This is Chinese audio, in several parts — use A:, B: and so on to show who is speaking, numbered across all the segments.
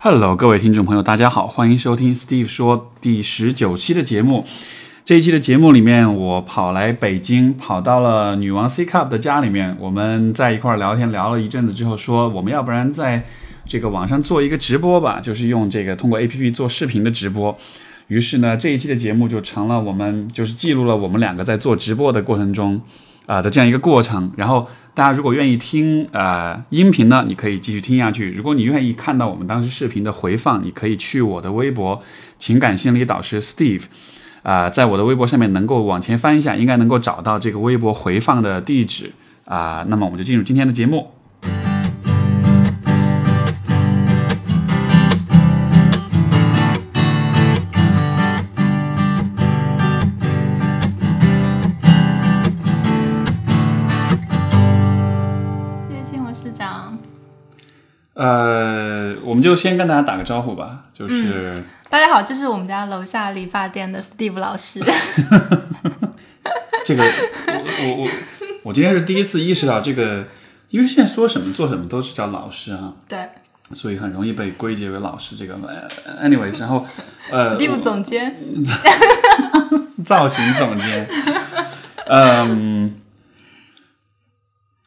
A: Hello，各位听众朋友，大家好，欢迎收听 Steve 说第十九期的节目。这一期的节目里面，我跑来北京，跑到了女王 C Cup 的家里面，我们在一块儿聊天，聊了一阵子之后，说我们要不然在这个网上做一个直播吧，就是用这个通过 APP 做视频的直播。于是呢，这一期的节目就成了我们就是记录了我们两个在做直播的过程中啊、的这样一个过程。然后大家如果愿意听呃音频呢，你可以继续听下去；如果你愿意看到我们当时视频的回放，你可以去我的微博情感心理导师 Steve。啊、在我的微博上面能够往前翻一下，应该能够找到这个微博回放的地址啊、那么我们就进入今天的节目。们就先跟大家打个招呼吧，就是、
B: 大家好，这是我们家楼下理发店的 Steve 老师。
A: 这个，我我我我今天是第一次意识到这个，因为现在说什么做什么都是叫老师啊，
B: 对
A: 所以很容易被归结为老师这个。呃 anyways，然后呃
B: ，Steve 总监，
A: 造型总监，嗯，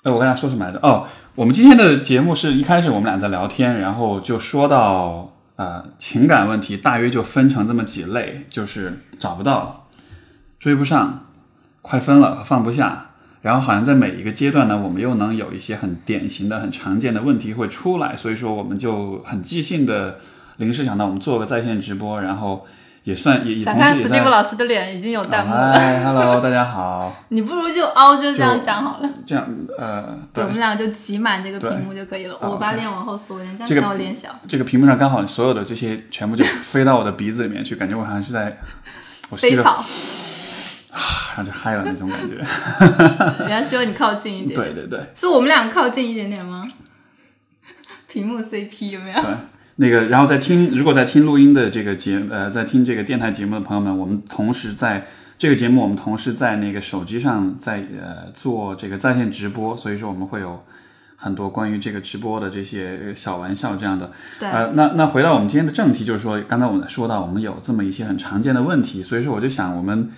A: 哎，我刚才说什么来着？哦，我们今天的节目是一开始我们俩在聊天，然后就说到呃情感问题，大约就分成这么几类，就是找不到、追不上、快分了放不下。然后好像在每一个阶段呢，我们又能有一些很典型的、很常见的问题会出来，所以说我们就很即兴的临时想到我们做个在线直播，然后也算也也
B: 想看
A: 同时也在
B: Steve 老师的脸已经有弹幕了，
A: 嗨，Hello，大家好。
B: 你不如就凹就这样讲好了。
A: 这样，呃，
B: 对，我，们俩就挤满这个屏幕就可以了。我把脸往后缩一点，这
A: 这个
B: 样显我脸小。
A: 这个屏幕上刚好所有的这些全部就飞到我的鼻子里面去，感觉我好像是在我吸了，
B: 飞草，
A: 然后就嗨了那种感觉。
B: 人家希望你靠近一点。
A: 对对对
B: 是我们俩靠近一点点吗？屏幕 CP 有没有？
A: 对，那个，然后在听，如果在听录音的这个节，呃，在听这个电台节目的朋友们，我们同时在这个节目，我们同时在那个手机上在呃做这个在线直播，所以说我们会有很多关于这个直播的这些小玩笑这样的。
B: 对
A: 呃，那那回到我们今天的正题，就是说，刚才我们说到我们有这么一些很常见的问题，所以说我就想我们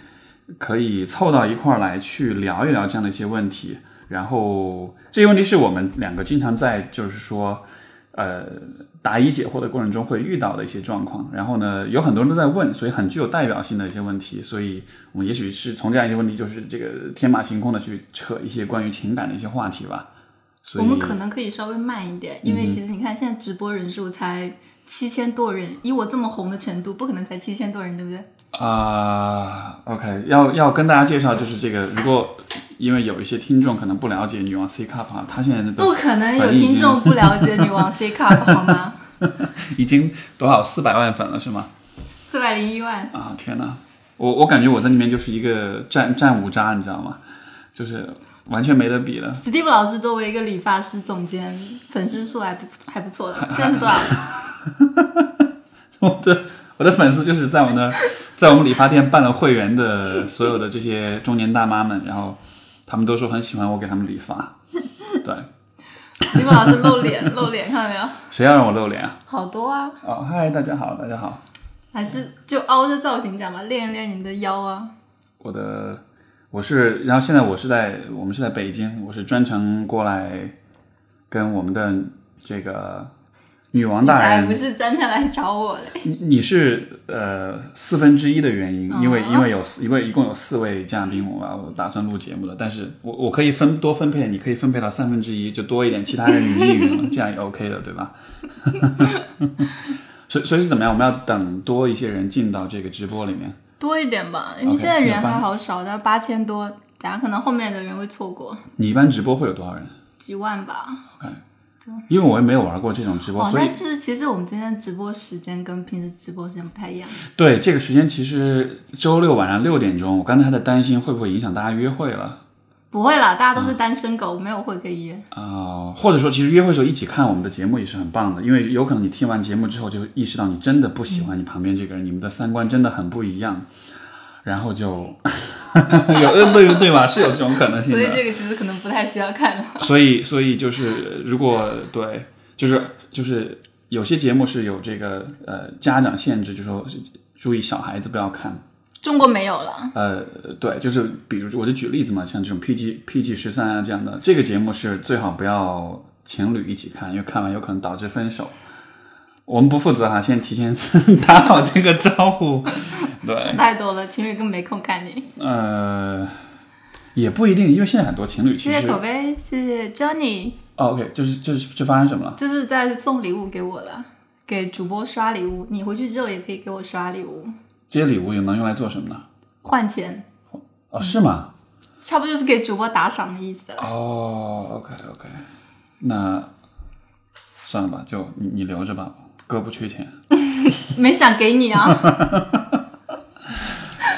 A: 可以凑到一块儿来去聊一聊这样的一些问题。然后这些问题是我们两个经常在就是说，呃，答疑解惑的过程中会遇到的一些状况。然后呢，有很多人都在问，所以很具有代表性的一些问题。所以我们也许是从这样一些问题，就是这个天马行空的去扯一些关于情感的一些话题吧。所以
B: 我们可能可以稍微慢一点，因为其实你看现在直播人数才七千多人，以我这么红的程度，不可能才七千多人，对不对？
A: 啊、o k 要要跟大家介绍，就是这个，如果因为有一些听众可能不了解女王 C Cup 啊，她现在的
B: 不可能有听众不了解女王 C Cup 好吗？
A: 已经多少四百万粉了是吗？
B: 四百零一万，
A: 啊，天哪，我我感觉我在里面就是一个战战五渣，你知道吗？就是完全没得比了。
B: Steve 老师作为一个理发师总监，粉丝数还不还不错的，现在是多少？
A: 我的我的粉丝就是在我那儿，在我们理发店办了会员的所有的这些中年大妈们，然后他们都说很喜欢我给他们理发。对
B: ，Steve 老师露脸露脸，看到没有？
A: 谁要让我露脸啊？
B: 好多啊，
A: 哦，嗨，大家好，大家好。
B: 还是就凹着造型讲吧，练一练你的腰啊。
A: 我的我是，然后现在我是在我们是在北京，我是专程过来跟我们的这个女王大人
B: 才不是专程来找我嘞。
A: 你你是呃四分之一的原因，因为
B: 哦
A: 因为有四因为一共有四位嘉宾，我我打算录节目的，但是我我可以分多分配，你可以分配到三分之一，就多一点，其他人云一云了，这样也 OK 的，对吧？所以所以是怎么样？我们要等多一些人进到这个直播里面。
B: 多一点吧，因为现在人还好少，但八千多，等下可能后面的人会错过
A: 你一般直播会有多少人
B: 几万吧。
A: ？OK，因为我也没有玩过这种直播，
B: 哦，
A: 所以
B: 但是其实我们今天直播时间跟平时直播时间不太一样。
A: 对这个时间其实周六晚上六点钟，我刚才还在担心会不会影响大家约会了。
B: 不会啦，大家都是单身狗，没有会可以约。
A: 啊、或者说，其实约会的时候一起看我们的节目也是很棒的，因为有可能你听完节目之后就意识到你真的不喜欢你旁边这个人，你们的三观真的很不一样，然后就 有呃对对嘛？是有这种可能性的。
B: 所以这个其实可能不太需要看了。
A: 所以所以就是如果对，就是就是有些节目是有这个呃家长限制，就说注意小孩子不要看。
B: 中国没有了，
A: 呃，对，就是比如我就举例子嘛，像这种 PG PG 十三啊这样的，这个节目是最好不要情侣一起看，因为看完有可能导致分手。我们不负责哈，先提前打好这个招呼。对，
B: 太多了，情侣更没空看你。
A: 呃，也不一定，因为现在很多情侣其实
B: 谢谢口碑，谢谢 Johnny，
A: 哦，OK，就是就是就发生什么了？
B: 就是在送礼物给我了，给主播刷礼物，你回去之后也可以给我刷礼物，
A: 这些礼物又能用来做什么呢？
B: 换钱，
A: 哦，是吗？
B: 差不多就是给主播打赏的意思了。
A: 哦，OK OK，那算了吧，就你你留着吧，哥不缺钱。
B: 没想给你啊，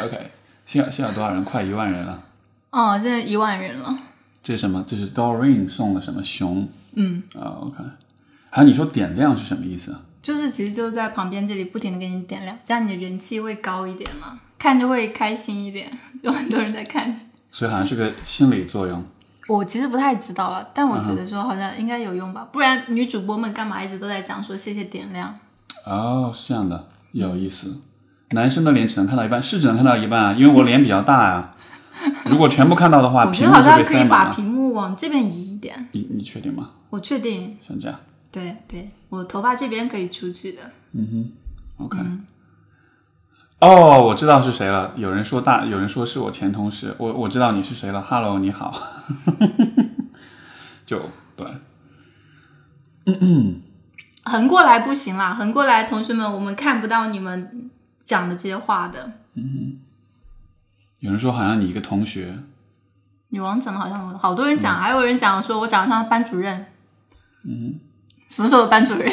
A: OK，现在现在多少人？快一万人了。
B: 哦，现在一万人了，
A: 这是什么？这是 Doreen 送的什么熊？
B: 嗯，
A: 啊、o k 还有你说点亮是什么意思？
B: 就是其实就在旁边这里不停的给你点亮，这样你的人气会高一点嘛，看就会开心一点，就很多人在看。
A: 所以好像是个心理作用。
B: 我其实不太知道了，但我觉得说好像应该有用吧，不然女主播们干嘛一直都在讲说谢谢点亮？
A: 哦，是这样的，有意思。男生的脸只能看到一半，是只能看到一半啊，因为我脸比较大啊。如果全部看到的话，
B: 我觉得好
A: 屏幕就被
B: 像可以把。屏幕往这边移一点，
A: 你你确定吗？
B: 我确定，
A: 像这样
B: 对对，我头发这边可以出去的。
A: 嗯哼，OK。哦，我知道是谁了。有人说大，有人说是我前同事。我我知道你是谁了。Hello，你好。就对，
B: 横过来不行啦，横过来，同学们，我们看不到你们讲的这些话的。
A: 嗯有人说好像你一个同学，
B: 女王长得好像好多人讲，还有人讲说我长得像班主任。嗯，什么时候的班主任？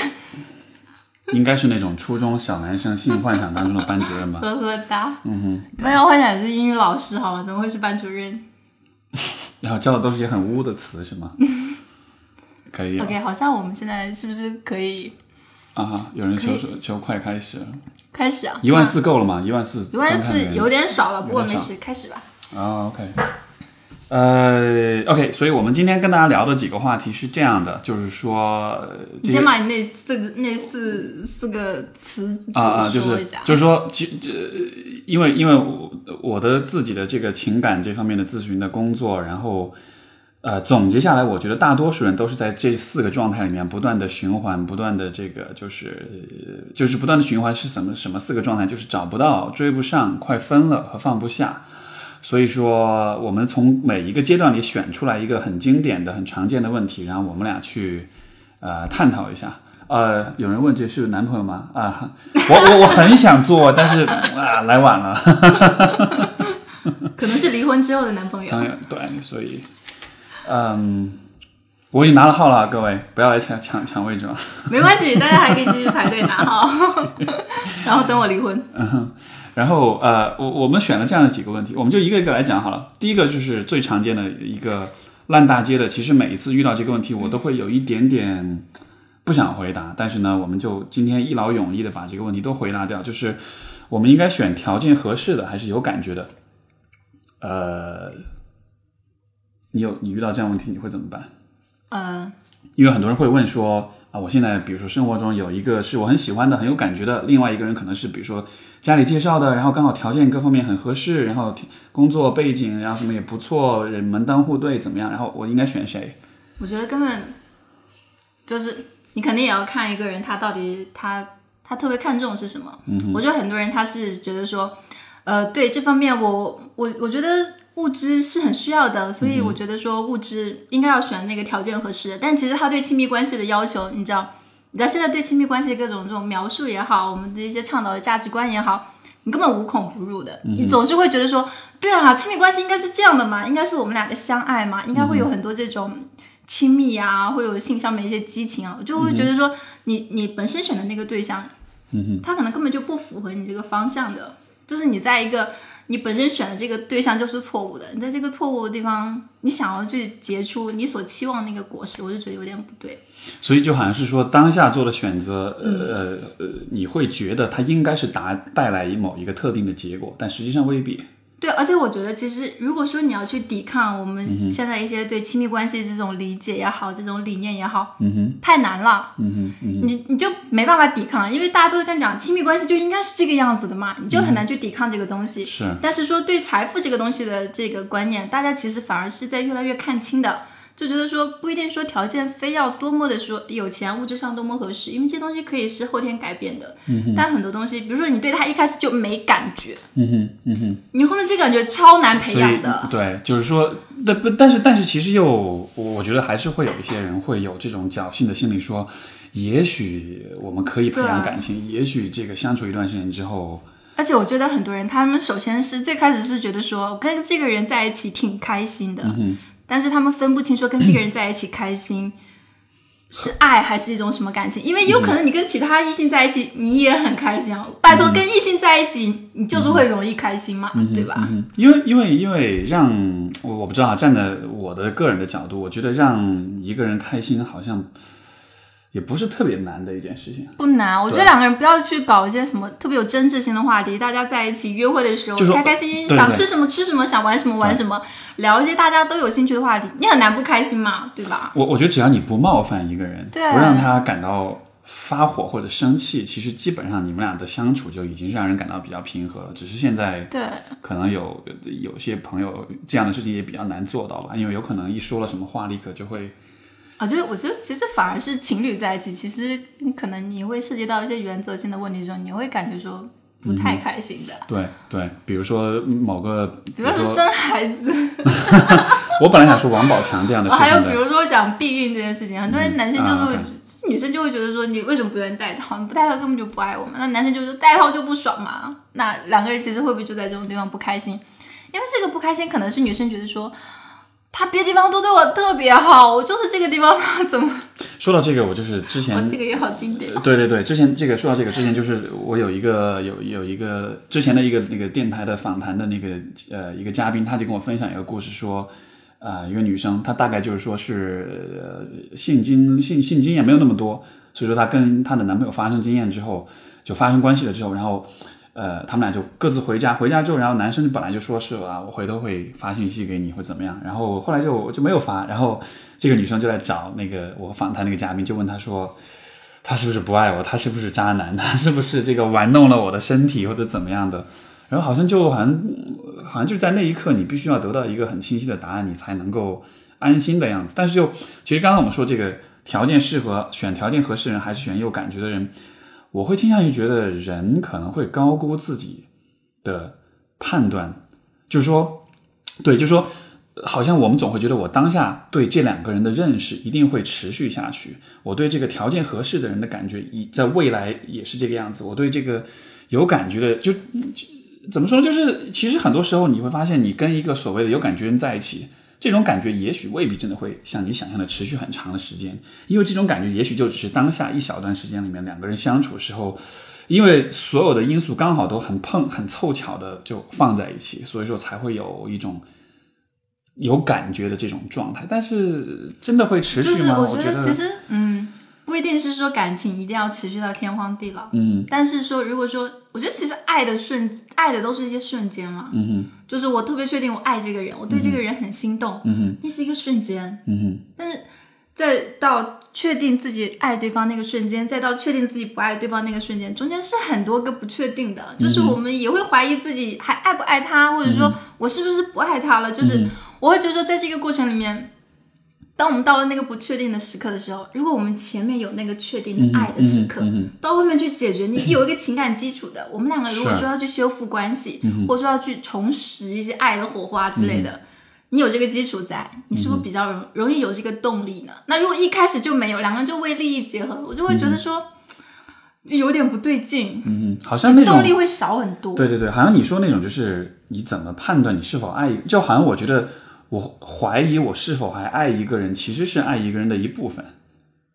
A: 应该是那种初中小男生性幻想当中的班主任吧？
B: 呵呵哒。嗯哼，没有幻想是英语老师好吗？怎么会是班主任
A: 然后教的都是些很污的词是吗？可以有
B: ？OK，好像我们现在是不是可以
A: 啊哈！有人求求快开始，
B: 开始啊？
A: 一万四够了吗？一万四，
B: 一万四有点少了，不过没事，开始吧。
A: 啊、o k 呃，OK，所以我们今天跟大家聊的几个话题是这样的，就是说，
B: 你先把你那四个那四四个词组
A: 啊啊，就是
B: 说一下。
A: 就是说，其这因为因为我我的自己的这个情感这方面的咨询的工作，然后呃总结下来，我觉得大多数人都是在这四个状态里面不断的循环，不断的这个就是呃就是不断的循环是什么什么四个状态，就是找不到、追不上、快分了和放不下。所以说，我们从每一个阶段里选出来一个很经典的、很常见的问题，然后我们俩去呃探讨一下。呃，有人问这是男朋友吗？啊，我我 我很想做，但是啊来晚了。
B: 可能是离婚之后的男朋友。
A: 当然对，所以嗯，我已经拿了号了，各位不要来抢抢抢位置了。
B: 没关系，大家还可以继续排队拿号，然后等我离婚。
A: 然后呃，我我们选了这样的几个问题，我们就一个一个来讲好了。第一个就是最常见的一个烂大街的，其实每一次遇到这个问题，我都会有一点点不想回答，但是呢，我们就今天一劳永逸的把这个问题都回答掉，就是我们应该选条件合适的，还是有感觉的？呃，你有你遇到这样问题，你会怎么办？
B: 呃，
A: 因为很多人会问说啊，我现在比如说生活中有一个是我很喜欢的、很有感觉的，另外一个人可能是比如说家里介绍的，然后刚好条件各方面很合适，然后工作背景然后什么也不错，人门当户对怎么样？然后我应该选谁？
B: 我觉得根本就是你肯定也要看一个人他到底他他特别看重是什么。嗯我觉得很多人他是觉得说，呃，对这方面我我我觉得物质是很需要的，所以我觉得说物质应该要选那个条件合适的。但其实他对亲密关系的要求，你知道，你知道现在对亲密关系各种这种描述也好，我们的一些倡导的价值观也好。你根本无孔不入的，你总是会觉得说，对啊，亲密关系应该是这样的嘛，应该是我们两个相爱嘛，应该会有很多这种亲密啊，会有性上面一些激情啊，我就会觉得说，你你本身选的那个对象，
A: 嗯
B: 他可能根本就不符合你这个方向的，就是你在一个你本身选的这个对象就是错误的，你在这个错误的地方，你想要去结出你所期望那个果实，我就觉得有点不对。
A: 所以就好像是说当下做的选择，呃呃，你会觉得它应该是达带来某一个特定的结果，但实际上未必。
B: 对，而且我觉得，其实如果说你要去抵抗我们现在一些对亲密关系这种理解也好，这种理念也好，
A: 嗯哼，
B: 太难了。
A: 嗯哼，
B: 你你就没办法抵抗，因为大家都在跟你讲亲密关系就应该是这个样子的嘛，你就很难去抵抗这个东西。
A: 是，
B: 但是说对财富这个东西的这个观念，大家其实反而是在越来越看清的。就觉得说不一定说条件非要多么的说有钱物质上多么合适，因为这东西可以是后天改变的。
A: 嗯
B: 但很多东西，比如说你对他一开始就没感觉，
A: 嗯哼，嗯哼。
B: 你后面这感觉超难培养的。
A: 对，就是说，但不，但是但是其实又，我我觉得还是会有一些人会有这种侥幸的心理，说，也许我们可以培养感情，也许这个相处一段时间之后，
B: 而且我觉得很多人，他们首先是最开始是觉得说我跟这个人在一起挺开心的，
A: 嗯
B: 但是他们分不清说跟这个人在一起开心。是爱还是一种什么感情？因为有可能你跟其他异性在一起，你也很开心啊。拜托，跟异性在一起，你就是会容易开心嘛，对吧？
A: 嗯，因为因为因为让我我不知道啊，站在我的个人的角度，我觉得让一个人开心好像也不是特别难的一件事情。
B: 不难，我觉得两个人不要去搞一些什么特别有争执性的话题，大家在一起约会的时候开开心心，想吃什么吃什么，想玩什么玩什么，聊一些大家都有兴趣的话题，你很难不开心嘛，对吧？
A: 我我觉得只要你不冒犯一个人，
B: 对
A: 不让他感到发火或者生气，其实基本上你们俩的相处就已经让人感到比较平和了。只是现在
B: 对，
A: 可能有有些朋友这样的事情也比较难做到吧，因为有可能一说了什么话，立刻就会
B: 我觉得，我觉得其实反而是情侣在一起，其实可能你会涉及到一些原则性的问题中，你会感觉说不太开心的，
A: 对对，比如说某个，比
B: 比如说是生孩子，
A: 我本来想说王宝强这样的事
B: 还有，比如说讲避孕这件事情，很多人男生就是会。
A: 啊
B: 女生就会觉得说，你为什么不愿意戴套？你不戴套根本就不爱我嘛。那男生就说戴套就不爽嘛。那两个人其实会不会就在这种地方不开心？因为这个不开心可能是女生觉得说，他别的地方都对我特别好，我就是这个地方 怎么？
A: 说到这个，我就是之前
B: 我这个也好经典。
A: 对对对，之前这个说到这个，之前就是我有一个有有一个之前的一个那个电台的访谈的那个呃一个嘉宾，他就跟我分享一个故事说。呃，一个女生，她大概就是说是呃性经性性经验没有那么多，所以说她跟她的男朋友发生经验之后，就发生关系了之后，然后呃他们俩就各自回家，回家之后，然后男生本来就说是啊，我回头会发信息给你，会怎么样，然后后来就就没有发，然后这个女生就来找那个我访谈那个嘉宾，就问他说。他是不是不爱我？他是不是渣男？他是不是这个玩弄了我的身体或者怎么样的？然后好像就好像好像就在那一刻，你必须要得到一个很清晰的答案，你才能够安心的样子。但是就其实刚刚我们说这个条件适合选条件合适人还是选有感觉的人，我会倾向于觉得人可能会高估自己的判断，就是说，对，就是说。好像我们总会觉得，我当下对这两个人的认识一定会持续下去。我对这个条件合适的人的感觉，以在未来也是这个样子。我对这个有感觉的，就怎么说？就是其实很多时候你会发现，你跟一个所谓的有感觉人在一起，这种感觉也许未必真的会像你想象的持续很长的时间，因为这种感觉也许就只是当下一小段时间里面两个人相处时候，因为所有的因素刚好都很碰、很凑巧的就放在一起，所以说才会有一种。有感觉的这种状态，但是真的会持续吗？
B: 就是
A: 我
B: 觉得其实，嗯，不一定是说感情一定要持续到天荒地老，
A: 嗯，
B: 但是说如果说，我觉得其实爱的瞬，爱的都是一些瞬间嘛，
A: 嗯哼，
B: 就是我特别确定我爱这个人，我对这个人很心动，
A: 嗯哼，
B: 那是一个瞬间，
A: 嗯哼，
B: 但是再到确定自己爱对方那个瞬间，再到确定自己不爱对方那个瞬间，中间是很多个不确定的，就是我们也会怀疑自己还爱不爱他，或者说我是不是不爱他了，就是我会觉得说在这个过程里面。当我们到了那个不确定的时刻的时候，如果我们前面有那个确定的爱的时刻，到后面去解决，你有一个情感基础的，我们两个如果说要去修复关系，或者说要去重拾一些爱的火花之类的，你有这个基础在，你是不是比较容容易有这个动力呢？那如果一开始就没有，两个人就为利益结合，我就会觉得说，就有点不对劲，
A: 嗯哼，好像那种
B: 动力会少很多。
A: 对对对，好像你说那种就是你怎么判断你是否爱，就好像我觉得我怀疑我是否还爱一个人，其实是爱一个人的一部分。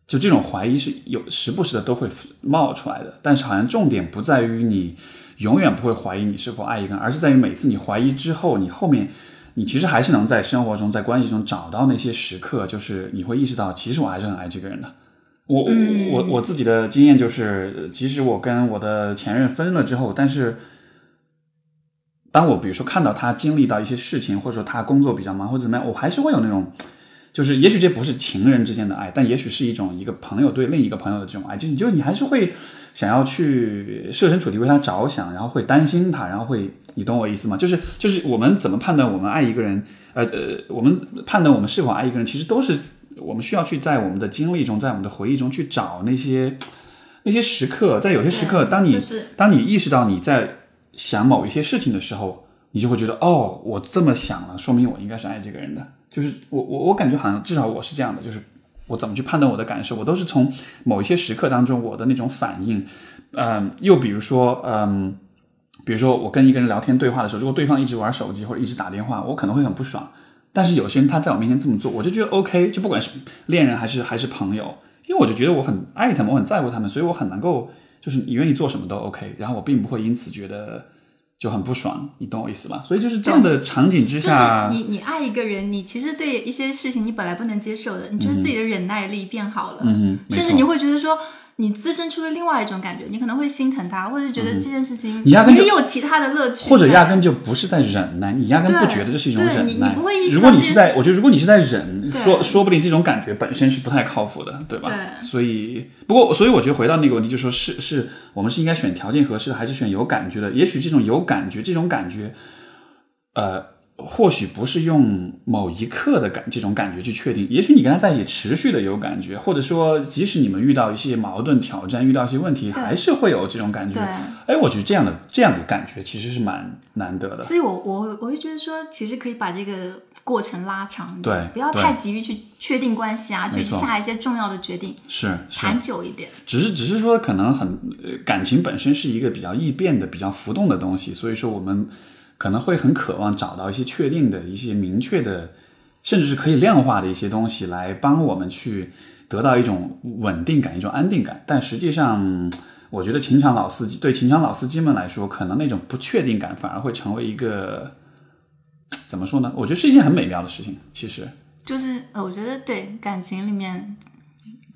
A: 就这种怀疑是有时不时的都会冒出来的，但是好像重点不在于你永远不会怀疑你是否爱一个人，而是在于每次你怀疑之后，你后面你其实还是能在生活中、在关系中找到那些时刻，就是你会意识到，其实我还是很爱这个人的。我
B: 嗯
A: 我我自己的经验就是，即使我跟我的前任分了之后，但是当我比如说看到他经历到一些事情，或者说他工作比较忙或者怎么样，我还是会有那种，就是也许这不是情人之间的爱，但也许是一种一个朋友对另一个朋友的这种爱，就你就你还是会想要去设身处地为他着想，然后会担心他，然后会，你懂我意思吗？就是就是我们怎么判断我们爱一个人，呃呃，我们判断我们是否爱一个人，其实都是我们需要去在我们的经历中，在我们的回忆中去找那些那些时刻，在有些时刻，当你、
B: 就是
A: 当你意识到你在想某一些事情的时候，你就会觉得哦，我这么想了，说明我应该是爱这个人的。就是我我我感觉好像至少我是这样的，就是我怎么去判断我的感受，我都是从某一些时刻当中我的那种反应，嗯，又比如说嗯。比如说，我跟一个人聊天对话的时候，如果对方一直玩手机或者一直打电话，我可能会很不爽。但是有些人他在我面前这么做，我就觉得 OK，就不管是恋人还是还是朋友，因为我就觉得我很爱他们，我很在乎他们，所以我很能够就是你愿意做什么都 OK，然后我并不会因此觉得就很不爽，你懂我意思吧？所以就是这样的场景之
B: 就是
A: 下，
B: 你你爱一个人，你其实对一些事情你本来不能接受的，你觉得自己的忍耐力变好了，
A: 嗯，
B: 甚至你会觉得说。你滋生出了另外一种感觉，你可能会心疼他，或者觉得这件事情
A: 嗯你压根就
B: 也有其他的乐趣，
A: 或者压根就不是在忍耐，你压根不觉得这是一种忍耐。
B: 你你不会意识
A: 如果你是在，我觉得如果你是在忍，说说不定这种感觉本身是不太靠谱的，对吧？
B: 对
A: 所以，不过，所以我觉得回到那个问题，就说是是我们是应该选条件合适的，还是选有感觉的？也许这种有感觉，这种感觉，呃。或许不是用某一刻的感这种感觉去确定，也许你跟他在一起持续的有感觉，或者说即使你们遇到一些矛盾挑战，遇到一些问题，还是会有这种感觉。
B: 对，
A: 哎，我觉得这样的这样的感觉其实是蛮难得的。
B: 所以我我我会觉得说，其实可以把这个过程拉长一点，不要太急于去确定关系啊，去下一些重要的决定，
A: 是是，
B: 谈久一点。
A: 只是只是说可能很呃感情本身是一个比较易变的、比较浮动的东西，所以说我们可能会很渴望找到一些确定的一些明确的，甚至是可以量化的一些东西来帮我们去得到一种稳定感、一种安定感。但实际上，我觉得情场老司机对情场老司机们来说，可能那种不确定感反而会成为一个怎么说呢？我觉得是一件很美妙的事情。其实，
B: 就是呃，我觉得对感情里面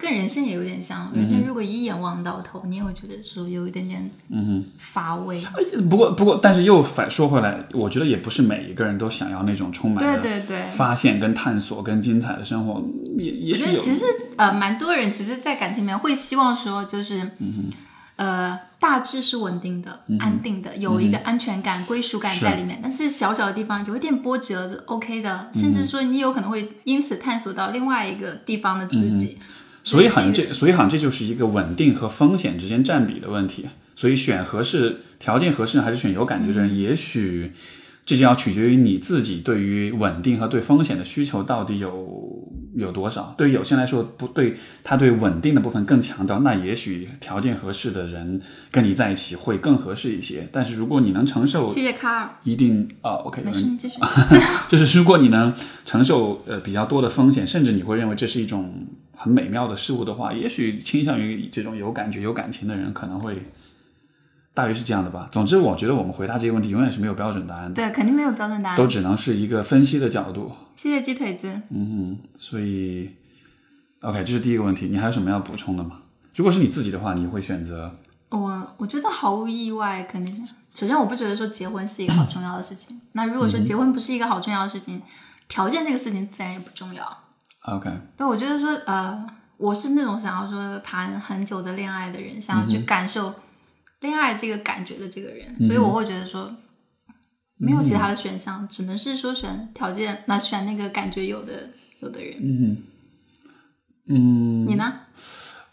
B: 跟人生也有点像，
A: 嗯
B: 人生如果一眼望到头，你也会觉得说有一点点
A: 嗯
B: 乏味。
A: 哼，不过不过，但是又反说回来，我觉得也不是每一个人都想要那种充满
B: 对对对，
A: 发现、跟探索、跟精彩的生活，也也
B: 觉得其实呃，蛮多人其实，在感情里面会希望说，就是，
A: 嗯
B: 呃，大致是稳定的、安定的，有一个安全感、归属感在里面。但是小小的地方有一点波折是 OK 的，
A: 嗯
B: 甚至说你有可能会因此探索到另外一个地方的自己。
A: 嗯所以好像
B: 这
A: 这，所以好像这就是一个稳定和风险之间占比的问题。所以选合适条件合适还是选有感觉的人，也许这就要取决于你自己对于稳定和对风险的需求到底有有多少。对于有些人来说，不对，他对稳定的部分更强调，那也许条件合适的人跟你在一起会更合适一些。但是如果你能承受
B: 谢谢卡尔，
A: 一定啊，OK，有
B: 没事，
A: 人
B: 你继续。
A: 就是如果你能承受呃比较多的风险，甚至你会认为这是一种很美妙的事物的话，也许倾向于这种有感觉、有感情的人可能会大约是这样的吧。总之，我觉得我们回答这个问题永远是没有标准答案的，
B: 对，肯定没有标准答案。
A: 都只能是一个分析的角度。
B: 谢谢鸡腿子。
A: 嗯哼，所以 OK，这是第一个问题。你还有什么要补充的吗？如果是你自己的话，你会选择
B: 我我觉得毫无意外，肯定是首先我不觉得说结婚是一个好重要的事情。那如果说结婚不是一个好重要的事情，条件这个事情自然也不重要。
A: OK，
B: 对，我觉得说呃，我是那种想要说谈很久的恋爱的人，想要去感受恋爱这个感觉的这个人，所以我会觉得说没有其他的选项，只能是说选条件，那选那个感觉有的有的人。
A: 嗯嗯，
B: 你呢？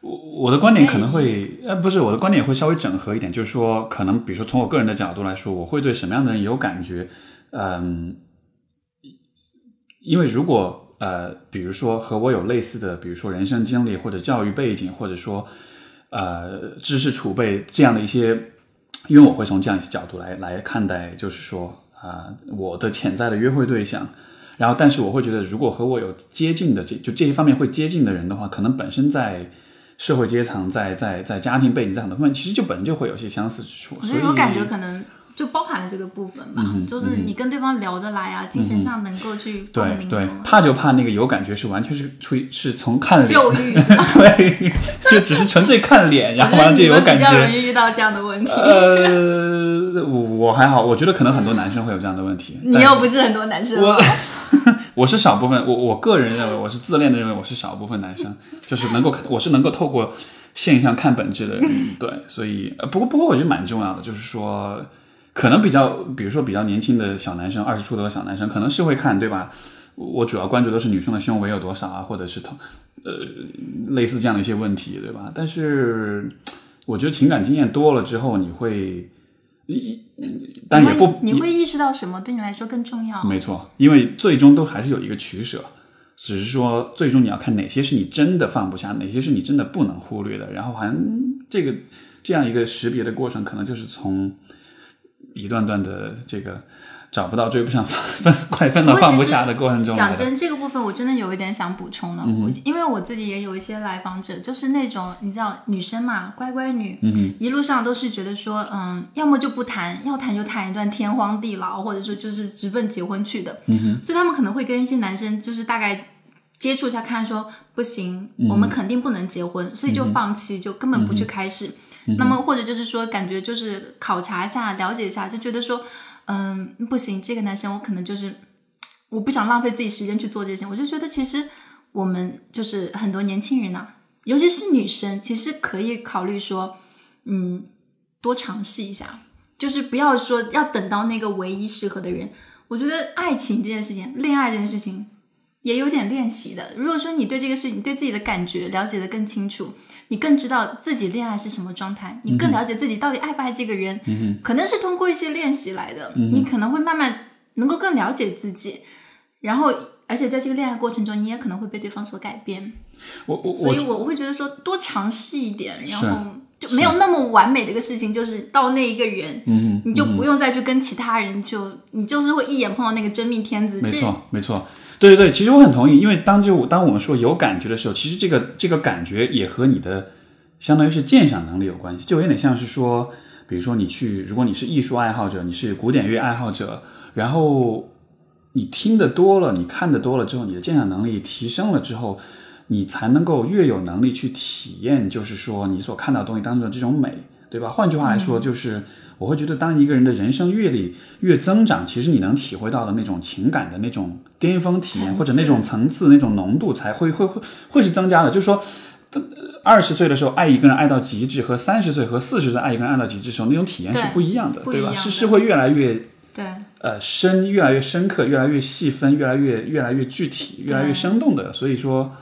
A: 我我的观点可能会，呃，不是我的观点也会稍微整合一点，就是说，可能比如说从我个人的角度来说，我会对什么样的人有感觉，嗯，因为如果呃，比如说和我有类似的，比如说人生经历或者教育背景，或者说呃知识储备这样的一些，因为我会从这样一些角度来来看待，就是说啊、我的潜在的约会对象。然后，但是我会觉得，如果和我有接近的这就这一方面会接近的人的话，可能本身在社会阶层、在在在家庭背景、在很多方面，其实就本身就会有些相似之处。所以
B: 我感觉可能就包含了这个部分吧，
A: 嗯
B: 就是你跟对方聊得来啊，精神上能够去共
A: 对对
B: 鸣啊，，
A: 他就怕那个有感觉是完全是出于是从看脸，
B: 肉欲？
A: 对，就只是纯粹看脸，然后就有感
B: 觉比较容。易遇到这样的问题。
A: 呃，我我还好，我觉得可能很多男生会有这样的问题。
B: 你又不是很多男生
A: 我，我是少部分，我我个人认为我是自恋的，认为我是少部分男生，就是能够我是能够透过现象看本质的人，对，所以呃不过不过我觉得蛮重要的，就是说可能比较比如说比较年轻的小男生，二十出头的小男生可能是会看对吧？我主要关注的是女生的胸围有多少啊，或者是同呃类似这样的一些问题，对吧？但是我觉得情感经验多了之后，你会。一，但也不
B: 你会你会意识到什么对你来说更重要？
A: 没错，因为最终都还是有一个取舍，只是说最终你要看哪些是你真的放不下，哪些是你真的不能忽略的，然后好像这个这样一个识别的过程，可能就是从一段段的这个找不到、追不上、分快分了放不下的过程中。
B: 讲真，这个部分我真的有一点想补充的，
A: 嗯
B: 我因为我自己也有一些来访者，就是那种你知道女生嘛，乖乖女，
A: 嗯
B: 一路上都是觉得说，嗯，要么就不谈，要谈就谈一段天荒地老，或者说就是直奔结婚去的，
A: 嗯
B: 所以他们可能会跟一些男生就是大概接触一下，看说不行，
A: 嗯
B: 我们肯定不能结婚，所以就放弃，就根本不去开始。
A: 嗯
B: 那么或者就是说，感觉就是考察一下，了解一下，就觉得说，嗯，不行，这个男生我可能就是我不想浪费自己时间去做这些，我就觉得其实我们就是很多年轻人呐、尤其是女生，其实可以考虑说，嗯，多尝试一下，就是不要说要等到那个唯一适合的人。我觉得爱情这件事情，恋爱这件事情也有点练习的。如果说你对这个事情、对自己的感觉了解的更清楚，你更知道自己恋爱是什么状态，你更了解自己到底爱不爱这个人，可能是通过一些练习来的。你可能会慢慢能够更了解自己，然后而且在这个恋爱过程中，你也可能会被对方所改变。
A: 我我
B: 所以
A: 我
B: 我会觉得说多尝试一点，然后就没有那么完美的一个事情，就是到那一个人，
A: 嗯
B: 你就不用再去跟其他人就，你就是会一眼碰到那个真命天子。这
A: 没错，没错，对对对，其实我很同意，因为当就当我们说有感觉的时候，其实这个这个感觉也和你的相当于是鉴赏能力有关系，就有点像是说，比如说你去，如果你是艺术爱好者，你是古典乐爱好者，然后你听得多了，你看得多了之后，你的鉴赏能力提升了之后。你才能够越有能力去体验，就是说你所看到的东西当中的这种美，对吧？换句话来说，就是我会觉得，当一个人的人生阅历越增长，其实你能体会到的那种情感的那种巅峰体验，或者那种层次、那种浓度，才会会会会是增加的。就是说，二十岁的时候爱一个人爱到极致，和三十岁和四十岁爱一个人爱到极致的时候，那种体验是不一样的，对吧？是是会越来越
B: 对
A: 呃深，越来越深刻，越来越细分，越来越越来越具体，越来越生动的。所以说，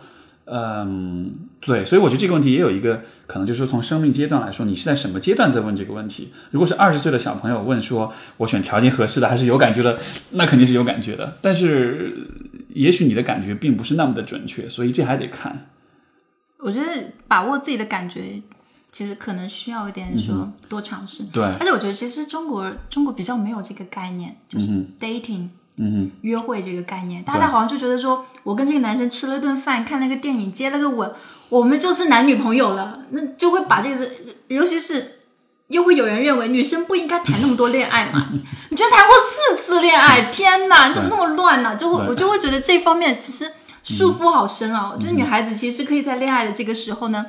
A: 嗯，对，所以我觉得这个问题也有一个可能，就是说从生命阶段来说，你是在什么阶段在问这个问题？如果是二十岁的小朋友问说，我选条件合适的还是有感觉的，那肯定是有感觉的。但是也许你的感觉并不是那么的准确，所以这还得看。
B: 我觉得把握自己的感觉，其实可能需要一点说多尝试。
A: 对，
B: 而且我觉得其实中国中国比较没有这个概念，就是 dating。
A: 嗯
B: 约会这个概念，大家好像就觉得说，我跟这个男生吃了顿饭，看了个电影，接了个吻，我们就是男女朋友了，那就会把这个是，尤其是又会有人认为女生不应该谈那么多恋爱嘛？你居然谈过四次恋爱，天哪，你怎么那么乱呢、就会我就会觉得这方面其实束缚好深啊。我觉得女孩子其实可以在恋爱的这个时候呢。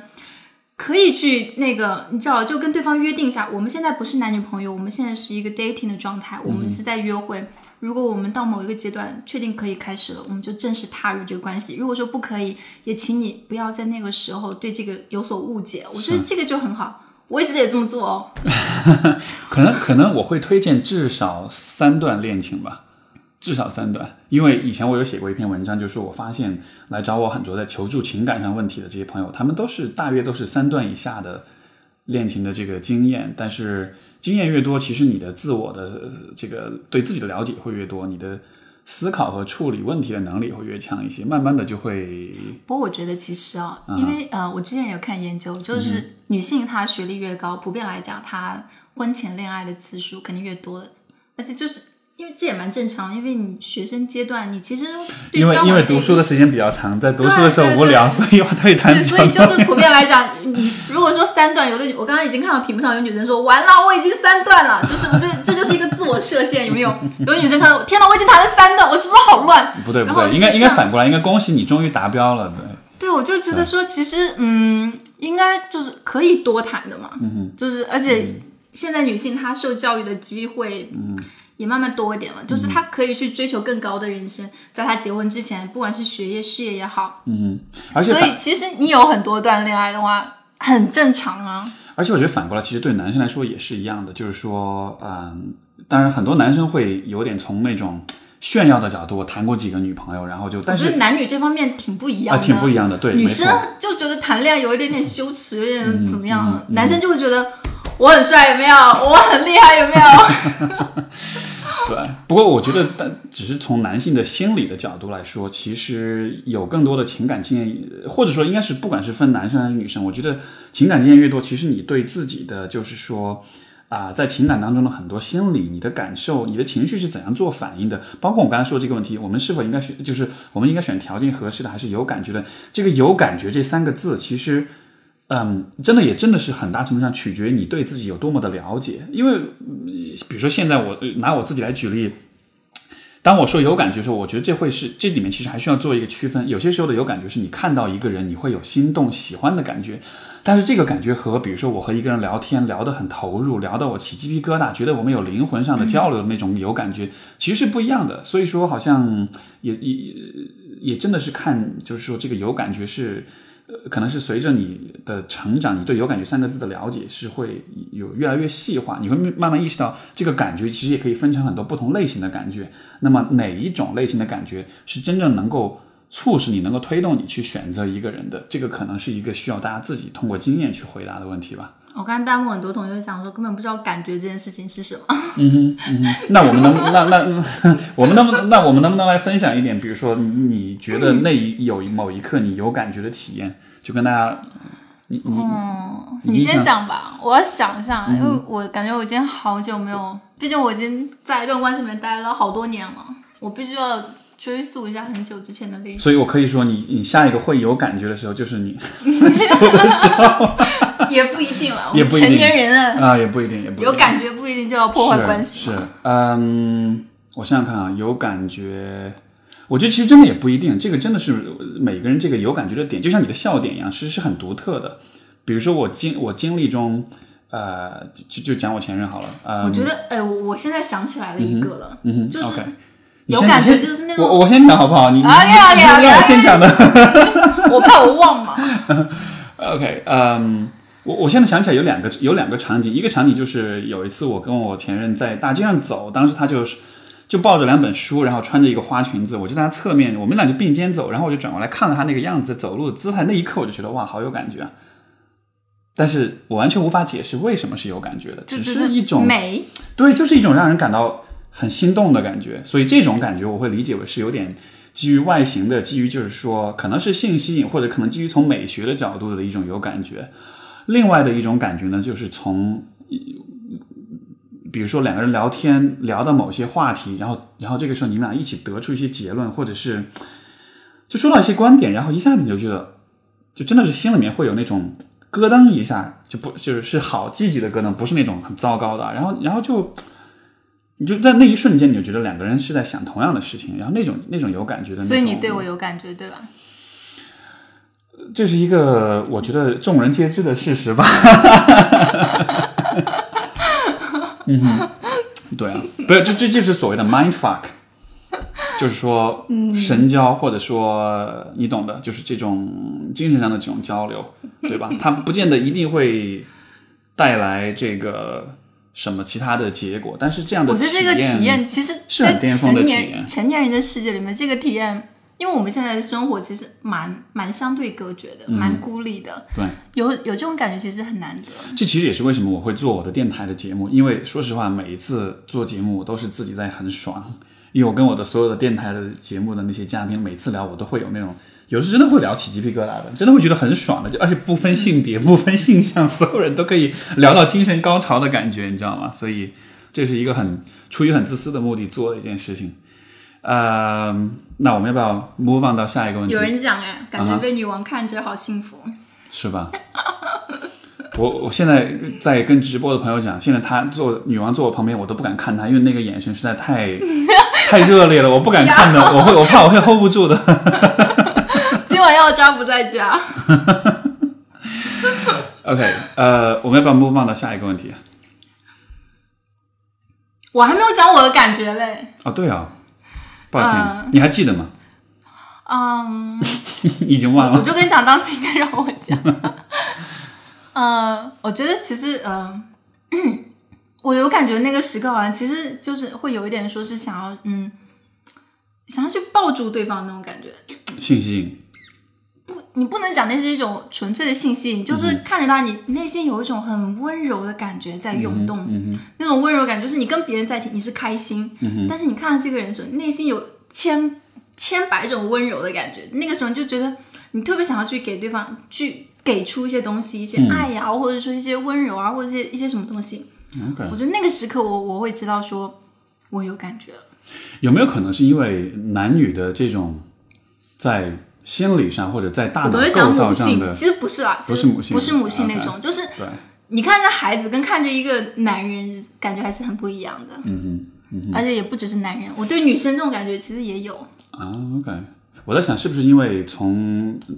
B: 可以去那个，你知道，就跟对方约定一下，我们现在不是男女朋友，我们现在是一个 dating 的状态，我们是在约会。如果我们到某一个阶段确定可以开始了，我们就正式踏入这个关系。如果说不可以，也请你不要在那个时候对这个有所误解。我觉得这个就很好，我一直也这么做哦。
A: 可能可能我会推荐至少三段恋情吧，至少三段，因为以前我有写过一篇文章，就是我发现来找我很多在求助情感上问题的这些朋友，他们都是大约都是三段以下的恋情的这个经验，但是经验越多，其实你的自我的呃这个对自己的了解会越多，你的思考和处理问题的能力会越强一些，慢慢的就会
B: 不过我觉得其实啊，
A: 嗯。
B: 因为呃，我之前有看研究，就是女性她学历越高，普遍来讲，她婚前恋爱的次数肯定越多的，而且就是因为这也蛮正常，因为你学生阶段，你其实对
A: 因为因为读书的时间比较长，在读书的时候无聊，所以我对谈
B: 对，所以就是普遍来讲，你如果说三段，有的女我刚刚已经看到屏幕上有女生说完了，我已经三段了，就是我这这就是一个自我设限，有没有？有的女生看到天哪，我已经谈了三段，我是不是好乱？
A: 不对不对，应该应该反过来，应该恭喜你终于达标了，对。
B: 对，我就觉得说，其实嗯，应该就是可以多谈的嘛，嗯就是而且现在女性她受教育的机会，嗯。也慢慢多一点了，就是他可以去追求更高的人生，在他结婚之前，不管是学业、事业也好，
A: 嗯，而且
B: 所以其实你有很多段恋爱的话，很正常啊。
A: 而且我觉得反过来，其实对男生来说也是一样的，就是说，嗯，当然很多男生会有点从那种炫耀的角度，我谈过几个女朋友，然后就，但是
B: 男女这方面挺不一样
A: 啊，
B: 的，
A: 挺不一样的，对，
B: 女生就觉得谈恋爱有一点点羞耻，有点
A: 嗯
B: 怎么样？男生就会觉得我很帅，有没有？我很厉害，有没有？
A: 对，不过我觉得，但只是从男性的心理的角度来说，其实有更多的情感经验，或者说应该是不管是分男生还是女生，我觉得情感经验越多，其实你对自己的就是说。啊、在情感当中的很多心理、你的感受、你的情绪是怎样做反应的？包括我刚才说这个问题，我们是否应该选，就是我们应该选条件合适的，还是有感觉的？这个有感觉这三个字，其实嗯，真的也真的是很大程度上取决于你对自己有多么的了解。因为，比如说现在我拿我自己来举例，当我说有感觉的时候，我觉得这会是这里面其实还需要做一个区分。有些时候的有感觉是你看到一个人，你会有心动、喜欢的感觉，但是这个感觉和比如说我和一个人聊天聊得很投入，聊到我起鸡皮疙瘩，觉得我们有灵魂上的交流的那种有感觉，其实是不一样的。所以说，好像也也也真的是看，就是说这个有感觉是。呃，可能是随着你的成长，你对“有感觉”三个字的了解是会有越来越细化，你会慢慢意识到，这个感觉其实也可以分成很多不同类型的感觉。那么哪一种类型的感觉是真正能够促使你能够推动你去选择一个人的？这个可能是一个需要大家自己通过经验去回答的问题吧。
B: 我看弹幕很多同学讲说，根本不知道感觉这件事情是什么。
A: 嗯哼那我们能那那我们能不能那我们能不能来分享一点？比如说，你觉得那一有某一刻你有感觉的体验，就跟大家，你你
B: 嗯，你先讲吧，我要想一下，
A: 嗯
B: 因为我感觉我已经好久没有，毕竟我已经在一段关系里面待了好多年了，我必须要追溯一下很久之前的历史。
A: 所以我可以说你，你下一个会有感觉的时候，就是你
B: 也不一定了，我
A: 也不一定
B: 们成年人啊，
A: 啊，也不一定，也不一定
B: 有感觉不一定就要破坏关系
A: 是。是，嗯，我想想看啊，有感觉，我觉得其实真的也不一定，这个真的是每个人这个有感觉的点，就像你的笑点一样，其实是很独特的。比如说我经我经历中，呃，就就讲我前任好了，呃，
B: 我觉得，哎，我我现在想起来了一个了，
A: 嗯哼
B: 就是
A: ，OK，
B: 有感觉就是那种
A: 我我先讲好不好？你你
B: OK，OK，OK，
A: 我先讲的。
B: 我怕我忘嘛。
A: OK，嗯，我我现在想起来有两个有两个场景，一个场景就是有一次我跟我前任在大街上走，当时他就是就抱着两本书，然后穿着一个花裙子，我就在他侧面，我们俩就并肩走，然后我就转过来看了他那个样子走路的姿态，那一刻我就觉得哇，好有感觉啊！但是我完全无法解释为什么是有感觉的，只
B: 是
A: 一种
B: 美，
A: 对，就是一种让人感到很心动的感觉。所以这种感觉我会理解为是有点基于外形的，基于就是说可能是性吸引，或者可能基于从美学的角度的一种有感觉。另外的一种感觉呢，就是从比如说两个人聊天聊到某些话题，然后然后这个时候你们俩一起得出一些结论，或者是就说到一些观点，然后一下子你就觉得，就真的是心里面会有那种咯噔一下，就不就是是好积极的咯噔，不是那种很糟糕的，然后然后就你就在那一瞬间，你就觉得两个人是在想同样的事情，然后那种那种有感觉的，
B: 所以你对我有感觉，对吧？
A: 这是一个我觉得众人皆知的事实吧。嗯哼，对啊，不是，这这就是所谓的 mind fuck，就是说神交，或者说你懂的，就是这种精神上的这种交流，对吧？它不见得一定会带来这个什么其他的结果，但是这样的
B: 我觉得这个体验其实，
A: 是很
B: 在
A: 巅峰的
B: 成
A: 体验
B: 年成年人的世界里面，这个体验，因为我们现在的生活其实蛮蛮相对隔绝的，蛮孤立的，
A: 对。
B: 有有这种感觉其实很难得。
A: 这其实也是为什么我会做我的电台的节目，因为说实话，每一次做节目我都是自己在很爽，因为我跟我的所有的电台的节目的那些嘉宾，每次聊我都会有那种，有时真的会聊起鸡皮疙瘩的，真的会觉得很爽的，就而且不分性别、不分性向，所有人都可以聊到精神高潮的感觉，你知道吗？所以。这是一个很出于很自私的目的做的一件事情。呃，那我们要不要 move on 到下一个问题
B: 有？人讲哎，感觉被女王看着好幸福。
A: 是吧？我我现在在跟直播的朋友讲，现在她坐女王坐我旁边，我都不敢看她，因为那个眼神实在太 太热烈了，我不敢看的，我会我怕我会 hold 不住的。
B: 今晚要渣不在家。
A: OK，呃，我们要不要 move on 到下一个问题？
B: 我还没有讲我的感觉嘞。
A: 哦，对啊，抱歉，
B: 嗯
A: 你还记得吗？
B: 嗯，
A: 已经忘了。
B: 我就跟你讲，当时应该让我讲。呃，我觉得其实，呃，我有感觉那个时刻好像其实就是会有一点说是想要，嗯，想要去抱住对方那种感觉。
A: 性吸引，
B: 你不能讲那是一种纯粹的信息，你，就是看着他，你内心有一种很温柔的感觉在涌动。
A: 嗯
B: 那种温柔感，就是你跟别人在一起你是开心，但是你看到这个人的时候，内心有千千百种温柔的感觉。那个时候你就觉得你特别想要去给对方去给出一些东西，一些爱呀、或者说一些温柔啊，或者一些一些什么东西。我觉得那个时刻我我会知道说，我有感觉了。
A: 有没有可能是因为男女的这种在心理上或者在大脑构造上的，
B: 其实不是啦，
A: 不是母性
B: 不是母性那种，就是
A: 对，
B: 你看着孩子跟看着一个男人，感觉还是很不一样的。
A: 嗯哼。
B: 而且也不只是男人，我对女生这种感觉其实也有。
A: 啊，OK，我在想是不是因为从呃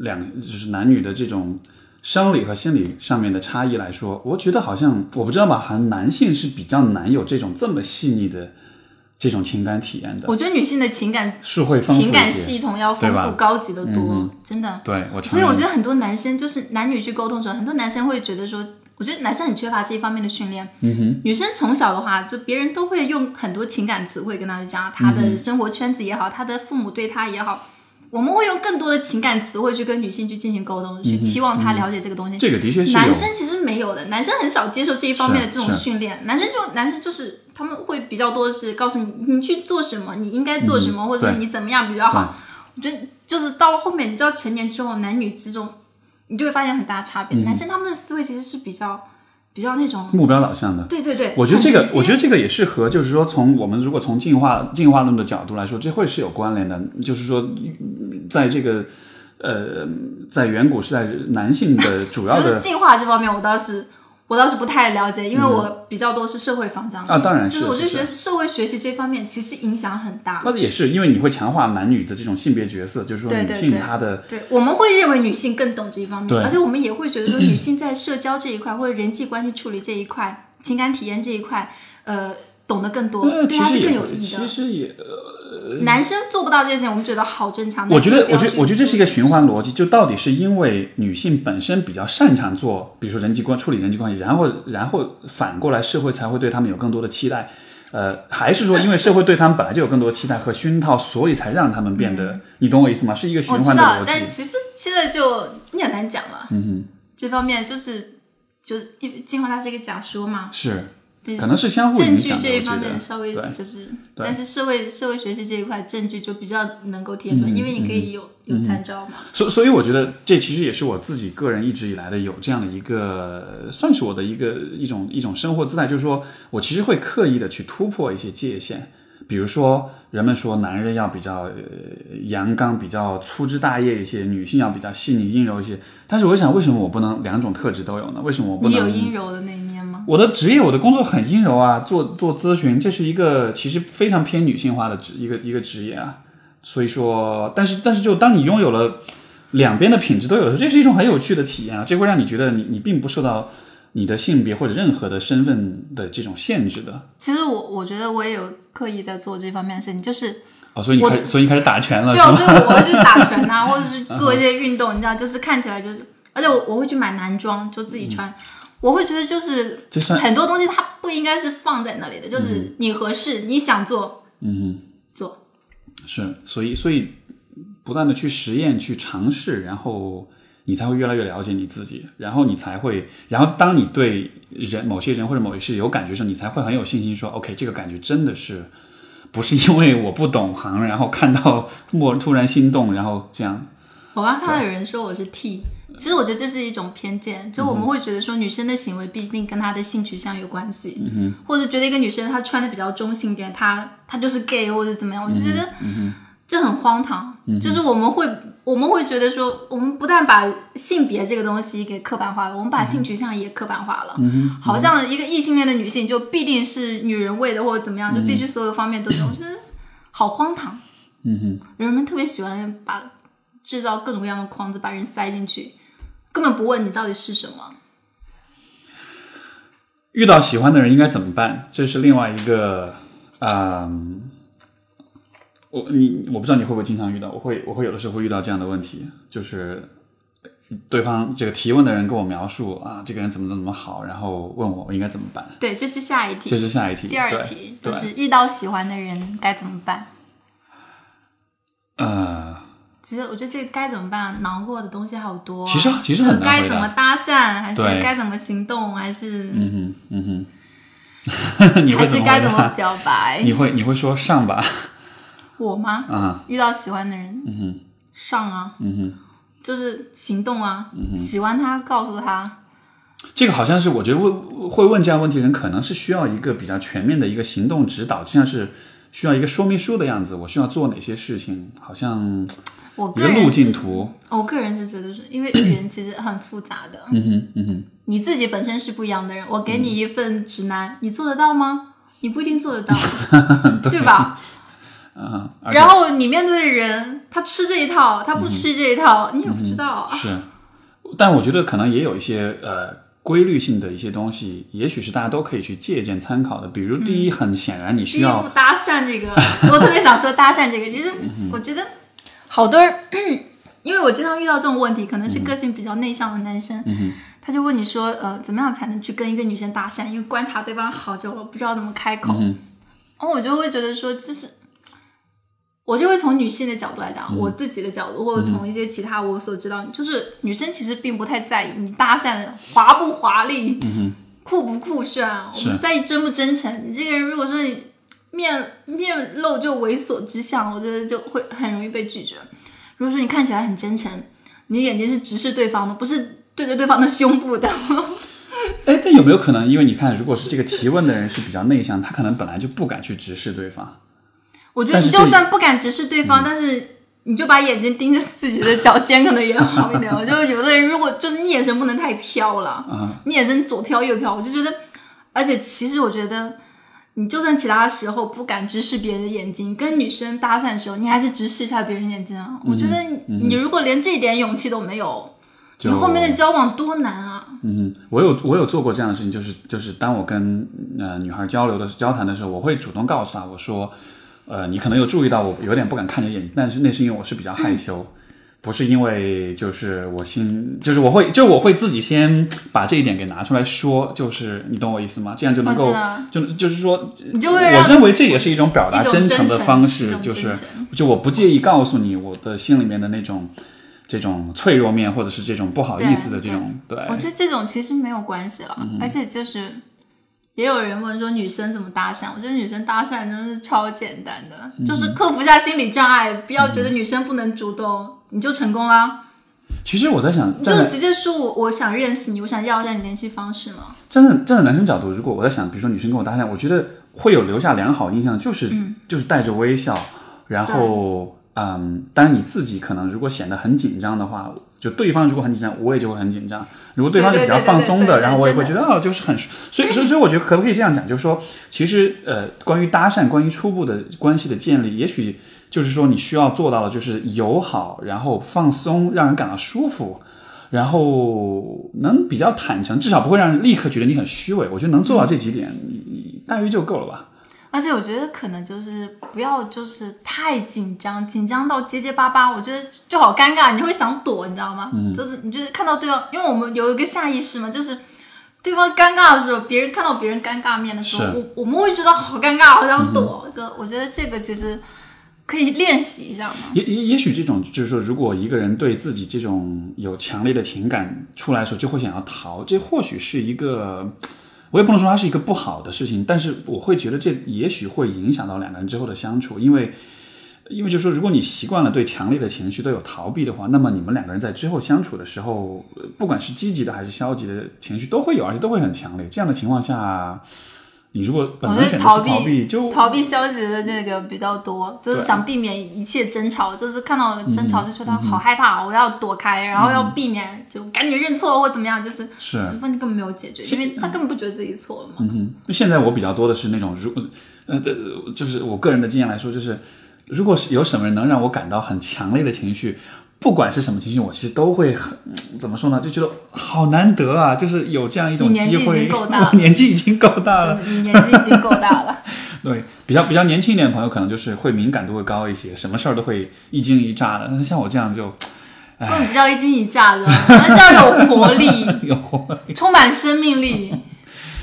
A: 两就是男女的这种生理和心理上面的差异来说，我觉得好像我不知道吧，好像男性是比较难有这种这么细腻的这种情感体验的，
B: 我觉得女性的情感
A: 是会丰富
B: 情感。系统要丰富、高级的多，
A: 嗯
B: 真的。
A: 对，
B: 所以我觉得很多男生就是男女去沟通的时候，很多男生会觉得说，我觉得男生很缺乏这一方面的训练。嗯哼，女生从小的话，就别人都会用很多情感词汇跟他讲，他的生活圈子也好，他的父母对他也好，我们会用更多的情感词汇去跟女性去进行沟通，去期望她了解这个东西。
A: 这个的确是
B: 男生其实没有的，男生很少接受这一方面的这种训练。男生就男生就是他们会比较多的是告诉你你去做什么，你应该做什么，或者是你怎么样比较好。我觉得就是到了后面，你知道成年之后，男女之中你就会发现很大的差别。男生他们的思维其实是比较比较那种，
A: 目标导向的。
B: 对对对，
A: 我觉得这个我觉得这个也是和，就是说，从我们如果从进化进化论的角度来说，这会是有关联的。就是说，在这个呃，在远古时代，男性的主要的
B: 进化这方面，我倒是我倒是不太了解，因为我比较多是社会方向的
A: 啊当然
B: 就是是我就觉得社会学习这方面其实影响很大。
A: 那也是因为你会强化男女的这种性别角色，就是说女性她的
B: 对，我们会认为女性更懂这一方面，而且我们也会觉得说，女性在社交这一块或者人际关系处理这一块、情感体验这一块，呃，懂得更多，
A: 呃，
B: 对她是更有益的。
A: 其实也，
B: 男生做不到这些，我们觉得好正常。
A: 我觉得，我觉得，我觉得这是一个循环逻辑。就到底是因为女性本身比较擅长做，比如说人际关处理人际关系，然后然后反过来社会才会对他们有更多的期待，呃，还是说因为社会对他们本来就有更多的期待和熏陶，所以才让他们变得，你懂我意思吗？是一个循
B: 我知道
A: 环的逻，辑。
B: 但其实现在就你很难讲了。嗯哼，这方面就是就是因为进化它是一个假说嘛，
A: 是可能是相互
B: 证
A: 影响的。
B: 据这一方面稍微
A: 对
B: 就是，但是社会社会学习这一块证据就比较能够体现出
A: 嗯
B: 来，因为你可以有有参照嘛。
A: 所所以我觉得这其实也是我自己个人一直以来的有这样的一个，算是我的一个一种一种生活姿态，就是说我其实会刻意的去突破一些界限，比如说人们说男人要比较呃阳刚，比较粗枝大叶一些，女性要比较细腻阴柔一些，但是我想为什么我不能两种特质都有呢？为什么我不能
B: 你有？阴柔的那一面吗？
A: 我的职业，我的工作很阴柔啊，做做咨询，这是一个其实非常偏女性化的职一个一个职业啊。所以说，但是但是就当你拥有了两边的品质都有的时候，这是一种很有趣的体验啊，这会让你觉得你你并不受到你的性别或者任何的身份的这种限制的。
B: 其实我我觉得我也有刻意在做这方面的事情，就是
A: 哦，所以你开所以你开始打拳了，
B: 对？所以我会去打拳啊，或者是 做一些运动，你知道，就是看起来就是，而且我我会去买男装，就自己穿。我会觉得就是
A: 就算
B: 很多东西它不应该是放在那里的，就是你合适，你想做
A: 嗯
B: 做。
A: 是，所以所以不断的去实验、去尝试，然后你才会越来越了解你自己，然后你才会，然后当你对人某些人或者某些事有感觉的时候，你才会很有信心说，OK，这个感觉真的是不是因为我不懂行，然后看到 莫突然心动，然后这样。
B: 我刚看到有人说我是 T，其实我觉得这是一种偏见，就我们会觉得说女生的行为必定跟她的性取向有关系，或者觉得一个女生她穿的比较中性点，她她就是 gay 或者怎么样，我就觉得这很荒唐。就是我们会我们会觉得说，我们不但把性别这个东西给刻板化了，我们把性取向也刻板化了，好像一个异性恋的女性就必定是女人味的或者怎么样，就必须所有方面都有，我觉得好荒唐。
A: 嗯哼，
B: 人们特别喜欢把制造各种各样的框子，把人塞进去。根本不问你到底是什么。
A: 遇到喜欢的人应该怎么办？这是另外一个，嗯，我你我不知道你会不会经常遇到，我会我会有的时候会遇到这样的问题，就是对方这个提问的人跟我描述啊，这个人怎么怎么好，然后问我我应该怎么办？
B: 对，这是下一题，
A: 这是下一题，
B: 第二题就是遇到喜欢的人该怎么办？
A: 呃。
B: 其实我觉得这个该怎么办？难过的东西好多。
A: 其实其实很
B: 难该怎么搭讪，还是该怎么行动，还是
A: 嗯哼嗯哼，你
B: 还是 该怎么表白？
A: 你会你会说上吧？
B: 我吗？
A: 啊，
B: 遇到喜欢的人，
A: 嗯哼，
B: 上啊，
A: 嗯哼，
B: 就是行动啊，嗯喜欢他，告诉他。
A: 这个好像是我觉得问会问这样问题的人，可能是需要一个比较全面的一个行动指导，就像是需要一个说明书的样子。我需要做哪些事情？好像。
B: 我个人
A: 路径图，
B: 我个人是觉得是因为语言其实很复杂的。
A: 嗯哼，嗯哼，
B: 你自己本身是不一样的人，我给你一份指南，你做得到吗？你不一定做得到，对吧？
A: 嗯。
B: 然后你面对的人，他吃这一套，他不吃这一套，你也不知道啊。
A: 是，但我觉得可能也有一些呃规律性的一些东西，也许是大家都可以去借鉴参考的。比如，第一，很显然你需要
B: 搭讪这个，我特别想说搭讪这个，就是我觉得。好多人，因为我经常遇到这种问题，可能是个性比较内向的男生，他就问你说，呃，怎么样才能去跟一个女生搭讪？因为观察对方好久了，不知道怎么开口。然后我就会觉得说，就是，我就会从女性的角度来讲，我自己的角度，或者从一些其他我所知道，就是女生其实并不太在意你搭讪华不华丽，酷不酷炫，我们在意真不真诚。你这个人如果说你。面面露就猥琐之相，我觉得就会很容易被拒绝。如果说你看起来很真诚，你眼睛是直视对方的，不是对着对方的胸部的。
A: 哎，但有没有可能，因为你看，如果是这个提问的人是比较内向，他可能本来就不敢去直视对方。
B: 我觉得你就算不敢直视对方，但是你就把眼睛盯着自己的脚尖，可能也好一点。我就有的人，如果就是你眼神不能太飘了，你眼神左飘右飘，我就觉得，而且其实我觉得。你就算其他时候不敢直视别人的眼睛，跟女生搭讪的时候，你还是直视一下别人眼睛啊！我觉得你如果连这一点勇气都没有，你后面的交往多难啊！
A: 嗯，我有我有做过这样的事情，就是就是当我跟呃女孩交流的交谈的时候，我会主动告诉她，我说，呃，你可能有注意到我有点不敢看你眼睛，但是那是因为我是比较害羞。不是因为就是我心，就是我会，就我会自己先把这一点给拿出来说，就是你懂我意思吗？这样就能够，就就是说，
B: 你就会
A: 我认为这也是一种表达
B: 真
A: 诚的方式，就是就我不介意告诉你我的心里面的那种这种脆弱面，或者是这种不好意思的这种，对。
B: 我觉得这种其实没有关系了，而且就是。也有人问说女生怎么搭讪？我觉得女生搭讪真的是超简单的，就是克服一下心理障碍，不要觉得女生不能主动，你就成功啦。
A: 其实我在想，
B: 就是直接说我我想认识你，我想要一下你联系方式嘛。
A: 站在站在男生角度，如果我在想，比如说女生跟我搭讪，我觉得会有留下良好印象，就是就是带着微笑，然后嗯，当然你自己可能如果显得很紧张的话。就对方如果很紧张，我也就会很紧张。如果对方是比较放松的，然后我也会觉得哦，就是很所以所以所以我觉得可不可以这样讲，就是说，其实呃，关于搭讪，关于初步的关系的建立，也许就是说你需要做到的就是友好，然后放松，让人感到舒服，然后能比较坦诚，至少不会让人立刻觉得你很虚伪。我觉得能做到这几点，你大约就够了吧。
B: 而且我觉得可能就是不要就是太紧张，紧张到结结巴巴，我觉得就好尴尬，你会想躲，你知道吗？嗯，就是你就是看到对方，因为我们有一个下意识嘛，就是对方尴尬的时候，别人看到别人尴尬面的时候，我我们会觉得好尴尬，好想躲。就我觉得这个其实可以练习一下嘛。
A: 也也也许这种就是说，如果一个人对自己这种有强烈的情感出来的时候，就会想要逃，这或许是一个。我也不能说它是一个不好的事情，但是我会觉得这也许会影响到两个人之后的相处，因为，因为就是说，如果你习惯了对强烈的情绪都有逃避的话，那么你们两个人在之后相处的时候，不管是积极的还是消极的情绪都会有，而且都会很强烈。这样的情况下，你如果本
B: 我
A: 能选择是
B: 觉得逃避
A: 逃避，就
B: 逃避消极的那个比较多，就是想避免一切争吵，就是看到争吵就觉
A: 嗯
B: 得好害怕，我要躲开，然后要避免，就赶紧认错或怎么样，就是
A: 是。
B: 这问题根本没有解决，因为他根本不觉得自己错了嘛。
A: 嗯，现在我比较多的是那种，如 呃，这就是我个人的经验来说，就是如果是有什么人能让我感到很强烈的情绪，不管是什么情绪，我其实都会很嗯怎么说呢，就觉得好难得啊，就是有这样一种
B: 你年纪已
A: 机会，
B: 经够大了
A: 年纪已经够大了。
B: 年纪已经够大了。
A: 对，比较比较年轻一点的朋友，可能就是会敏感度会高一些，什么事儿都会一惊一乍的。那像我这样就，
B: 根本不叫一惊一乍的，那叫有活力，
A: 有活力
B: 充满生命力，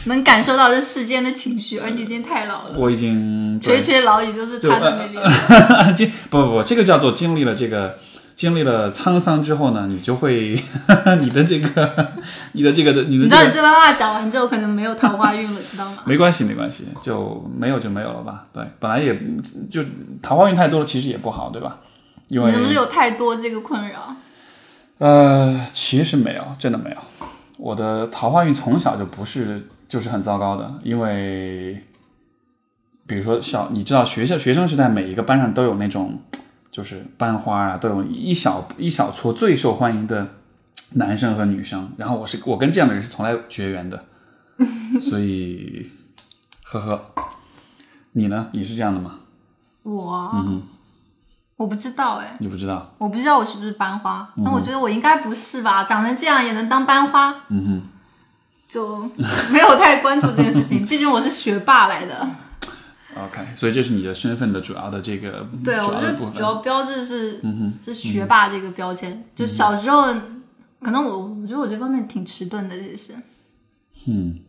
B: 能感受到这世间的情绪，而你已经太老了，
A: 我已经
B: 垂
A: 对
B: 垂老矣就是
A: 就
B: 他的那边。
A: 经不不不，这个叫做经历了这个经历了沧桑之后呢，你就会 你的这个你的这个的你的
B: 你知道
A: 这个
B: 你这番话讲完之后，可能没有桃花运了，知道吗？
A: 没关系没关系，就没有就没有了吧。对，本来也就桃花运太多了，其实也不好，对吧？因为
B: 你是不是有太多这个困扰？
A: 呃，其实没有，真的没有。我的桃花运从小就不是就是很糟糕的，因为比如说小，你知道学校学生时代每一个班上都有那种就是班花啊，都有一小一小撮最受欢迎的男生和女生，然后我是我跟这样的人是从来绝缘的，所以呵呵，你呢？你是这样的吗？
B: 我啊，我不知道哎、
A: 你不知道？
B: 我不知道我是不是班花，那、我觉得我应该不是吧？长成这样也能当班花，
A: 嗯哼。
B: 就没有太关注这件事情。毕竟我是学霸来的，
A: OK，所以这是你的身份的主要的这个
B: 对，我觉得。主要标志是、
A: 嗯
B: 是学霸这个标签。就小时候，可能我我觉得我这方面挺迟钝的，其实。
A: 嗯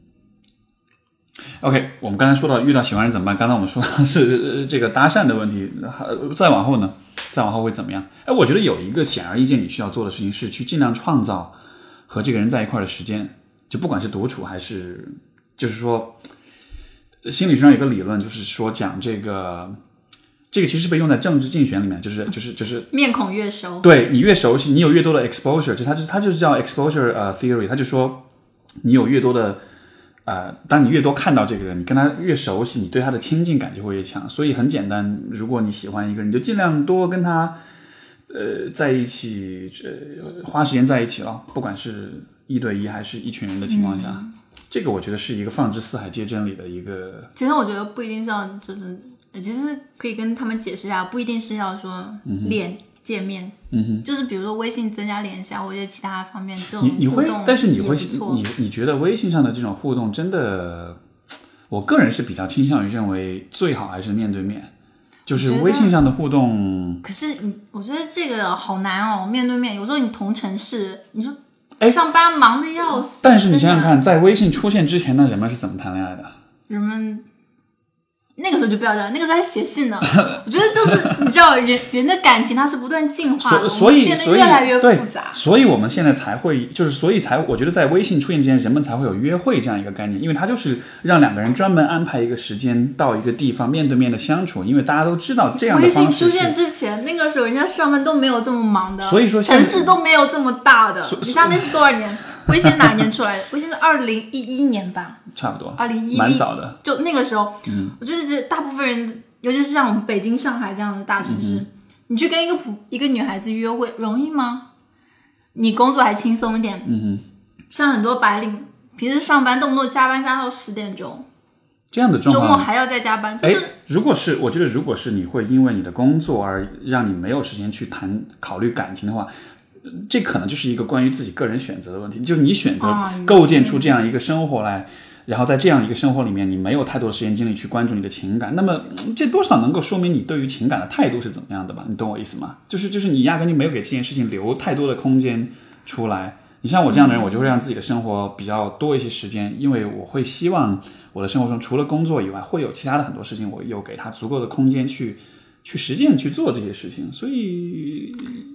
A: OK，我们刚才说到遇到喜欢人怎么办？刚才我们说的是呃这个搭讪的问题，还再往后呢？再往后会怎么样？哎，我觉得有一个显而易见你需要做的事情是去尽量创造和这个人在一块儿的时间，就不管是独处还是，就是说，呃心理学上有个理论，就是说讲这个，这个其实被用在政治竞选里面，就是就是就是
B: 面孔越熟，
A: 对你越熟悉，你有越多的 exposure，就它是它就是叫 exposure 呃 theory，它就说你有越多的呃，当你越多看到这个人，你跟他越熟悉，你对他的亲近感就会越强。所以很简单，如果你喜欢一个人，你就尽量多跟他呃在一起，呃花时间在一起了，不管是一对一还是一群人的情况下，这个我觉得是一个放之四海皆真理的一个
B: 其实我觉得不一定是要，就是呃其实可以跟他们解释一下，不一定是要说脸见面，
A: 嗯哼。
B: 就是比如说微信增加联系啊，或者其他方面这种
A: 你你会，但是你会你你觉得微信上的这种互动真的，我个人是比较倾向于认为最好还是面对面，就是微信上的互动，
B: 可是你，我觉得这个好难哦，面对面，有时候你同城市，你说
A: 哎
B: 上班忙的要死，
A: 但是你想想，看，在微信出现之前呢，人们是怎么谈恋爱的？
B: 人们那个时候就不要这样，那个时候还写信呢。我觉得就是你知道，人人的感情它是不断进化的，
A: 所所
B: 我们变得越来越复杂。
A: 所以我们现在才会就是所以才我觉得在微信出现之前，人们才会有约会这样一个概念，因为它就是让两个人专门安排一个时间到一个地方面对面的相处，因为大家都知道这样的
B: 微信
A: 方式是
B: 出现之前，那个时候人家上班都没有这么忙的，
A: 所以说
B: 城市都没有这么大的
A: 所。
B: 你像那是多少年？微信哪一年出来的？微信是二零一一年吧，
A: 差不多，
B: 二零一
A: 蛮早的。
B: 就那个时候，嗯，我觉得这大部分人，尤其是像我们北京、上海这样的大城市，你去跟一个普一个女孩子约会容易吗？你工作还轻松一点，
A: 嗯哼，
B: 像很多白领平时上班动不动加班加到十点钟，
A: 这样的状况
B: 周末还要再加班，就
A: 哎
B: 是，
A: 如果是我觉得，如果是你会因为你的工作而让你没有时间去谈考虑感情的话，呃这可能就是一个关于自己个人选择的问题。就是你选择
B: 啊
A: 构建出这样一个生活来，然后在这样一个生活里面，你没有太多的时间精力去关注你的情感，那么嗯这多少能够说明你对于情感的态度是怎么样的吧？你懂我意思吗？就是就是你压根就没有给这件事情留太多的空间出来。你像我这样的人，我就会让自己的生活比较多一些时间，因为我会希望我的生活中除了工作以外，会有其他的很多事情，我有给他足够的空间去去实践去做这些事情。所以，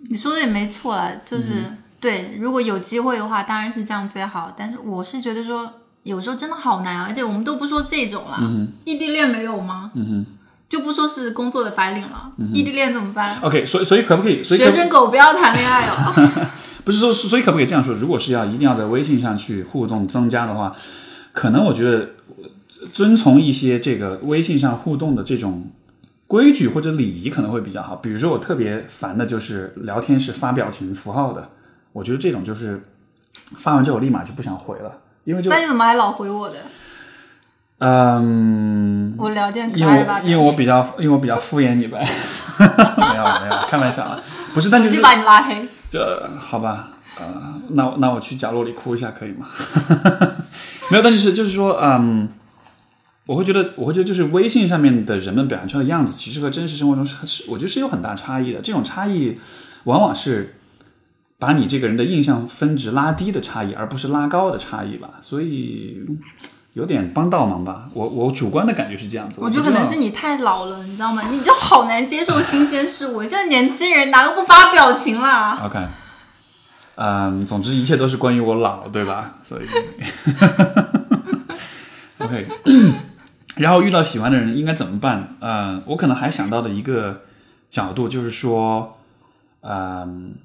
B: 你说的也没错啦，就是、
A: 嗯
B: 对，如果有机会的话，当然是这样最好。但是我是觉得说，有时候真的好难啊，而且我们都不说这种啦，异地恋没有吗？
A: 嗯哼，
B: 就不说是工作的白领了，异地恋怎么办
A: ？OK，所以所以可不可以？所以
B: 学生狗不要谈恋爱哦。
A: 不是说，所以可不可以这样说？如果是要一定要在微信上去互动增加的话，可能我觉得呃遵从一些这个微信上互动的这种规矩或者礼仪可能会比较好。比如说，我特别烦的就是聊天是发表情符号的，我觉得这种就是发完之后立马就不想回了，因为就
B: 那你怎么还老回我的？
A: 嗯，
B: 我聊天可
A: 因
B: 爱吧？
A: 为因为我比较因为我比较敷衍你呗，没有没有开玩笑啊，不是，但就是
B: 去把你拉黑。
A: 这好吧，呃，那我那我去角落里哭一下可以吗？没有，但就是就是说，嗯，我会觉得，我会觉得，就是微信上面的人们表现出来的样子，其实和真实生活中是是，我觉得是有很大差异的。这种差异往往是把你这个人的印象分值拉低的差异，而不是拉高的差异吧。所以有点帮倒忙吧。我我主观的感觉是这样子。
B: 我觉得可能是你太老了，你知道吗？你就好难接受新鲜事物。现在年轻人哪个不发表情啦
A: ？OK，嗯，总之一切都是关于我老，对吧？所以，OK，然后遇到喜欢的人应该怎么办？嗯，我可能还想到的一个角度就是说，嗯，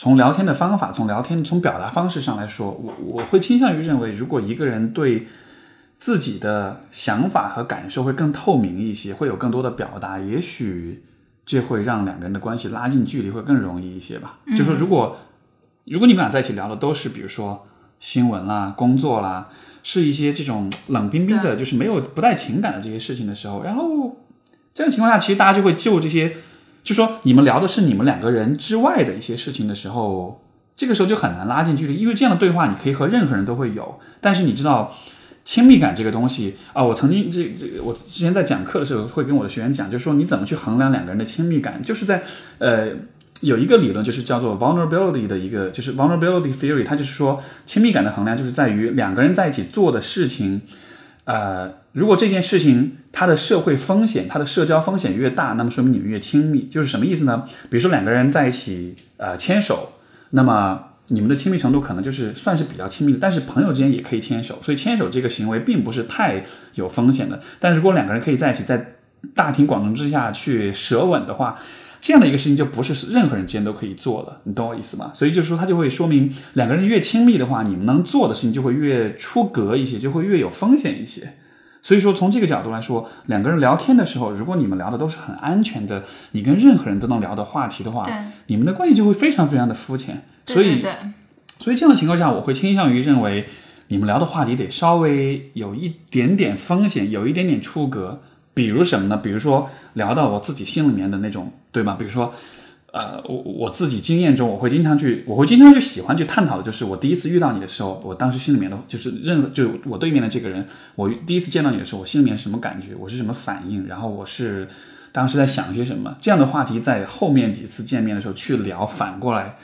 A: 从聊天的方法，从聊天从表达方式上来说，我我会倾向于认为，如果一个人对自己的想法和感受会更透明一些，会有更多的表达，也许这会让两个人的关系拉近距离，会更容易一些吧。就说如果如果你们俩在一起聊的都是比如说新闻啦、工作啦，是一些这种冷冰冰的，就是没有不带情感的这些事情的时候，然后这样情况下，其实大家就会就这些，就说你们聊的是你们两个人之外的一些事情的时候，这个时候就很难拉近距离，因为这样的对话你可以和任何人都会有，但是你知道。亲密感这个东西啊，我曾经这这，我之前在讲课的时候会跟我的学员讲，就是说你怎么去衡量两个人的亲密感，就是在呃有一个理论就是叫做 vulnerability 的一个，就是 vulnerability theory，它就是说亲密感的衡量就是在于两个人在一起做的事情，呃，如果这件事情它的社会风险、它的社交风险越大，那么说明你们越亲密。就是什么意思呢？比如说两个人在一起呃牵手，那么你们的亲密程度可能就是算是比较亲密的，但是朋友之间也可以牵手，所以牵手这个行为并不是太有风险的。但如果两个人可以在一起，在大庭广众之下去舌吻的话，这样的一个事情就不是任何人之间都可以做的，你懂我意思吗？所以就是说，它就会说明两个人越亲密的话，你们能做的事情就会越出格一些，就会越有风险一些。所以说，从这个角度来说，两个人聊天的时候，如果你们聊的都是很安全的，你跟任何人都能聊的话题的话，你们的关系就会非常非常的肤浅。所以，
B: 对对对，
A: 所以这样的情况下，我会倾向于认为你们聊的话题得稍微有一点点风险，有一点点出格。比如什么呢？比如说聊到我自己心里面的那种，对吧？比如说，呃，我我自己经验中，我会经常去，我会经常去喜欢去探讨的，就是我第一次遇到你的时候，我当时心里面的，就是任何就我对面的这个人，我第一次见到你的时候，我心里面是什么感觉，我是什么反应，然后我是当时在想些什么，这样的话题在后面几次见面的时候去聊，反过来。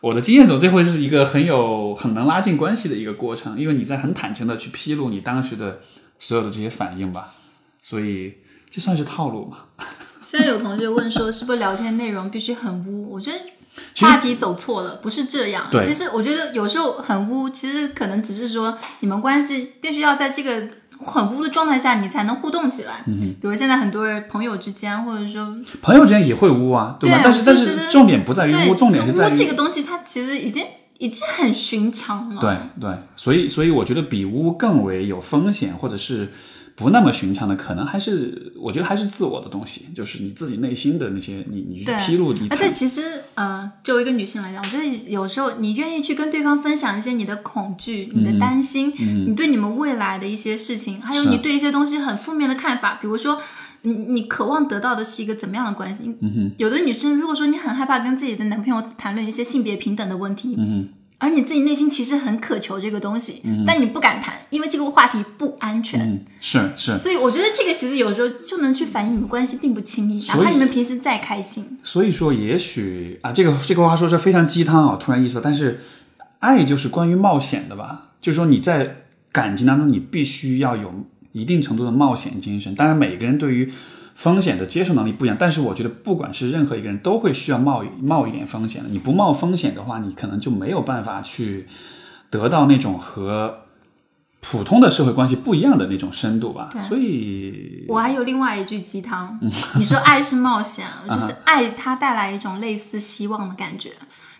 A: 我的经验中，这会是一个很有很能拉近关系的一个过程，因为你在很坦诚的去披露你当时的所有的这些反应吧，所以这算是套路嘛？
B: 现在有同学问说，是不是聊天内容必须很污？我觉得话题走错了，不是这样。其实我觉得有时候很污，其实可能只是说你们关系必须要在这个很污的状态下，你才能互动起来。嗯比如现在很多人朋友之间，或者说
A: 朋友之间也会污啊，对吧？
B: 对啊
A: 但是但是重点不在于污，重点是在
B: 污这个东西，它其实已经已经很寻常了。
A: 对对，所以所以我觉得比污更为有风险，或者是不那么寻常的，可能还是我觉得还是自我的东西，就是你自己内心的那些，你你去披露，你
B: 而且其实，呃，就一个女性来讲，我觉得有时候你愿意去跟对方分享一些你的恐惧、你的担心，你对你们未来的一些事情，还有你对一些东西很负面的看法，比如说。你你渴望得到的是一个怎么样的关系？有的女生，如果说你很害怕跟自己的男朋友谈论一些性别平等的问题，而你自己内心其实很渴求这个东西，但你不敢谈，因为这个话题不安全。
A: 嗯是是，
B: 所以我觉得这个其实有时候就能去反映你们关系并不亲密，哪怕你们平时再开心。
A: 所以说，也许啊，这个这个话说是非常鸡汤啊，突然意识到，但是爱就是关于冒险的吧？就是说你在感情当中，你必须要有一定程度的冒险精神。当然，每个人对于风险的接受能力不一样，但是我觉得不管是任何一个人，都会需要冒冒一点风险的。你不冒风险的话，你可能就没有办法去得到那种和普通的社会关系不一样的那种深度吧。所以，
B: 我还有另外一句鸡汤，你说爱是冒险，就是爱它带来一种类似希望的感觉。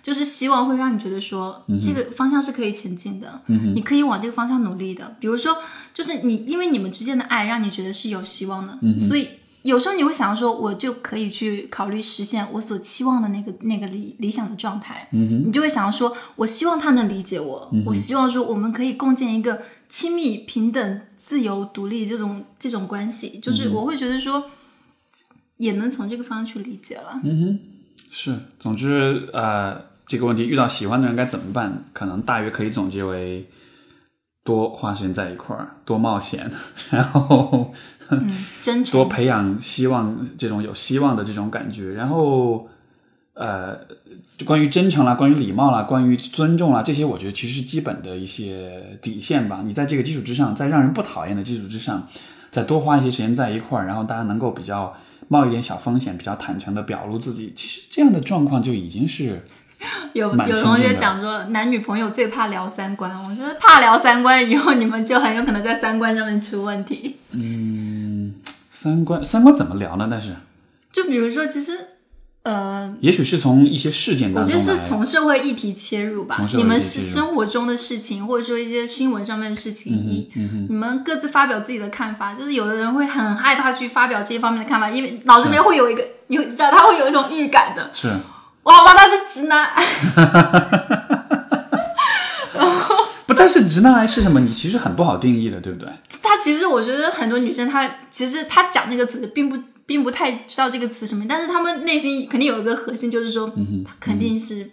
B: 就是希望会让你觉得说这个方向是可以前进的，你可以往这个方向努力的。比如说，就是你因为你们之间的爱让你觉得是有希望的，所以有时候你会想说，我就可以去考虑实现我所期望的那个那个理理想的状态。嗯你就会想要说，我希望他能理解我，我希望说我们可以共建一个亲密、平等、自由、独立这种这种关系。就是我会觉得说，也能从这个方向去理解了。
A: 嗯哼，是，总之呃。这个问题遇到喜欢的人该怎么办？可能大约可以总结为：多花时间在一块儿，多冒险，然后
B: 真诚，
A: 多培养希望这种有希望的这种感觉。然后，呃，关于真诚啦，关于礼貌啦，关于尊重啦，这些我觉得其实是基本的一些底线吧。你在这个基础之上，在让人不讨厌的基础之上，再多花一些时间在一块儿，然后大家能够比较冒一点小风险，比较坦诚的表露自己，其实这样的状况就已经是。
B: 有有同学讲说，男女朋友最怕聊三观。我觉得怕聊三观，以后你们就很有可能在三观上面出问题。
A: 嗯，三观三观怎么聊呢？但是，
B: 就比如说，其实呃，
A: 也许是从一些事件当
B: 中，我觉得是从社会议题切入吧。你们是生活中的事情，或者说一些新闻上面的事情，你你们各自发表自己的看法。就是有的人会很害怕去发表这些方面的看法，因为脑子里面会有一个，你知道他会有一种预感的。
A: 是。
B: 我好吧，他是直男癌。
A: 不，但是直男癌是什么？你其实很不好定义的，对不对？
B: 他其实，我觉得很多女生，她其实她讲这个词，并不并不太知道这个词什么，但是她们内心肯定有一个核心，就是说，他肯定是，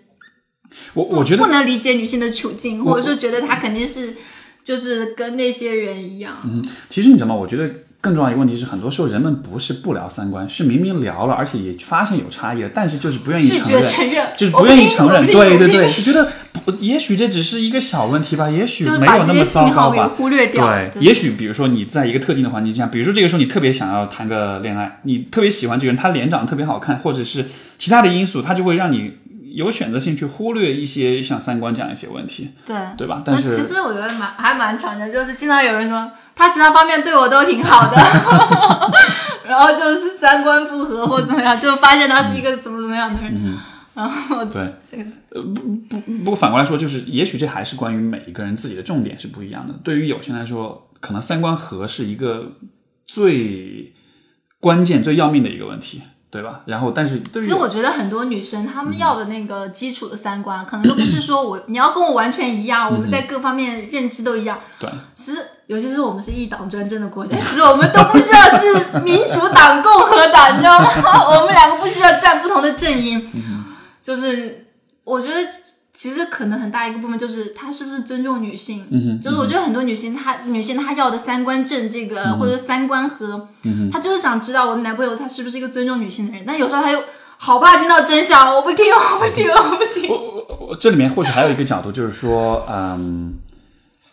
A: 我我觉得
B: 不能理解女性的处境，或者说觉得她肯定是就是跟那些人一样。
A: 嗯，其实你知道吗？我觉得。更重要一个问题是，很多时候人们不是不聊三观，是明明聊了，而且也发现有差异了，但是就是不愿意
B: 承认，
A: 就是不愿意承认。对对对，就觉得不，也许这只是一个小问题吧，也许没有那么糟糕吧。
B: 忽略掉。
A: 对，也许比如说你在一个特定的环境下，比如说这个时候你特别想要谈个恋爱，你特别喜欢这个人，他脸长得特别好看，或者是其他的因素，他就会让你。有选择性去忽略一些像三观这样一些问题，
B: 对
A: 对吧？但是
B: 其实我觉得蛮还蛮常见，就是经常有人说他其他方面对我都挺好的，然后就是三观不合或怎么样，就发现他是一个怎么怎么样的人。然后
A: 对
B: 这个
A: 呃不不不过反过来说，就是也许这还是关于每一个人自己的重点是不一样的。对于有些人来说，可能三观合是一个最关键、最要命的一个问题。对吧？然后，但是
B: 其实我觉得很多女生她们要的那个基础的三观，可能都不是说我你要跟我完全一样，我们在各方面认知都一样。
A: 对，
B: 其实尤其是我们是一党专政的国家，其实我们都不需要是民主党、共和党，你知道吗？我们两个不需要站不同的阵营。就是我觉得。其实可能很大一个部分就是他是不是尊重女性，就是我觉得很多女性她女性她要的三观正这个或者三观和，她就是想知道我的男朋友他是不是一个尊重女性的人，但有时候他又好怕听到真相，我不听，我不听，我不听。
A: 我我我这里面或许还有一个角度就是说，嗯。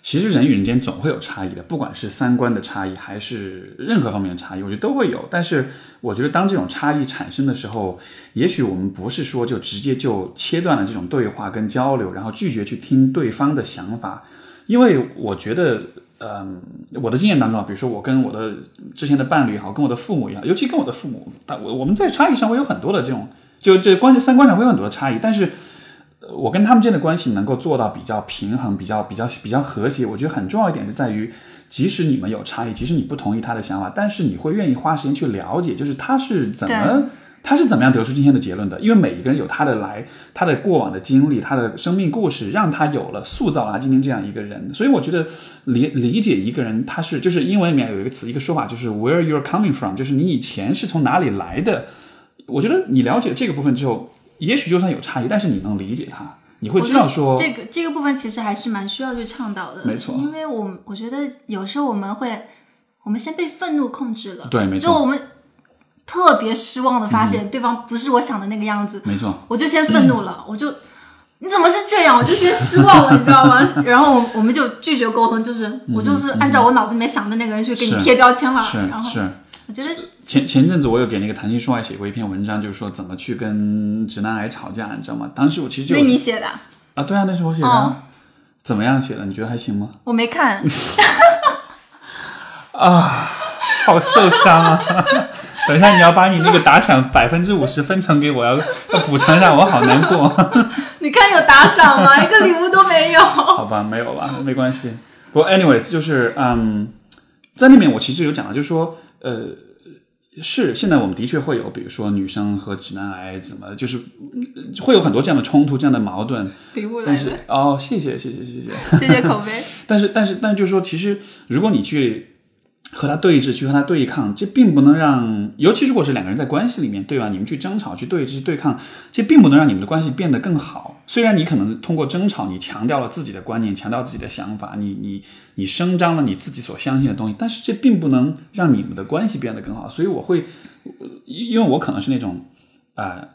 A: 其实人与人间总会有差异的，不管是三观的差异，还是任何方面的差异，我觉得都会有。但是，我觉得当这种差异产生的时候，也许我们不是说就直接就切断了这种对话跟交流，然后拒绝去听对方的想法。因为我觉得，嗯，我的经验当中啊，比如说我跟我的之前的伴侣也好，跟我的父母也好，尤其跟我的父母，但我我们在差异上会有很多的这种，就这关系三观上会有很多的差异，但是。我跟他们之间的关系能够做到比较平衡、比较比较比较和谐，我觉得很重要一点是在于，即使你们有差异，即使你不同意他的想法，但是你会愿意花时间去了解，就是他是怎么他是怎么样得出今天的结论的。因为每一个人有他的来，他的过往的经历，他的生命故事，让他有了塑造了他今天这样一个人。所以我觉得理理解一个人，他是就是英文里面有一个词，一个说法，就是 where you're coming from，就是你以前是从哪里来的。我觉得你了解这个部分之后。也许就算有差异，但是你能理解他，你会知道说
B: 这个这个部分其实还是蛮需要去倡导的。
A: 没错，
B: 因为我我觉得有时候我们会，我们先被愤怒控制了。
A: 对，没错。
B: 就我们特别失望的发现对方不是我想的那个样子。
A: 没错。
B: 我就先愤怒了，我就你怎么是这样？我就先失望了，你知道吗？然后我们就拒绝沟通，就是我就是按照我脑子里面想的那个人去给你贴标签了。
A: 是是。
B: 我觉得
A: 前前阵子我有给那个谈心说爱写过一篇文章，就是说怎么去跟直男癌吵架，你知道吗？当时我其实就
B: 那你写的
A: 啊，对啊，那是我写的。怎么样写的？你觉得还行吗？
B: 我没看，
A: 啊，好受伤啊！等一下，你要把你那个打赏百分之五十分成给我，要要补偿一下，我好难过。
B: 你看有打赏吗？一个礼物都没有。
A: 好吧，没有吧，没关系。不过，anyways，就是嗯，在那边我其实有讲到，就是说，呃，是现在我们的确会有，比如说女生和直男癌怎么，就是嗯会有很多这样的冲突、这样的矛盾。
B: 礼物来
A: 但是
B: 了，
A: 哦，谢谢，谢谢，谢谢。
B: 谢谢口碑。
A: 但是，但是，但就是说，其实如果你去和他对峙，去和他对抗，这并不能让，尤其如果是两个人在关系里面，对吧？你们去争吵、去对峙、对抗，这并不能让你们的关系变得更好。虽然你可能通过争吵，你强调了自己的观念，强调自己的想法，你你你声张了你自己所相信的东西，但是这并不能让你们的关系变得更好。所以我会，因为我可能是那种，呃，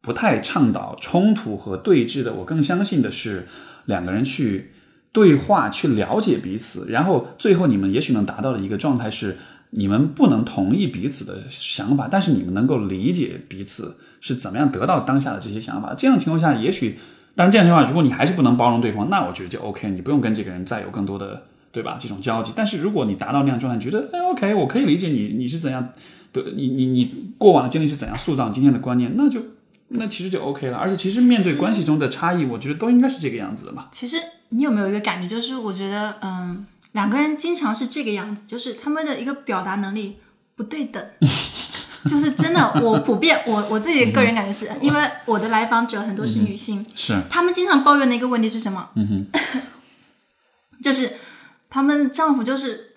A: 不太倡导冲突和对峙的，我更相信的是两个人去对话，去了解彼此，然后最后你们也许能达到的一个状态是，你们不能同意彼此的想法，但是你们能够理解彼此是怎么样得到当下的这些想法。这样情况下，也许，当然这样的情况下，如果你还是不能包容对方，那我觉得就 OK，你不用跟这个人再有更多的。对吧？这种交集，但是如果你达到那样状态，觉得哎，OK，我可以理解你，你是怎样的，你你你过往的经历是怎样塑造今天的观念，那就那其实就 OK 了。而且其实面对关系中的差异，我觉得都应该是这个样子的嘛。
B: 其实你有没有一个感觉，就是我觉得，嗯，两个人经常是这个样子，就是他们的一个表达能力不对等。就是真的，我普遍我我自己个人感觉是，因为我的来访者很多是女性，
A: 是，
B: 他们经常抱怨的一个问题是什么？
A: 嗯哼，
B: 就是他们丈夫就是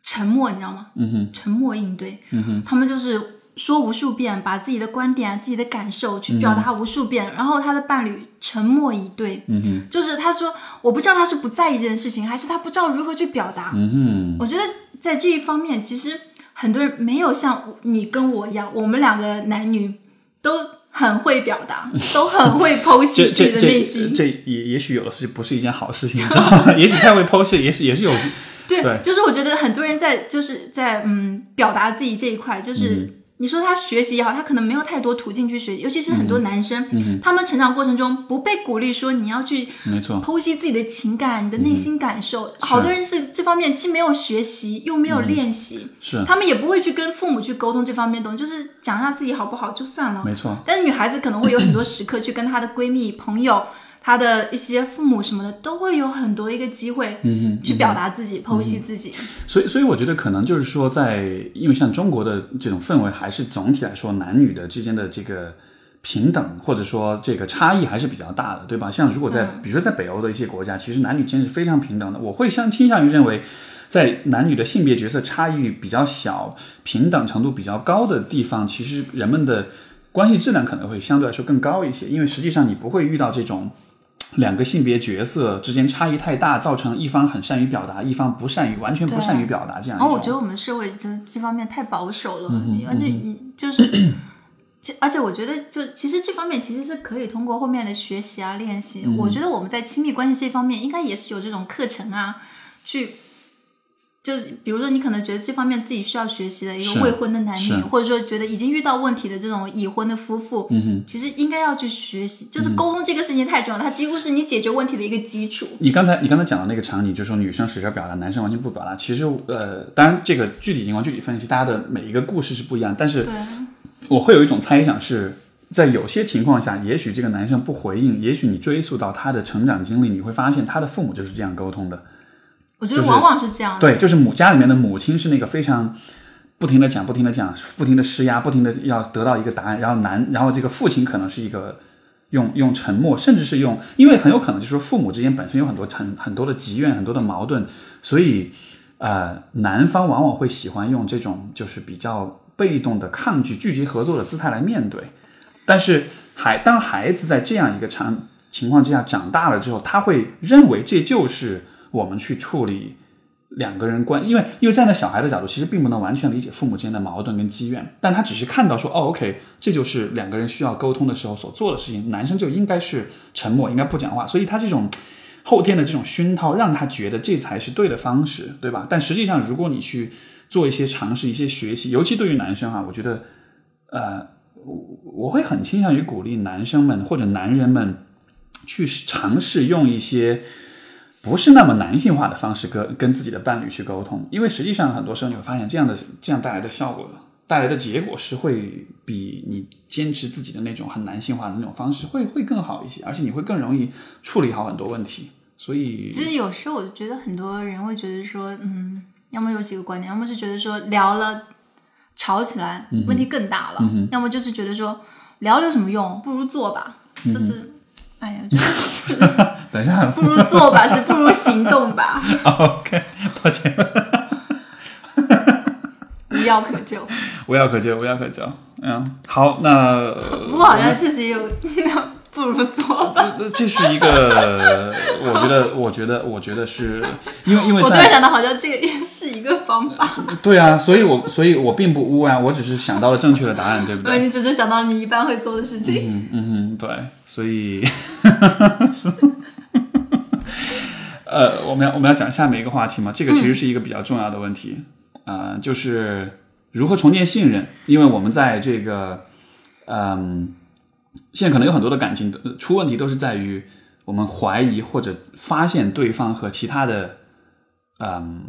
B: 沉默，你知道吗？
A: 嗯哼，
B: 沉默应对，
A: 嗯哼，
B: 他们就是说无数遍，把自己的观点、自己的感受去表达无数遍，然后他的伴侣沉默以对，
A: 嗯哼，
B: 就是他说我不知道他是不在意这件事情，还是他不知道如何去表达。
A: 嗯哼，
B: 我觉得在这一方面，其实很多人没有像你跟我一样，我们两个男女都很会表达，都很会剖析自己的内心。
A: 这也也许有的是不是一件好事情，你知道吗？也许太会剖析，也是也是有。
B: 对，
A: 对。
B: 就是我觉得很多人在就是在嗯表达自己这一块，就是、你说他学习也好，他可能没有太多途径去学习，尤其是很多男生，他们成长过程中不被鼓励说你要去
A: 没错，
B: 剖析自己的情感、你的内心感受，好多人是这方面既没有学习又没有练习，
A: 是
B: 他们也不会去跟父母去沟通这方面的东西，就是讲一下自己好不好就算了。
A: 没错，
B: 但是女孩子可能会有很多时刻去跟她的闺蜜、朋友、她的一些父母什么的，都会有很多一个机会，
A: 嗯嗯，
B: 去表达自己、剖析自己。
A: 所以，所以我觉得可能就是说在，因为像中国的这种氛围，还是总体来说男女的之间的这个平等，或者说这个差异还是比较大的，对吧？像如果在，比如说在北欧的一些国家，其实男女之间是非常平等的。我会相倾向于认为，在男女的性别角色差异比较小、平等程度比较高的地方，其实人们的关系质量可能会相对来说更高一些，因为实际上你不会遇到这种。两个性别角色之间差异太大，造成一方很善于表达，一方不善于完全不善于表达这样一种。
B: 然后我觉得我们社会这这方面太保守了，而且嗯就是，这而且我觉得就其实这方面其实是可以通过后面的学习啊练习。我觉得我们在亲密关系这方面应该也是有这种课程啊，去。就是比如说，你可能觉得这方面自己需要学习的一个未婚的男女，或者说觉得已经遇到问题的这种已婚的夫妇。其实应该要去学习。就是沟通这个事情太重要，它几乎是你解决问题的一个基础。
A: 你刚才你刚才讲的那个场景，就是说女生使劲表达，男生完全不表达。其实呃，当然这个具体情况具体分析，大家的每一个故事是不一样。但是
B: 对，
A: 我会有一种猜想是，在有些情况下，也许这个男生不回应，也许你追溯到他的成长经历，你会发现他的父母就是这样沟通的。就是
B: 我觉得往往是这样的。
A: 对，就是母家里面的母亲是那个非常不停的讲、不停的讲、不停的施压、不停的要得到一个答案，然后男，然后这个父亲可能是一个用用沉默，甚至是用，因为很有可能就是说父母之间本身有很多很很多的积怨、很多的矛盾，所以呃，男方往往会喜欢用这种就是比较被动的抗拒、拒绝合作的姿态来面对，但是孩当孩子在这样一个场情况之下长大了之后，他会认为这就是我们去处理两个人关，因为因为站在小孩的角度，其实并不能完全理解父母之间的矛盾跟积怨，但他只是看到说，哦，OK，这就是两个人需要沟通的时候所做的事情，男生就应该是沉默，应该不讲话，所以他这种后天的这种熏陶，让他觉得这才是对的方式，对吧？但实际上，如果你去做一些尝试、一些学习，尤其对于男生哈、我觉得，呃，我我会很倾向于鼓励男生们或者男人们去尝试用一些不是那么男性化的方式跟跟自己的伴侣去沟通，因为实际上很多时候你会发现，这样的这样带来的效果带来的结果是会比你坚持自己的那种很男性化的那种方式会会更好一些，而且你会更容易处理好很多问题。所以
B: 就是有时候我觉得很多人会觉得说，嗯，要么有几个观点，要么是觉得说聊了吵起来问题更大了，要么就是觉得说聊了有什么用，不如做吧，就是。哎呀，就是
A: 等一下，
B: 不如做吧，是不如行动吧，
A: OK，抱歉，
B: 无药可救。
A: 无药可救，无药可救。嗯，好，那
B: 不过好像确实也有不如做吧。
A: 呃这是一个，我觉得，我觉得，我觉得是因为因为
B: 我突然想到，好像这个也是一个方法。
A: 对啊，所以我所以我并不污啊，我只是想到了正确的答案，对不
B: 对，
A: 对？
B: 你只是想到你一般会做的事情。
A: 嗯嗯哼，对，所以，呃，我们要我们要讲下面一个话题嘛，这个其实是一个比较重要的问题，啊、就是如何重建信任，因为我们在这个，嗯，现在可能有很多的感情出问题，都是在于我们怀疑或者发现对方和其他的，嗯，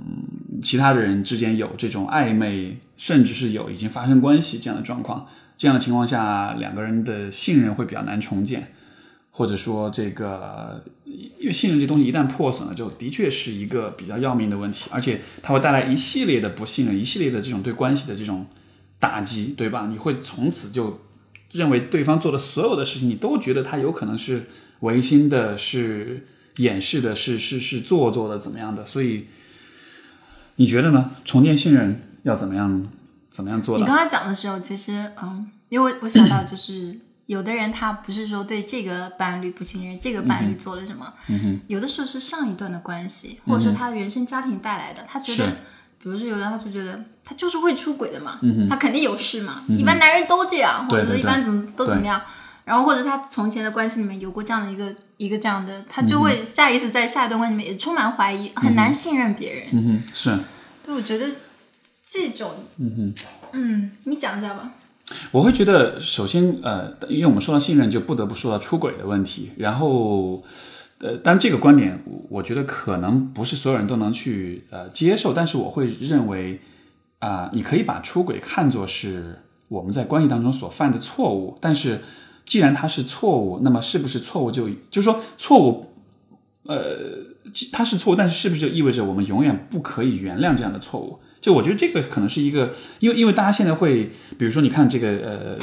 A: 其他的人之间有这种暧昧，甚至是有已经发生关系这样的状况。这样的情况下，两个人的信任会比较难重建，或者说这个，因为信任这东西一旦破损了，就的确是一个比较要命的问题，而且它会带来一系列的不信任，一系列的这种对关系的这种打击，对吧？你会从此就认为对方做的所有的事情，你都觉得他有可能是违心的，是掩饰的，是是是做作的，怎么样的？所以你觉得呢？重建信任要怎么样？怎么样做？
B: 你刚才讲的时候，其实嗯，因为我想到就是。有的人他不是说对这个伴侣不信任，这个伴侣做了什么，
A: 嗯
B: 有的时候是上一段的关系，或者说他的原生家庭带来的，他觉得
A: 是，
B: 比如说有人他就觉得他就是会出轨的嘛，
A: 嗯
B: 他肯定有事嘛，一般男人都这样，或者是一般怎么都怎么样，然后或者他从前的关系里面有过这样的一个一个这样的，他就会下意识在下一段关系里面也充满怀疑，很难信任别人。
A: 嗯哼，是。
B: 对，我觉得这种，嗯哼，嗯，你讲一下吧。
A: 我会觉得，首先，呃，因为我们说到信任，就不得不说到出轨的问题。然后，呃，但这个观点，我觉得可能不是所有人都能去呃接受。但是我会认为，啊、你可以把出轨看作是我们在关系当中所犯的错误。但是，既然它是错误，那么是不是错误就就是说错误，呃，它是错误，但是是不是就意味着我们永远不可以原谅这样的错误？就我觉得这个可能是一个，因为因为大家现在会，比如说你看这个呃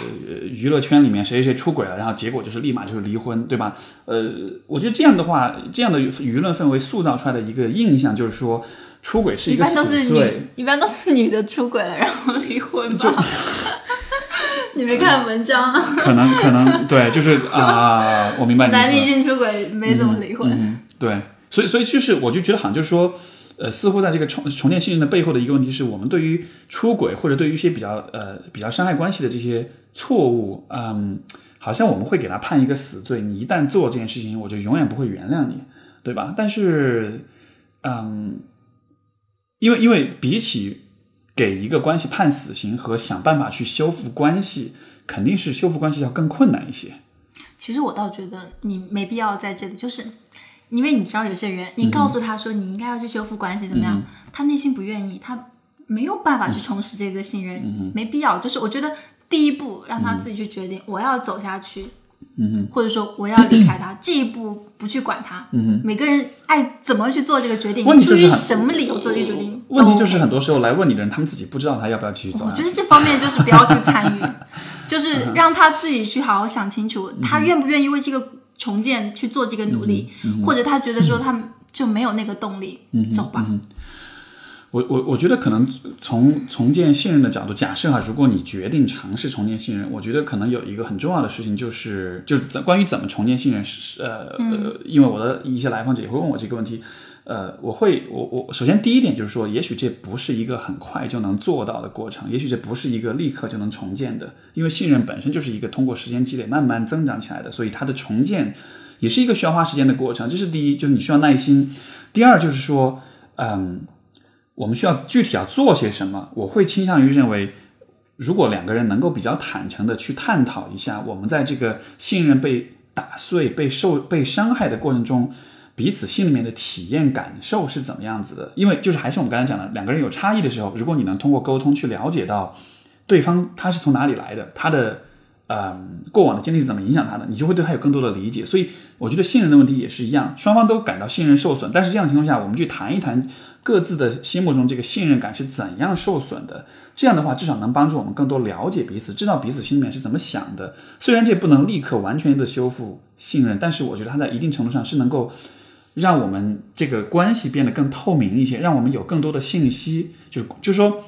A: 娱乐圈里面谁谁谁出轨了，然后结果就是立马就是离婚，对吧？呃，我觉得这样的话，这样的舆论氛围塑造出来的一个印象就是说，出轨是一个
B: 一般都是
A: 死罪。
B: 女，一般都是女的出轨了，然后离婚吧。你没看文章啊？
A: 可能可能对，就是啊、我明白
B: 男明星出轨没怎么离婚。
A: 嗯，对，所以所以就是我就觉得好像就是说，呃，似乎在这个重重建信任的背后的一个问题是我们对于出轨或者对于一些比较呃比较伤害关系的这些错误，嗯，好像我们会给他判一个死罪，你一旦做这件事情，我就永远不会原谅你，对吧？但是，嗯，因为因为比起给一个关系判死刑和想办法去修复关系，肯定是修复关系要更困难一些。
B: 其实我倒觉得你没必要在这里，就是因为你知道有些人，你告诉他说你应该要去修复关系，怎么样？他内心不愿意，他没有办法去重拾这个信任，没必要。就是我觉得第一步让他自己去决定，我要走下去。嗯或者说我要离开他，这一步不去管他。嗯每个人爱怎么去做这个决定，出于什么理由做这个决定，
A: 问题就是很多时候来问你的人，他们自己不知道他要不要继续走。
B: 我觉得这方面就是不要去参与，就是让他自己去好好想清楚，他愿不愿意为这个重建去做这个努力，或者他觉得说他就没有那个动力，嗯走吧。
A: 我我我觉得可能从重建信任的角度，假设哈，如果你决定尝试重建信任，我觉得可能有一个很重要的事情就是，就是怎关于怎么重建信任，是呃呃，因为我的一些来访者也会问我这个问题，呃，我会我我首先第一点就是说，也许这不是一个很快就能做到的过程，也许这不是一个立刻就能重建的，因为信任本身就是一个通过时间积累慢慢增长起来的，所以它的重建也是一个需要花时间的过程，这是第一，就是你需要耐心。第二就是说，嗯。我们需要具体要做些什么？我会倾向于认为，如果两个人能够比较坦诚的去探讨一下，我们在这个信任被打碎、被受、被伤害的过程中，彼此心里面的体验感受是怎么样子的。因为就是还是我们刚才讲的，两个人有差异的时候，如果你能通过沟通去了解到对方他是从哪里来的，他的呃过往的经历是怎么影响他的，你就会对他有更多的理解。所以我觉得信任的问题也是一样，双方都感到信任受损，但是这样的情况下，我们去谈一谈各自的心目中这个信任感是怎样受损的。这样的话，至少能帮助我们更多了解彼此，知道彼此心里面是怎么想的。虽然这不能立刻完全的修复信任，但是我觉得它在一定程度上是能够让我们这个关系变得更透明一些，让我们有更多的信息。就是就是说，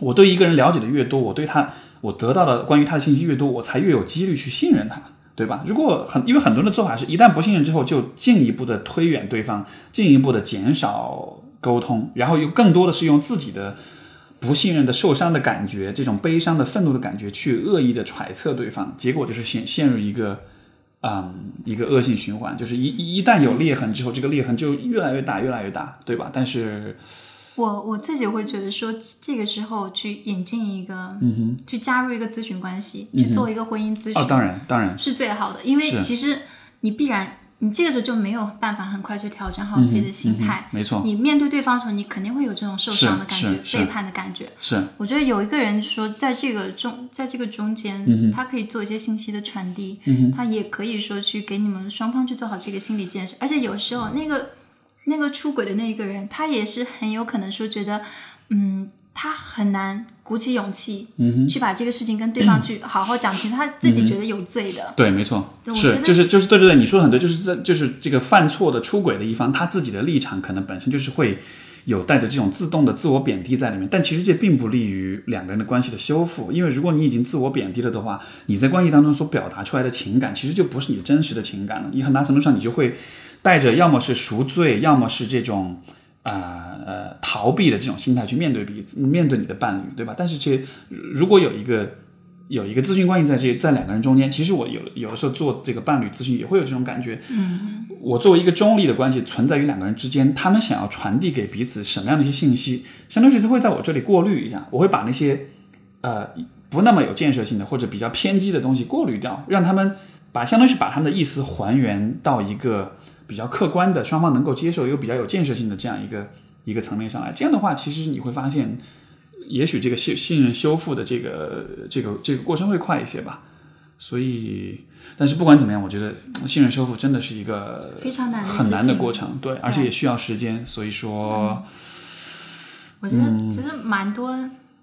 A: 我对一个人了解的越多，我对他我得到的关于他的信息越多，我才越有几率去信任他，对吧？如果很因为很多人的做法是一旦不信任之后，就进一步的推远对方，进一步的减少沟通，然后又更多的是用自己的。不信任的、受伤的感觉，这种悲伤的、愤怒的感觉，去恶意的揣测对方，结果就是陷陷入一个，嗯，一个恶性循环，就是一一旦有裂痕之后，这个裂痕就越来越大，越来越大，对吧？但是，
B: 我我自己会觉得说，这个时候去引进一个，嗯哼，去加入一个咨询关系，去做一个婚姻咨询，
A: 哦，当然，当然
B: 是最好的，因为其实你必然。你这个时候就没有办法很快去调整好自己的心态，
A: 没错。
B: 你面对对方的时候，你肯定会有这种受伤的感觉、背叛的感觉。
A: 是，
B: 我觉得有一个人说，在这个中，在这个中间，他可以做一些信息的传递，他也可以说去给你们双方去做好这个心理建设。而且有时候那个那个出轨的那一个人，他也是很有可能说觉得，嗯。他很难鼓起勇气，嗯去把这个事情跟对方去 好好讲清，他自己觉得有罪的。
A: 对，没错，是就是就是对对对，你说的很对，就是在就是这个犯错的出轨的一方，他自己的立场可能本身就是会有带着这种自动的自我贬低在里面，但其实这并不利于两个人的关系的修复，因为如果你已经自我贬低了的话，你在关系当中所表达出来的情感，其实就不是你真实的情感了，你很大程度上你就会带着要么是赎罪，要么是这种。啊呃，逃避的这种心态去面对彼此，面对你的伴侣，对吧？但是这如果有一个有一个咨询关系在这在两个人中间，其实我有有的时候做这个伴侣咨询也会有这种感觉。
B: 嗯，
A: 我作为一个中立的关系存在于两个人之间，他们想要传递给彼此什么样的一些信息，相当于是会在我这里过滤一下，我会把那些呃不那么有建设性的或者比较偏激的东西过滤掉，让他们把相当于是把他们的意思还原到一个。比较客观的，双方能够接受又比较有建设性的这样一个一个层面上来，这样的话，其实你会发现，也许这个信信任修复的这个这个这个过程会快一些吧。所以，但是不管怎么样，我觉得信任修复真的是一个
B: 非常难
A: 很难的过程，对，而且也需要时间。所以说，
B: 我觉得其实蛮多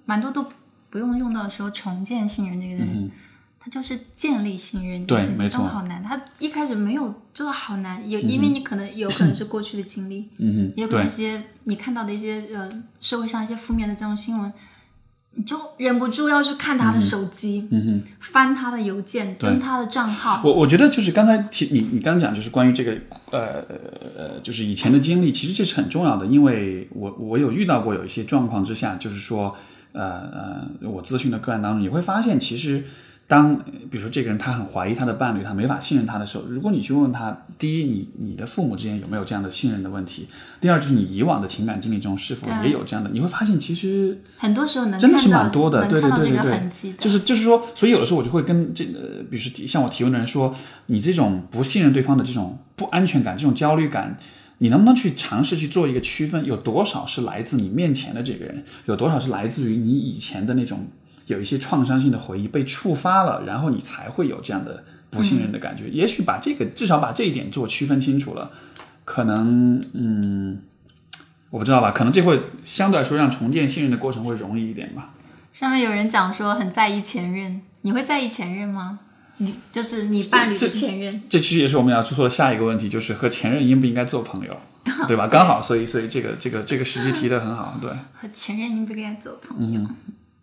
B: 蛮多都不用用到说重建信任这个人。就是建立信任，
A: 对，没错，
B: 好难。他一开始没有，就是好难，有因为你可能有可能是过去的经历，
A: 嗯
B: 也有可能一些你看到的一些呃社会上一些负面的这种新闻，你就忍不住要去看他的手机，
A: 嗯哼，
B: 翻他的邮件，登他的账号。
A: 我我觉得就是刚才提你你刚讲就是关于这个呃呃就是以前的经历，其实这是很重要的，因为我我有遇到过有一些状况之下，就是说呃呃我咨询的个案当中，你会发现其实。当比如说这个人他很怀疑他的伴侣，他没法信任他的时候，如果你去问问他，第一，你你的父母之间有没有这样的信任的问题？第二，就是你以往的情感经历中是否也有这样的？你会发现其实
B: 很多时候能
A: 真的是蛮多的，对对对对
B: 对，
A: 就是就是说，所以有的时候我就会跟这呃，比如说像我提问的人说，你这种不信任对方的这种不安全感、这种焦虑感，你能不能去尝试去做一个区分？有多少是来自你面前的这个人？有多少是来自于你以前的那种？有一些创伤性的回忆被触发了，然后你才会有这样的不信任的感觉。也许把这个至少把这一点做区分清楚了，可能嗯，我不知道吧，可能这会相对来说让重建信任的过程会容易一点吧。
B: 上面有人讲说很在意前任，你会在意前任吗？你就是你伴侣的前任。
A: 这其实也是我们要说的下一个问题，就是和前任应不应该做朋友，对吧？刚好，所以所以这个这个这个时机提的很好，对。
B: 和前任应不应该做朋友？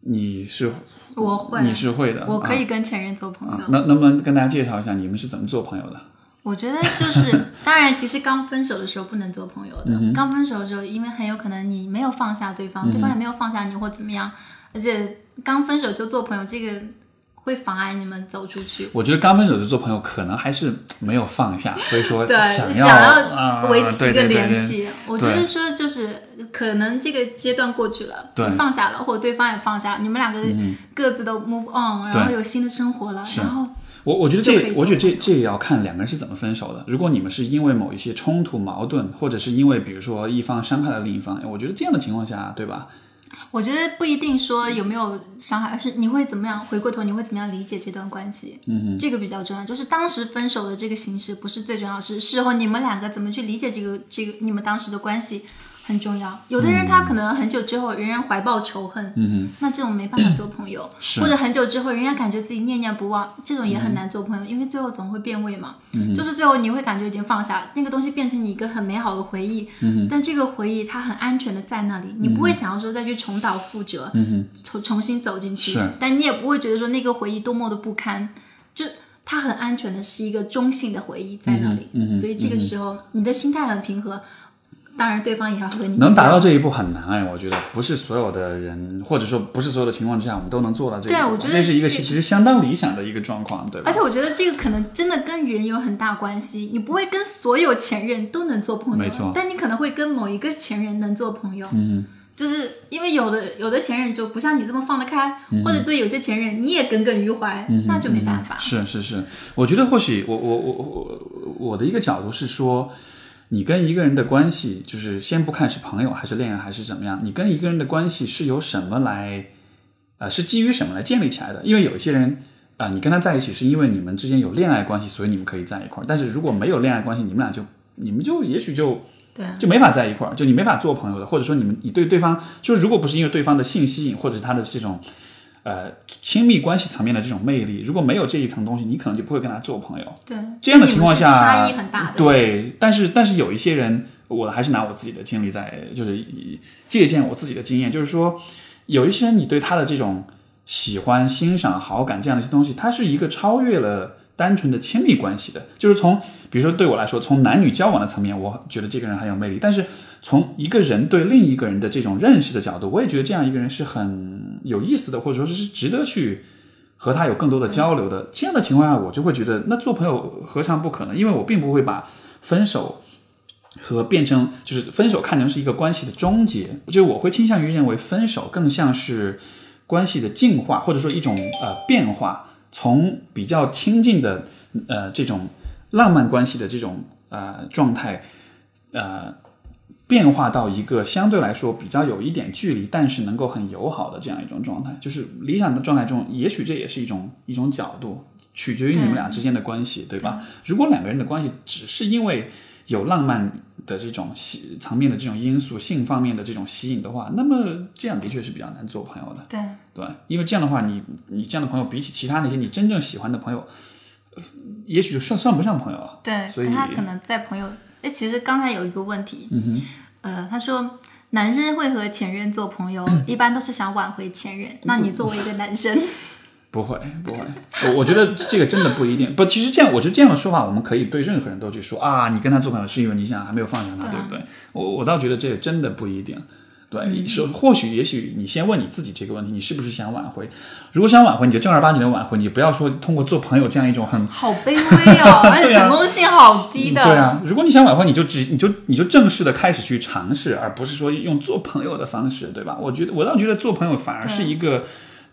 A: 你是
B: 我会，
A: 你是会的，
B: 我可以跟前任做朋友。
A: 能能不能跟大家介绍一下你们是怎么做朋友的？
B: 我觉得就是，当然，其实刚分手的时候不能做朋友的。刚分手的时候，因为很有可能你没有放下对方，对方也没有放下你，或怎么样，而且刚分手就做朋友，这个。会妨碍你们走出去。
A: 我觉得刚分手就做朋友，可能还是没有放下，所以说
B: 想
A: 要
B: 维持一个联
A: 系。
B: 我觉得说就是可能这个阶段过去了，放下了，或者对方也放下，你们两个各自都 move on，然后有新的生活了，然后
A: 我我觉得这，我觉得这这也要看两个人是怎么分手的。如果你们是因为某一些冲突、矛盾，或者是因为比如说一方伤害了另一方，我觉得这样的情况下，对吧？
B: 我觉得不一定说有没有伤害，而是你会怎么样回过头，你会怎么样理解这段关系，嗯这个比较重要。就是当时分手的这个形式不是最重要，是事后你们两个怎么去理解这个这个你们当时的关系很重要。有的人他可能很久之后仍然怀抱仇恨，
A: 嗯
B: 那这种没办法做朋友，
A: 是。
B: 或者很久之后仍然感觉自己念念不忘，这种也很难做朋友，因为最后总会变味嘛。就是最后你会感觉已经放下那个东西，变成你一个很美好的回忆，但这个回忆它很安全的在那里，你不会想要说再去重蹈覆辙，重重新走进去
A: 是，
B: 但你也不会觉得说那个回忆多么的不堪，就。它很安全的是一个中性的回忆在那里，所以这个时候你的心态很平和，当然对方也要和你
A: 能达到这一步很难哎，我觉得不是所有的人，或者说不是所有的情况之下，我们都能做到这一步。
B: 对啊我觉得
A: 这是一个
B: 这
A: 其实相当理想的一个状况，对吧？
B: 而且我觉得这个可能真的跟人有很大关系，你不会跟所有前任都能做朋友，
A: 没错
B: 但你可能会跟某一个前任能做朋友。嗯，就是因为有的有的前任就不像你这么放得开，或者对有些前任你也耿耿于怀，那就没办法。
A: 是是是，我觉得或许我我我我我的一个角度是说，你跟一个人的关系，就是先不看是朋友还是恋人还是怎么样，你跟一个人的关系是由什么来，呃，是基于什么来建立起来的？因为有一些人。啊、你跟他在一起是因为你们之间有恋爱关系，所以你们可以在一块儿。但是如果没有恋爱关系，你们俩就你们就也许就
B: 对啊，
A: 就没法在一块儿，就你没法做朋友的，或者说你们你对对方，就是如果不是因为对方的性吸引，或者是他的这种呃亲密关系层面的这种魅力，如果没有这一层东西，你可能就不会跟他做朋友。
B: 对，
A: 这样的情况下，
B: 差异很大的。
A: 对，但是但是有一些人，我还是拿我自己的经历在，就是以借鉴我自己的经验，就是说，有一些人你对他的这种喜欢、欣赏、好感这样的一些东西，它是一个超越了单纯的亲密关系的，就是从比如说对我来说，从男女交往的层面，我觉得这个人很有魅力，但是从一个人对另一个人的这种认识的角度，我也觉得这样一个人是很有意思的，或者说是值得去。和他有更多的交流的这样的情况下，我就会觉得那做朋友何尝不可能？因为我并不会把分手和变成就是分手看成是一个关系的终结，就我会倾向于认为分手更像是关系的进化，或者说一种呃变化，从比较亲近的呃这种浪漫关系的这种呃状态，呃。变化到一个相对来说比较有一点距离，但是能够很友好的这样一种状态，就是理想的状态中，也许这也是一种一种角度，取决于你们俩之间的关系，对吧？如果两个人的关系只是因为有浪漫的这种吸层面的这种因素，性方面的这种吸引的话，那么这样的确是比较难做朋友的，
B: 对
A: 对，因为这样的话，你你这样的朋友比起其他那些你真正喜欢的朋友，呃也许就算算不上朋友啊。
B: 对，
A: 所以
B: 他可能在朋友。哎，其实刚才有一个问题，
A: 嗯哼，
B: 呃，他说男生会和前任做朋友，一般都是想挽回前任。那你作为一个男生，
A: 不会，不会，我我觉得这个真的不一定。不，其实这样，我觉得这样的说法，我们可以对任何人都去说啊，你跟他做朋友是因为你想还没有放下他，
B: 对
A: 不对？我我倒觉得这个真的不一定。对，
B: 嗯
A: 说或许也许你先问你自己这个问题，你是不是想挽回？如果想挽回，你就正儿八经的挽回，你不要说通过做朋友这样一种很
B: 好卑微哦，而且成功性好低的。
A: 对啊，如果你想挽回，你就只你就你就正式的开始去尝试，而不是说用做朋友的方式，对吧？我觉得我倒觉得做朋友反而是一个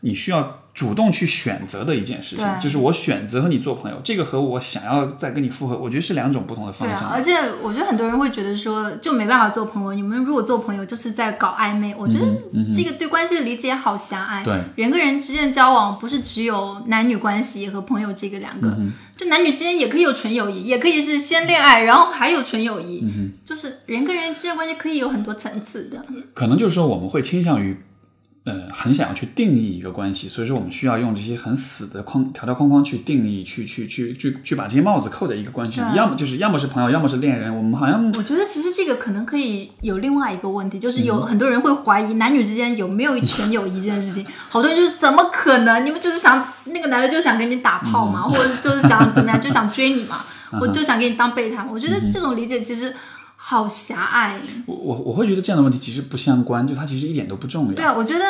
A: 你需要主动去选择的一件事情，就是我选择和你做朋友，这个和我想要再跟你复合，我觉得是两种不同的
B: 对啊，
A: 方向。
B: 而且我觉得很多人会觉得说，就没办法做朋友。你们如果做朋友，就是在搞暧昧。我觉得这个对关系的理解好狭隘。
A: 嗯对，
B: 人跟人之间的交往不是只有男女关系和朋友这个两个，
A: 嗯
B: 就男女之间也可以有纯友谊，也可以是先恋爱，然后还有纯友谊。
A: 嗯
B: 就是人跟人之间的关系可以有很多层次的。
A: 可能就是说我们会倾向于。呃，很想要去定义一个关系，所以说我们需要用这些很死的框条条框框去定义，去去去去去把这些帽子扣在一个关系上，要么就是要么是朋友，要么是恋人。我们好像
B: 我觉得其实这个可能可以有另外一个问题，就是
A: 嗯
B: 有很多人会怀疑男女之间有没有纯友谊这件事情。好多人就是怎么可能？你们就是想那个男的就想跟你打炮嘛，
A: 嗯
B: 或者就是想怎么样，就想追你嘛，我就想给你当备胎。我觉
A: 嗯
B: 得这种理解其实好狭隘。
A: 我我我会觉得这样的问题其实不相关，就它其实一点都不重要。
B: 对啊，我觉得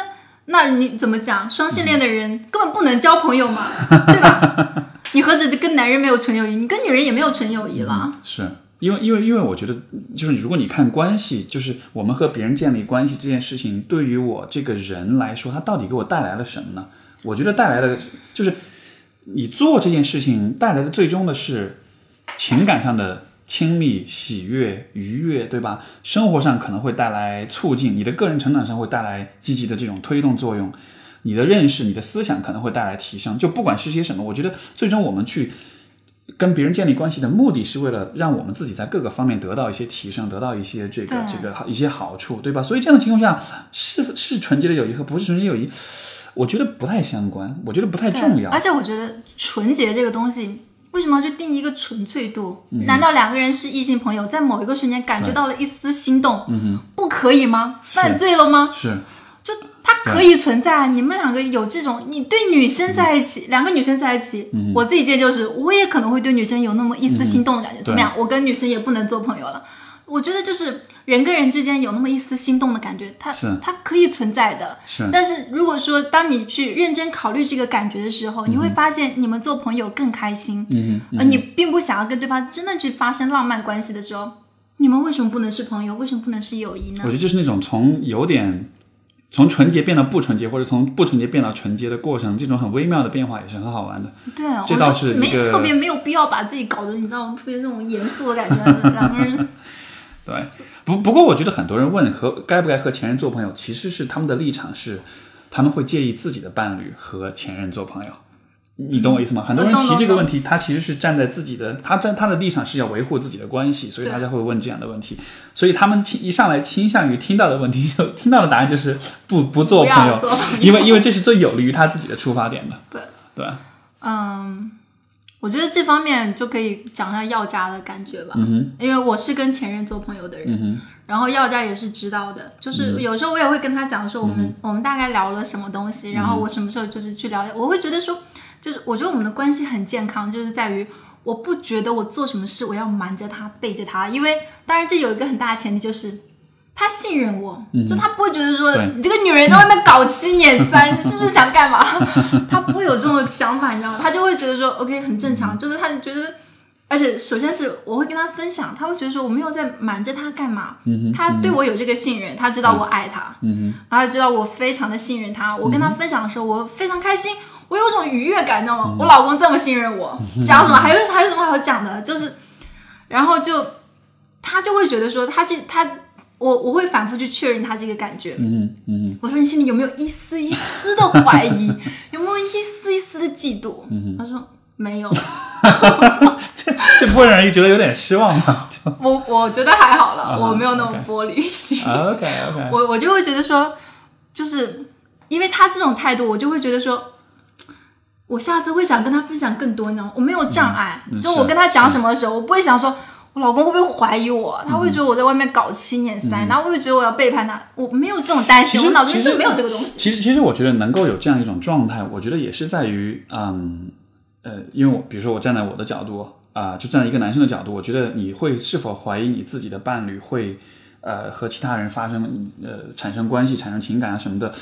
B: 那你怎么讲？双性恋的人根本不能交朋友嘛，对吧？你何止跟男人没有纯友谊，你跟女人也没有纯友谊了。
A: 是因为因为因为我觉得，就是如果你看关系，就是我们和别人建立关系这件事情，对于我这个人来说，它到底给我带来了什么呢？我觉得带来的就是你做这件事情带来的最终的是情感上的亲密、喜悦、愉悦，对吧？生活上可能会带来促进，你的个人成长上会带来积极的这种推动作用，你的认识、你的思想可能会带来提升。就不管是些什么，我觉得最终我们去跟别人建立关系的目的是为了让我们自己在各个方面得到一些提升，得到一些这个这个好一些好处，对吧？所以这样的情况下，是是纯洁的友谊和不是纯洁友谊，我觉得不太相关，我觉得不太重要
B: 而。且我觉得纯洁这个东西，为什么要去定义一个纯粹度？
A: 嗯
B: 难道两个人是异性朋友，在某一个瞬间感觉到了一丝心动，不可以吗？犯罪了吗？
A: 是，
B: 就它可以存在啊！你们两个有这种，你对女生在一起，两个女生在一起，我自己见就是，我也可能会对女生有那么一丝心动的感觉。怎么样？我跟女生也不能做朋友了。我觉得就是人跟人之间有那么一丝心动的感觉，它
A: 是
B: 它可以存在的。
A: 是
B: 但是如果说当你去认真考虑这个感觉的时候，你会发现你们做朋友更开心。
A: 嗯嗯，
B: 而你并不想要跟对方真的去发生浪漫关系的时候，你们为什么不能是朋友？为什么不能是友谊呢
A: 我？觉得就是那种从有点从纯洁变到不纯洁，或者从不纯洁变到纯洁的过程，这种很微妙的变化也是很好玩的。
B: 对啊，
A: 这倒
B: 是没特别没有必要把自己搞得你知道特别那种严肃的感觉，两个人
A: 对，不不过我觉得很多人问和该不该和前任做朋友，其实是他们的立场是他们会介意自己的伴侣和前任做朋友。你懂我意思吗？很多人提这个问题，他其实是站在自己的，他站他的立场是要维护自己的关系，所以他
B: 对
A: 才会问这样的问题。所以他们倾一上来倾向于听到的问题，就听到的答案就是不不做朋友，
B: 做朋友。
A: 因为因为这是最有利于他自己的出发点的。
B: 对。
A: 对，
B: 嗯，我觉得这方面就可以讲一下药渣的感觉吧，
A: 嗯
B: 因为我是跟前任做朋友的人，
A: 嗯，
B: 然后药渣也是知道的，就是有时候我也会跟他讲说我们、我们大概聊了什么东西，然后我什么时候就是去了解，我会觉得说，就是我觉得我们的关系很健康，就是在于我不觉得我做什么事我要瞒着他背着他，因为当然这有一个很大的前提就是。他信任我，就他不会觉得说你这个女人在外面搞七撵三，是不是想干嘛？他不会有这种想法，你知道吗？他就会觉得说 OK 很正常，就是他就觉得而且首先是我会跟他分享，他会觉得说我没有在瞒着他干嘛，他对我有这个信任，他知道我爱他，
A: 嗯
B: 然后他知道我非常的信任他。我跟他分享的时候，我非常开心，我有种愉悦感，你知道吗？我老公这么信任我，讲什么还有还有什么好讲的？就是，然后就他就会觉得说他是他。我我会反复去确认他这个感觉。
A: 嗯嗯
B: 我说你心里有没有一丝一丝的怀疑？有没有一丝一丝的嫉妒？他说没有。
A: 这，这不会让人觉得有点失望吗？
B: 我我觉得还好了，
A: 啊
B: 我没有那
A: 么
B: 玻璃心。
A: OK OK，
B: 我我就会觉得说，就是因为他这种态度，我就会觉得说，我下次会想跟他分享更多，你知道吗？我没有障碍，
A: 嗯
B: 就是我跟他讲什么的时候，我不会想说。我老公会不会怀疑我？他会觉得我在外面搞七年三，然后会不会觉得我要背叛他？我没有这种担心，我脑子里就没有这个东西。
A: 其实，其实我觉得能够有这样一种状态，我觉得也是在于，嗯，呃，因为我比如说我站在我的角度啊、就站在一个男生的角度，我觉得你会是否怀疑你自己的伴侣会，呃，和其他人发生呃产生关系、产生情感啊什么的，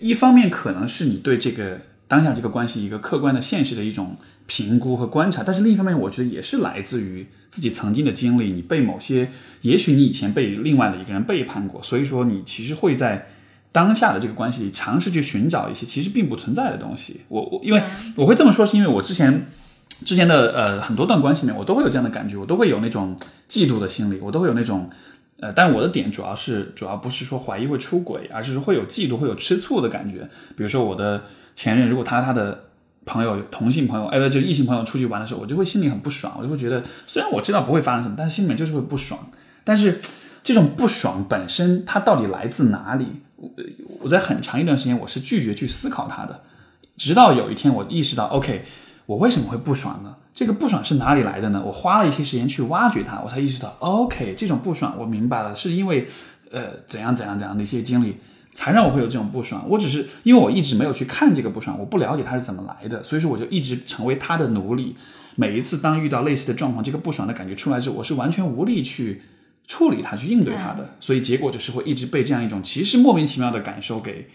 A: 一一方面可能是你对这个当下这个关系一个客观的现实的一种评估和观察，但是另一方面，我觉得也是来自于自己曾经的经历，你被某些，也许你以前被另外的一个人背叛过，所以说你其实会在。当下的这个关系里，尝试去寻找一些其实并不存在的东西。我我因为我会这么说，是因为我之前之前的呃很多段关系里面，我都会有这样的感觉，我都会有那种嫉妒的心理，我都会有那种呃，但我的点主要是主要不是说怀疑会出轨，而是说会有嫉妒，会有吃醋的感觉。比如说我的前任，如果他他的朋友同性朋友，哎不就异性朋友出去玩的时候，我就会心里很不爽，我就会觉得虽然我知道不会发生什么，但是心里面就是会不爽。但是这种不爽本身，它到底来自哪里？我我在很长一段时间我是拒绝去思考它的，直到有一天我意识到，OK，我为什么会不爽呢？这个不爽是哪里来的呢？我花了一些时间去挖掘它，我才意识到，OK，这种不爽我明白了，是因为呃怎样怎样怎样的一些经历，才让我会有这种不爽。我只是因为我一直没有去看这个不爽，我不了解它是怎么来的，所以说我就一直成为它的奴隶。每一次当遇到类似的状况，这个不爽的感觉出来之后，我是完全无力去处理它、去应对它的，所以结果就是会一直被这样一种其实莫名其妙的感受给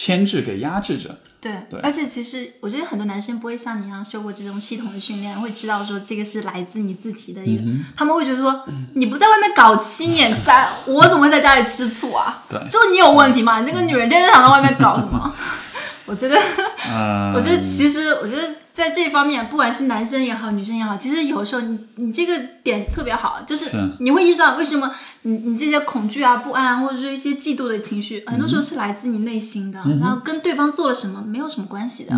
A: 牵制、给压制着。
B: 对，
A: 对
B: 而且其实我觉得很多男生不会像你一样受过这种系统的训练，会知道说这个是来自你自己的一个，
A: 嗯
B: 他们会觉得说你不在外面搞七年三，我怎么会在家里吃醋啊？
A: 对
B: 就你有问题吗？你这个女人天天想在外面搞什么？我觉得，
A: 呃，
B: 我觉得其实，我觉得在这一方面，不管是男生也好，女生也好，其实有时候你你这个点特别好，就是
A: 是
B: 你会意识到为什么你你这些恐惧啊、不安，或者说一些嫉妒的情绪，很多时候是来自你内心的，然后跟对方做了什么没有什么关系的。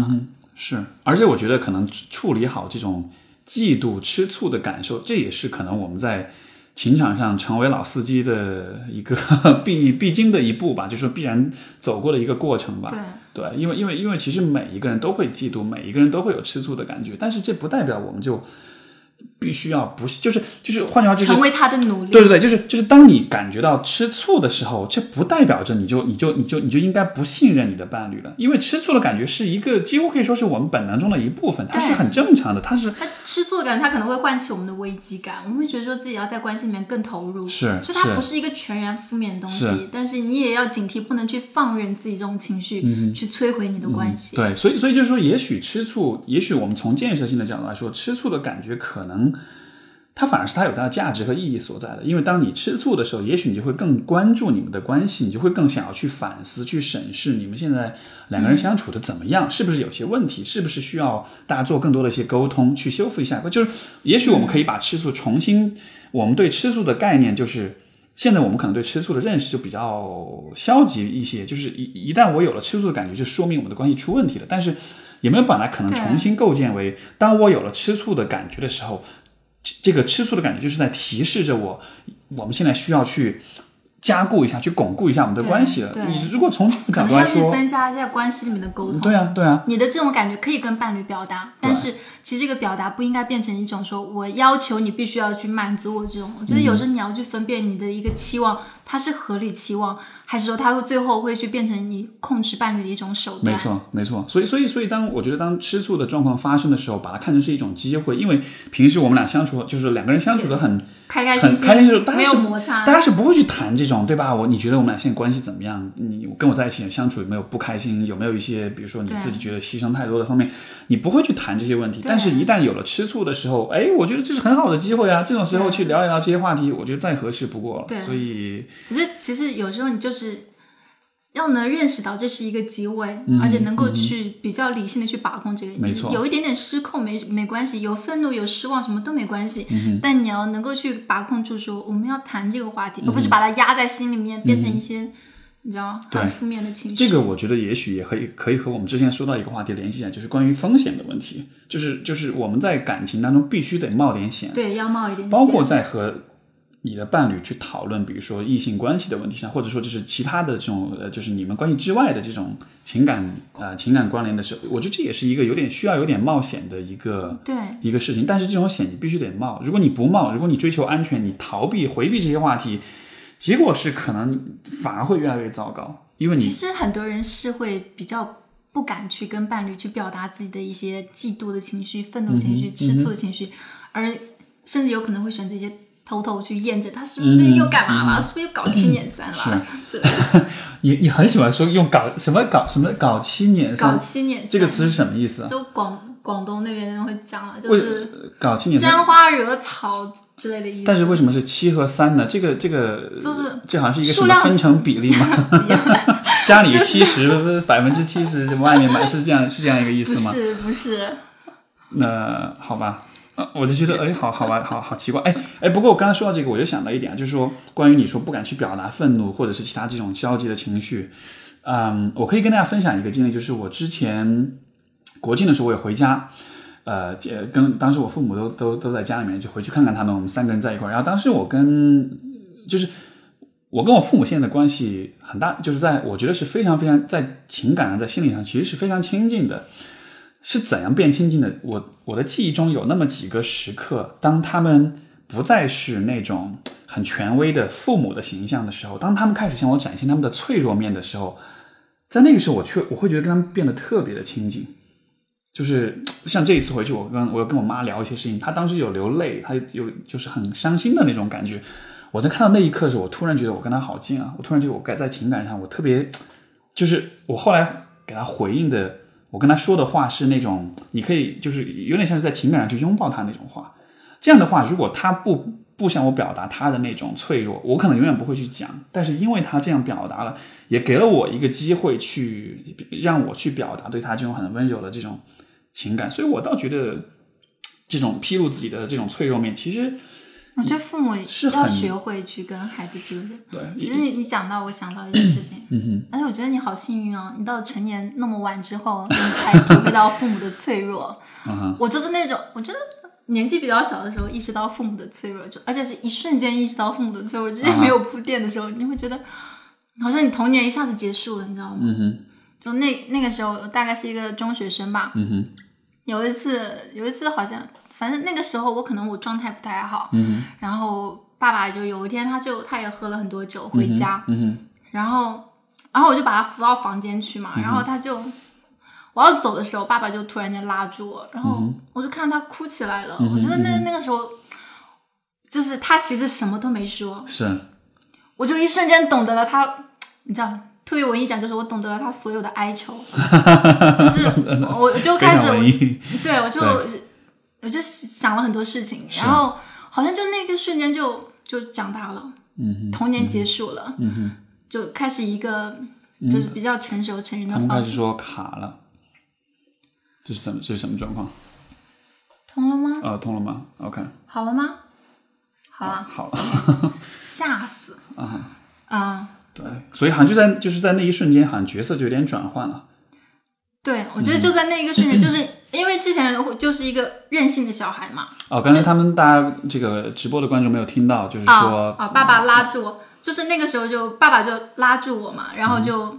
A: 是，而且我觉得可能处理好这种嫉妒、吃醋的感受，这也是可能我们在情场上成为老司机的一个 必必经的一步吧，就是必然走过的一个过程吧。
B: 对，
A: 对，因为因为因为其实每一个人都会嫉妒，每一个人都会有吃醋的感觉，但是这不代表我们就必须要不就是就是换句话就是
B: 成为他的努力。
A: 对对对，就是就是当你感觉到吃醋的时候，这不代表着你就你就你就你就应该不信任你的伴侣了，因为吃醋的感觉是一个几乎可以说是我们本能中的一部分，它是很正常的，它是
B: 它吃醋的感觉，它可能会唤起我们的危机感，我们会觉得说自己要在关系里面更投入，
A: 是
B: 所以它不是一个全然负面的东
A: 是
B: 西，但是你也要警惕，不能去放任自己这种情绪、去摧毁你的关系。
A: 嗯对，所以所以就是说，也许吃醋，也许我们从建设性的角度来说，吃醋的感觉可能。能它反而是它有它的价值和意义所在的，因为当你吃醋的时候，也许你就会更关注你们的关系，你就会更想要去反思、去审视你们现在两个人相处的怎么样，是不是有些问题，是不是需要大家做更多的一些沟通，去修复一下。就是也许我们可以把吃醋重新，我们对吃醋的概念就是。现在我们可能对吃醋的认识就比较消极一些，就是一一旦我有了吃醋的感觉，就说明我们的关系出问题了。但是有没有本来可能重新构建为，当我有了吃醋的感觉的时候，这这个吃醋的感觉就是在提示着我，我们现在需要去加固一下，去巩固一下我们的关系了。你如果从这个
B: 可能要去
A: 角度来说，
B: 增加一下关系里面的沟通。
A: 对啊，对啊，
B: 你的这种感觉可以跟伴侣表达，但是其实这个表达不应该变成一种说我要求你必须要去满足我这种。我觉得有时候你要去分辨你的一个期望，它是合理期望，还是说他会最后会去变成你控制伴侣的一种手段。
A: 没错，没错。所以，所以，所以，当我觉得当吃醋的状况发生的时候，把它看成是一种机会，因为平时我们俩相处，就是两个人相处的很
B: 开开心
A: 很开心的时候，
B: 没有摩擦。
A: 大家是不会去谈这种，对吧？我你觉得我们俩现在关系怎么样？你跟我在一起相处有没有不开心？有没有一些，比如说你自己觉得牺牲太多的方面，你不会去谈这些问题。但是，一旦有了吃醋的时候，哎，我觉得这是很好的机会啊！这种时候去聊一聊这些话题，我觉得再合适不过了。
B: 对
A: 所以，
B: 我觉得其实有时候你就是要能认识到这是一个机会，而且能够去比较理性的去把控这个，
A: 嗯没错
B: 有一点点失控没没关系，有愤怒有失望什么都没关系，
A: 嗯
B: 但你要能够去把控住说我们要谈这个话
A: 嗯
B: 题，而不是把它压在心里面，变成一些你知道很负面的情绪。
A: 这个我觉得也许也可以可以和我们之前说到一个话题联系一下，就是关于风险的问题，就是就是我们在感情当中必须得冒点险，
B: 对要冒一点险，
A: 包括在和你的伴侣去讨论，比如说异性关系的问题上，或者说就是其他的这种呃，就是你们关系之外的这种情感呃情感关联的时候，我觉得这也是一个有点需要有点冒险的一个
B: 对。
A: 一个事情。但是这种险你必须得冒，如果你不冒，如果你追求安全，你逃避回避这些话题，结果是可能反而会越来越糟糕，因为你
B: 其实很多人是会比较不敢去跟伴侣去表达自己的一些嫉妒的情绪、愤怒情绪、
A: 嗯
B: 吃醋的情绪，而甚至有可能会选择一些偷偷去验证他是不是最近又干嘛了，是不是又搞七捻三了。
A: 你你很喜欢说用搞什么搞什么搞七年
B: 搞
A: 三
B: 七捻三
A: 这个词是什么意思啊？
B: 就广广东那边会讲了，就是
A: 搞七年三
B: 沾花惹草之类的意思。
A: 但是为什么是七和三呢？这个这个
B: 就是
A: 这好像是一个什么分成比例吗？家里七十，百分之七十，外面买是这样是这样一个意思吗？
B: 不是不是，
A: 那好吧，我就觉得哎，好好吧，好好奇怪，哎哎。不过我刚才说到这个，我就想到一点，就是说关于你说不敢去表达愤怒或者是其他这种消极的情绪，嗯，我可以跟大家分享一个经历，就是我之前国庆的时候我也回家。呃，呃跟当时我父母都都都在家里面，就回去看看他们，我们三个人在一块儿。然后当时我跟就是我跟我父母现在的关系很大，就是在我觉得是非常非常在情感上，在心理上其实是非常亲近的。是怎样变亲近的？我我的记忆中有那么几个时刻，当他们不再是那种很权威的父母的形象的时候，当他们开始向我展现他们的脆弱面的时候，在那个时候，我却我会觉得跟他们变得特别的亲近。就是 像这一次回去，我跟我跟我妈聊一些事情，她当时有流泪，她有就是很伤心的那种感觉。我在看到那一刻的时候，我突然觉得我跟她好近啊！我突然觉得我该在情感上，我特别，就是我后来给她回应的，我跟他说的话是那种，你可以就是有点像是在情感上去拥抱他那种话。这样的话，如果他不不向我表达他的那种脆弱，我可能永远不会去讲。但是因为他这样表达了，也给了我一个机会去让我去表达对他这种很温柔的这种情感，所以我倒觉得这种披露自己的这种脆弱面，其实
B: 我觉得父母
A: 是
B: 要学会去跟孩子沟通。
A: 对，
B: 其实你你讲到我想到一件事情，
A: 嗯，
B: 而且我觉得你好幸运哦，你到成年那么晚之后，你才体会到父母的脆弱。我就是那种，我觉得年纪比较小的时候意识到父母的脆弱，就而且是一瞬间意识到父母的脆弱，之前没有铺垫的时候，你会觉得好像你童年一下子结束了，你知道吗？
A: 嗯哼，
B: 就那那个时候，我大概是一个中学生吧。
A: 嗯哼，
B: 有一次，有一次好像，反正那个时候我可能我状态不太好，
A: 嗯
B: 然后爸爸就有一天他就他也喝了很多酒回家，然后然后我就把他扶到房间去嘛，然后他就我要走的时候，爸爸就突然间拉住我，然后我就看到他哭起来了。我觉得那那个时候，就是他其实什么都没说，
A: 是，
B: 我就一瞬间懂得了他，你知道。特别文艺讲，就是我懂得了他所有的哀愁，就是我我就开始对，我就
A: 对
B: 我就想了很多事情，然后好像就那个瞬间就就长大了，
A: 嗯哼，
B: 童年结束了，
A: 嗯哼，
B: 就开始一个就是比较成熟成人的方式。
A: 他们开始说卡了，这是怎么这是什么状况？
B: 通了吗？
A: 呃，通了吗？OK，
B: 好了吗？好了，
A: 好了，
B: 吓死！
A: 啊，
B: 啊，
A: 对，所以好像就在就是在那一瞬间，好像角色就有点转换了。
B: 对，我觉得就在那一个瞬间，就是因为之前就是一个任性的小孩嘛，
A: 哦，刚才他们大家这个直播的观众没有听到，就是
B: 啊
A: 说
B: 啊，爸爸拉住我，就是那个时候就爸爸就拉住我嘛，然后就、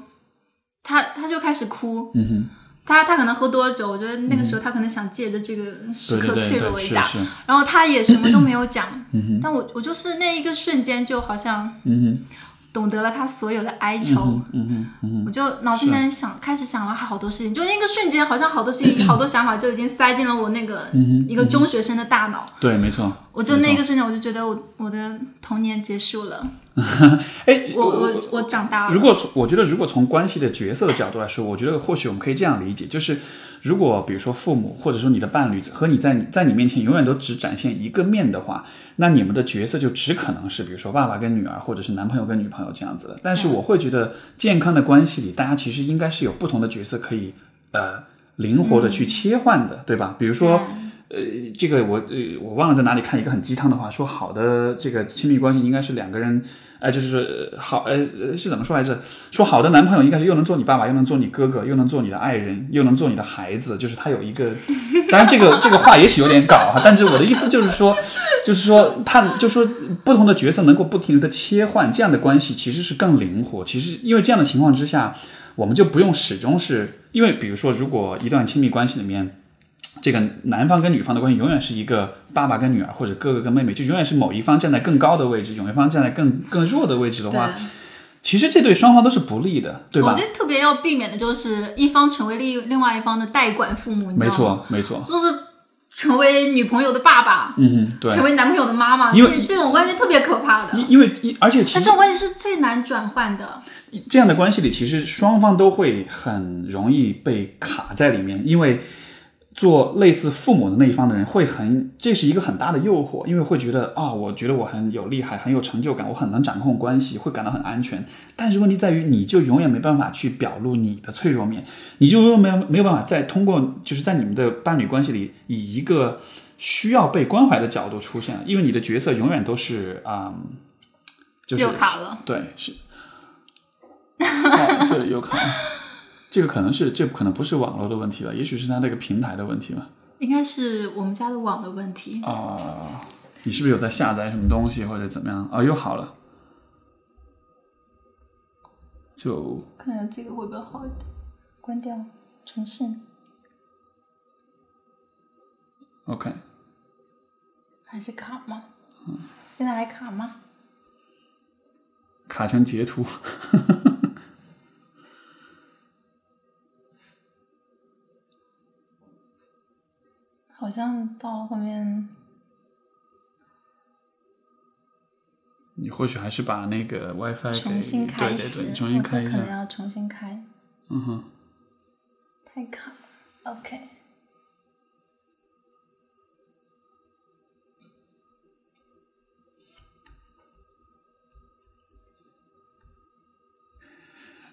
B: 他他就开始哭，
A: 嗯哼，
B: 他他可能喝多了酒，我觉得那个时候他可能想借着这个时刻脆弱一下，然后他也什么都没有讲，
A: 嗯哼，
B: 但我我就是那一个瞬间就好像
A: 嗯哼，
B: 懂得了他所有的哀愁，
A: 嗯嗯，嗯，
B: 我就脑子里面想开始想了好多事情，就那个瞬间好像好多事情好多想法就已经塞进了我那个
A: 嗯
B: 一个中学生的大脑，
A: 对，没错。
B: 我就那个瞬间我就觉得我我的童年结束了，
A: 哎，
B: 我我我长大了，
A: 如果从我觉得，如果从关系的角色的角度来说，我觉得或许我们可以这样理解，就是如果比如说父母或者说你的伴侣和你在你在你面前永远都只展现一个面的话，那你们的角色就只可能是比如说爸爸跟女儿，或者是男朋友跟女朋友这样子的。但是我会觉得健康的关系里，大家其实应该是有不同的角色可以呃灵活的去切换的，对吧？比如说。呃，这个我呃我忘了在哪里看一个很鸡汤的话，说好的这个亲密关系应该是两个人，呃，就是好呃是怎么说来着？说好的男朋友应该是又能做你爸爸，又能做你哥哥，又能做你的爱人，又能做你的孩子，就是他有一个，当然这个这个话也许有点搞哈，但是我的意思就是说，就是说他就说不同的角色能够不停的切换，这样的关系其实是更灵活。其实因为这样的情况之下，我们就不用始终是因为比如说如果一段亲密关系里面。这个男方跟女方的关系永远是一个爸爸跟女儿，或者哥哥跟妹妹，就永远是某一方站在更高的位置，有一方站在更更弱的位置的话，其实这对双方都是不利的，对吧
B: 我觉？得特别要避免的就是一方成为另另外一方的代管父母？
A: 没，错，没错，
B: 就是成为女朋友的爸爸，
A: 嗯，对，
B: 成为男朋友的妈妈，
A: 因为
B: 这这种关系特别可怕的。
A: 因因为而且其实
B: 但这种关系是最难转换的。
A: 这样的关系里，其实双方都会很容易被卡在里面，因为做类似父母的那一方的人会很，这是一个很大的诱惑，因为会觉得啊，我觉得我很有厉害，很有成就感，我很能掌控关系，会感到很安全。但是问题在于，你就永远没办法去表露你的脆弱面，你就永远没有没有办法再通过，就是在你们的伴侣关系里，以一个需要被关怀的角度出现，因为你的角色永远都是啊、嗯就是
B: 又卡了，
A: 对，是。哦，这里有可能，这个可能是这可能不是网络的问题了，也许是它那个平台的问题吧。
B: 应该是我们家的网的问题。
A: 啊、你是不是有在下载什么东西或者怎么样？哦，又好了，就
B: 看看这个会不会好一点？关掉，重试。
A: OK。
B: 还是卡吗？嗯现在还卡吗？
A: 卡成截图。
B: 好像到了后面，
A: 你或许还是把那个 WiFi
B: 重新开始，
A: 对对重新开一
B: 下，可能要重新开。
A: 嗯哼，
B: 太卡了，OK。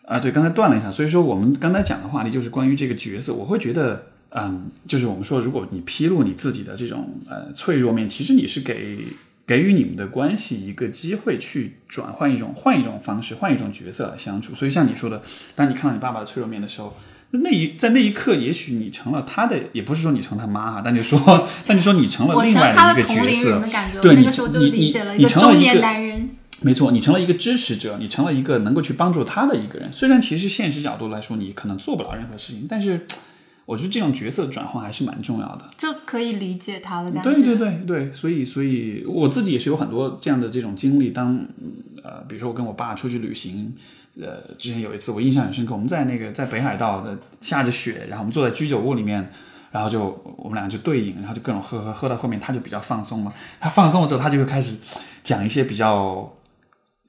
A: 啊，对，刚才断了一下，所以说我们刚才讲的话题就是关于这个角色，我会觉得，嗯，就是我们说，如果你披露你自己的这种呃脆弱面，其实你是给给予你们的关系一个机会去转换一种换一种方式，换一种角色来相处。所以像你说的，当你看到你爸爸的脆弱面的时候，那一在那一刻，也许你成了他的，也不是说你成他妈哈，但就说，但你说你成了另外一个角色对你
B: 我那个时候就
A: 你
B: 理解了
A: 你
B: 一个中年
A: 成了一个
B: 男人。
A: 没错，你成了一个支持者，你成了一个能够去帮助他的一个人。虽然其实现实角度来说，你可能做不了任何事情，但是我觉得这种角色转换还是蛮重要的。
B: 就可以理解他的感觉。
A: 对对对对，所以所以我自己也是有很多这样的这种经历。当嗯呃，比如说我跟我爸出去旅行，呃，之前有一次我印象很深刻，我们在那个在北海道的下着雪，然后我们坐在居酒屋里面。然后就我们俩就对饮，然后就各种喝喝喝到后面，他就比较放松了。他放松了之后，他就会开始讲一些比较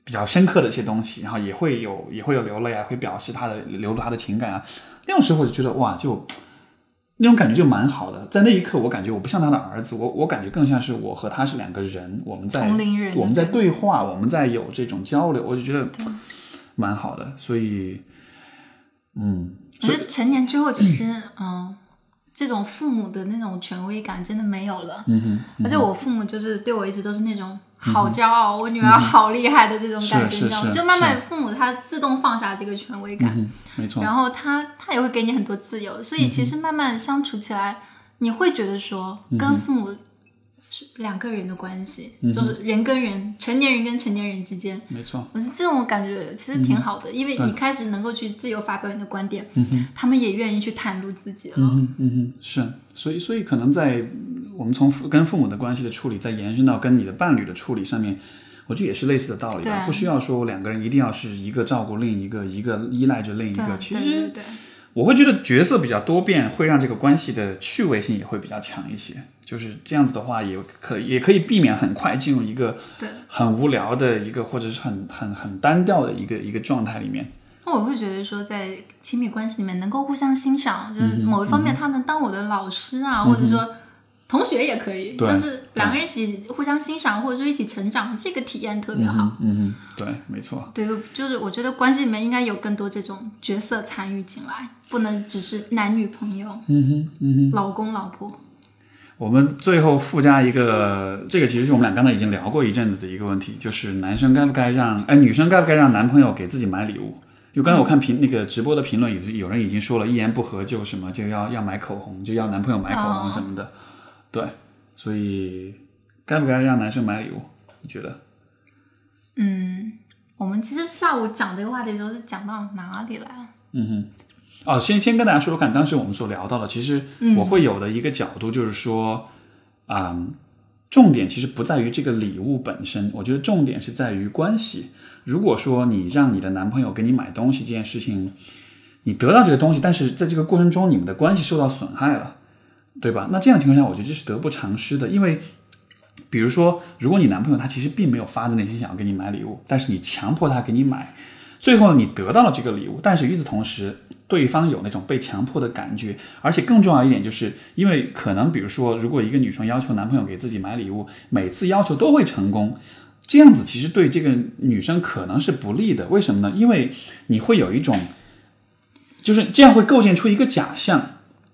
A: 比较深刻的一些东西，然后也会有也会有流泪啊，会表示他的流露他的情感啊。那种时候我就觉得哇，就那种感觉就蛮好的。在那一刻，我感觉我不像他的儿子，我我感觉更像是我和他是两个人，我们在我们在对话，我们在有这种交流，我就觉得蛮好的。所以，嗯，
B: 我觉得成年之后，其实嗯，这种父母的那种权威感真的没有了。
A: 嗯哼，
B: 而且我父母就是对我一直都是那种好骄傲，我女儿好厉害的这种感觉，你知道吗？就慢慢父母他自动放下这个权威感，
A: 嗯，没错，
B: 然后他他也会给你很多自由，所以其实慢慢相处起来，你会觉得说跟父母是两个人的关系，就是人跟人，成年人跟成年人之间。
A: 没错，
B: 我是这种感觉，其实挺好的，因为你开始能够去自由发表你的观点，他们也愿意去袒露自己了。
A: 嗯哼，嗯哼，是，所以，所以可能在嗯我们从父跟父母的关系的处理，再延伸到跟你的伴侣的处理上面，我觉得也是类似的道理吧。不需要说两个人一定要是一个照顾另一个，一个依赖着另一个。其
B: 对对
A: 实
B: 对，
A: 我会觉得角色比较多变，会让这个关系的趣味性也会比较强一些。就是这样子的话，也可也可以避免很快进入一个
B: 对
A: 很无聊的一个，或者是很很很单调的一个一个状态里面。
B: 那我会觉得说，在亲密关系里面能够互相欣赏，
A: 嗯
B: 就是某一方面他能当我的老师啊，或者说同学也可以，就是两个人一起互相欣赏，或者说一起成长，这个体验特别好。
A: 嗯哼，对，没错。
B: 对，就是我觉得关系里面应该有更多这种角色参与进来，不能只是男女朋友、
A: 嗯哼，嗯哼。
B: 老公老婆。
A: 我们最后附加一个，这个其实是我们俩刚才已经聊过一阵子的一个问题，就是男生该不该让，哎，女生该不该让男朋友给自己买礼物？因为刚才我看评那个直播的评论，有有人已经说了，一言不合就什么就要要买口红，就要男朋友买口红什么的，对，所以该不该让男生买礼物？你觉得？
B: 嗯，我们其实下午讲这个话题的时候是讲到哪里来了？
A: 嗯哼，哦，先先跟大家说说看，当时我们所聊到的，其实我会有的一个角度就是说，嗯，重点其实不在于这个礼物本身，我觉得重点是在于关系。如果说你让你的男朋友给你买东西这件事情，你得到这个东西，但是在这个过程中你们的关系受到损害了，对吧？那这样的情况下，我觉得这是得不偿失的，因为。比如说，如果你男朋友他其实并没有发自内心想要给你买礼物，但是你强迫他给你买，最后你得到了这个礼物，但是与此同时，对方有那种被强迫的感觉，而且更重要一点，就是因为可能，比如说，如果一个女生要求男朋友给自己买礼物，每次要求都会成功，这样子其实对这个女生可能是不利的。为什么呢？因为你会有一种，就是这样会构建出一个假象。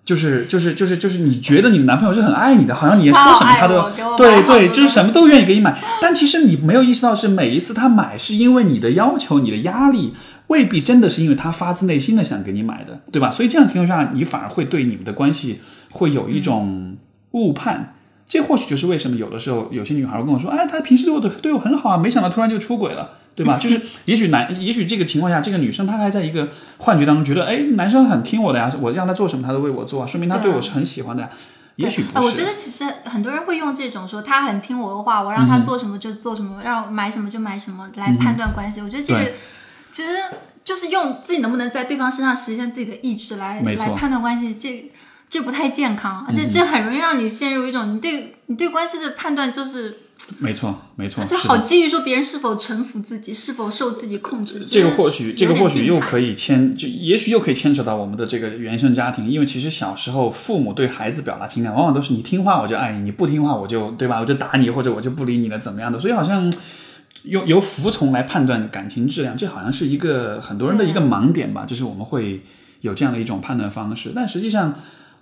A: 就是就是就是就是你觉得你的男朋友是很爱你的，好像你说什么他都对对，就是什么都愿意给你买。但其实你没有意识到，是每一次他买是因为你的要求、你的压力，未必真的是因为他发自内心的想给你买的，对吧？所以这样情况下，你反而会对你们的关系会有一种误判。这或许就是为什么有的时候有些女孩会跟我说：“哎，他平时对我的对我很好啊，没想到突然就出轨了。”对吧？就是也许男，也许这个情况下，这个女生她还在一个幻觉当中，觉得哎，男生很听我的呀，我让他做什么他都为我做啊，说明他对我是很喜欢的呀。也许不
B: 哎，
A: 是。
B: 我觉得其实很多人会用这种说他很听我的话，我让他做什么就做什么，让我买什么就买什么来判断关系。我觉得这个其实就是用自己能不能在对方身上实现自己的意志来来判断关系，这这不太健康，而且这很容易让你陷入一种你对你对关系的判断就是，
A: 没错，没错，
B: 而且好基于说别人是否臣服自己，是否受自己控制。
A: 这个或许，这个或许又。可以牵，就也许又可以牵扯到我们的这个原生家庭，因为其实小时候父母对孩子表达情感，往往都是你听话我就爱你，你不听话我就对吧，我就打你或者我就不理你了怎么样的，所以好像用由服从来判断感情质量，这好像是一个很多人的一个盲点吧，就是我们会有这样的一种判断方式，但实际上。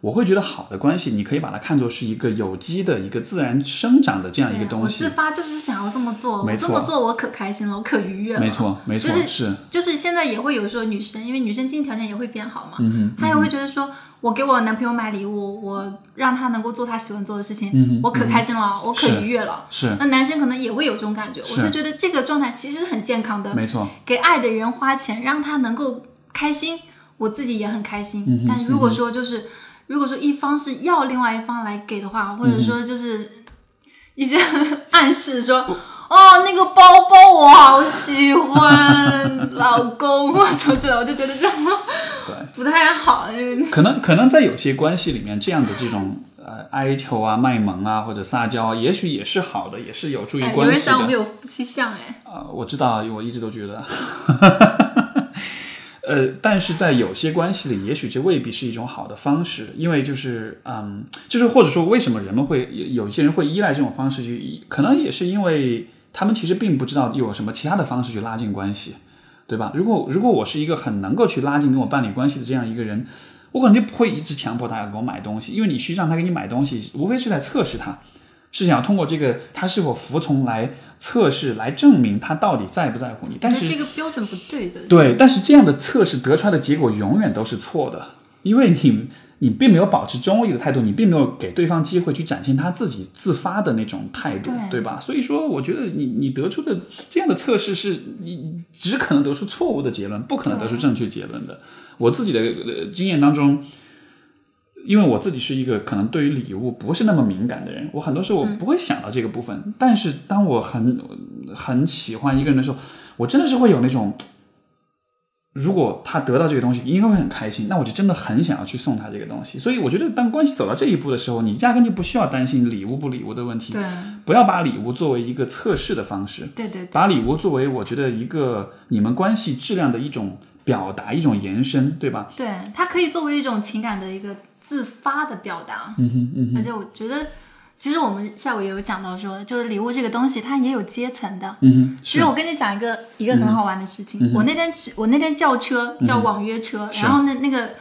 A: 我会觉得好的关系，你可以把它看作是一个有机的一个自然生长的这样一个东西。
B: 我自发就是想要这么做，
A: 没
B: 错，这么做我可开心了，我可愉悦了。
A: 没错，没错，就
B: 是就是现在也会有说女生，因为女生经济条件也会变好嘛，
A: 嗯
B: 她也会觉得说，我给我男朋友买礼物，我让他能够做他喜欢做的事情，我可开心了，我可愉悦了。
A: 是，
B: 那男生可能也会有这种感觉，我就觉得这个状态其实很健康的。
A: 没错，
B: 给爱的人花钱，让他能够开心，我自己也很开心。但如果说就是。如果说一方是要另外一方来给的话，或者说就是一些 暗示说，哦，那个包包我好喜欢，老公什么之类的，我就觉得这样
A: 对
B: 不太好。
A: 可能可能在有些关系里面，这样的这种呃哀求啊、卖萌啊或者撒娇，也许也是好的，也是有助于关系的。有
B: 人想我们有夫妻相哎。
A: 啊，我知道，我一直都觉得。呃，但是在有些关系里，也许这未必是一种好的方式，因为就是，嗯，就是或者说，为什么人们会有一些人会依赖这种方式去，可能也是因为他们其实并不知道有什么其他的方式去拉近关系，对吧？如果如果我是一个很能够去拉近跟我伴侣关系的这样一个人，我可能就不会一直强迫他要给我买东西，因为你去让他给你买东西，无非是在测试他。是想要通过这个他是否服从来测试，来证明他到底在不在乎你。但是
B: 这个标准不对的。
A: 对，但是这样的测试得出来的结果永远都是错的，因为你你并没有保持中立的态度，你并没有给对方机会去展现他自己自发的那种态度，对吧？所以说，我觉得你你得出的这样的测试是你只可能得出错误的结论，不可能得出正确结论的。我自己的经验当中。因为我自己是一个可能对于礼物不是那么敏感的人，我很多时候我不会想到这个部分。但是当我很很喜欢一个人的时候，我真的是会有那种，如果他得到这个东西，应该会很开心。那我就真的很想要去送他这个东西。所以我觉得，当关系走到这一步的时候，你压根就不需要担心礼物不礼物的问题。
B: 对，
A: 不要把礼物作为一个测试的方式。
B: 对对，
A: 把礼物作为我觉得一个你们关系质量的一种表达，一种延伸，对吧？
B: 对，它可以作为一种情感的一个。自发的表达，
A: 嗯哼嗯哼，
B: 而且我觉得，其实我们下午也有讲到说，就是礼物这个东西，它也有阶层的，
A: 嗯哼。
B: 其实我跟你讲一个一个很好玩的事情，我那天我那天叫车叫网约车，然后那那个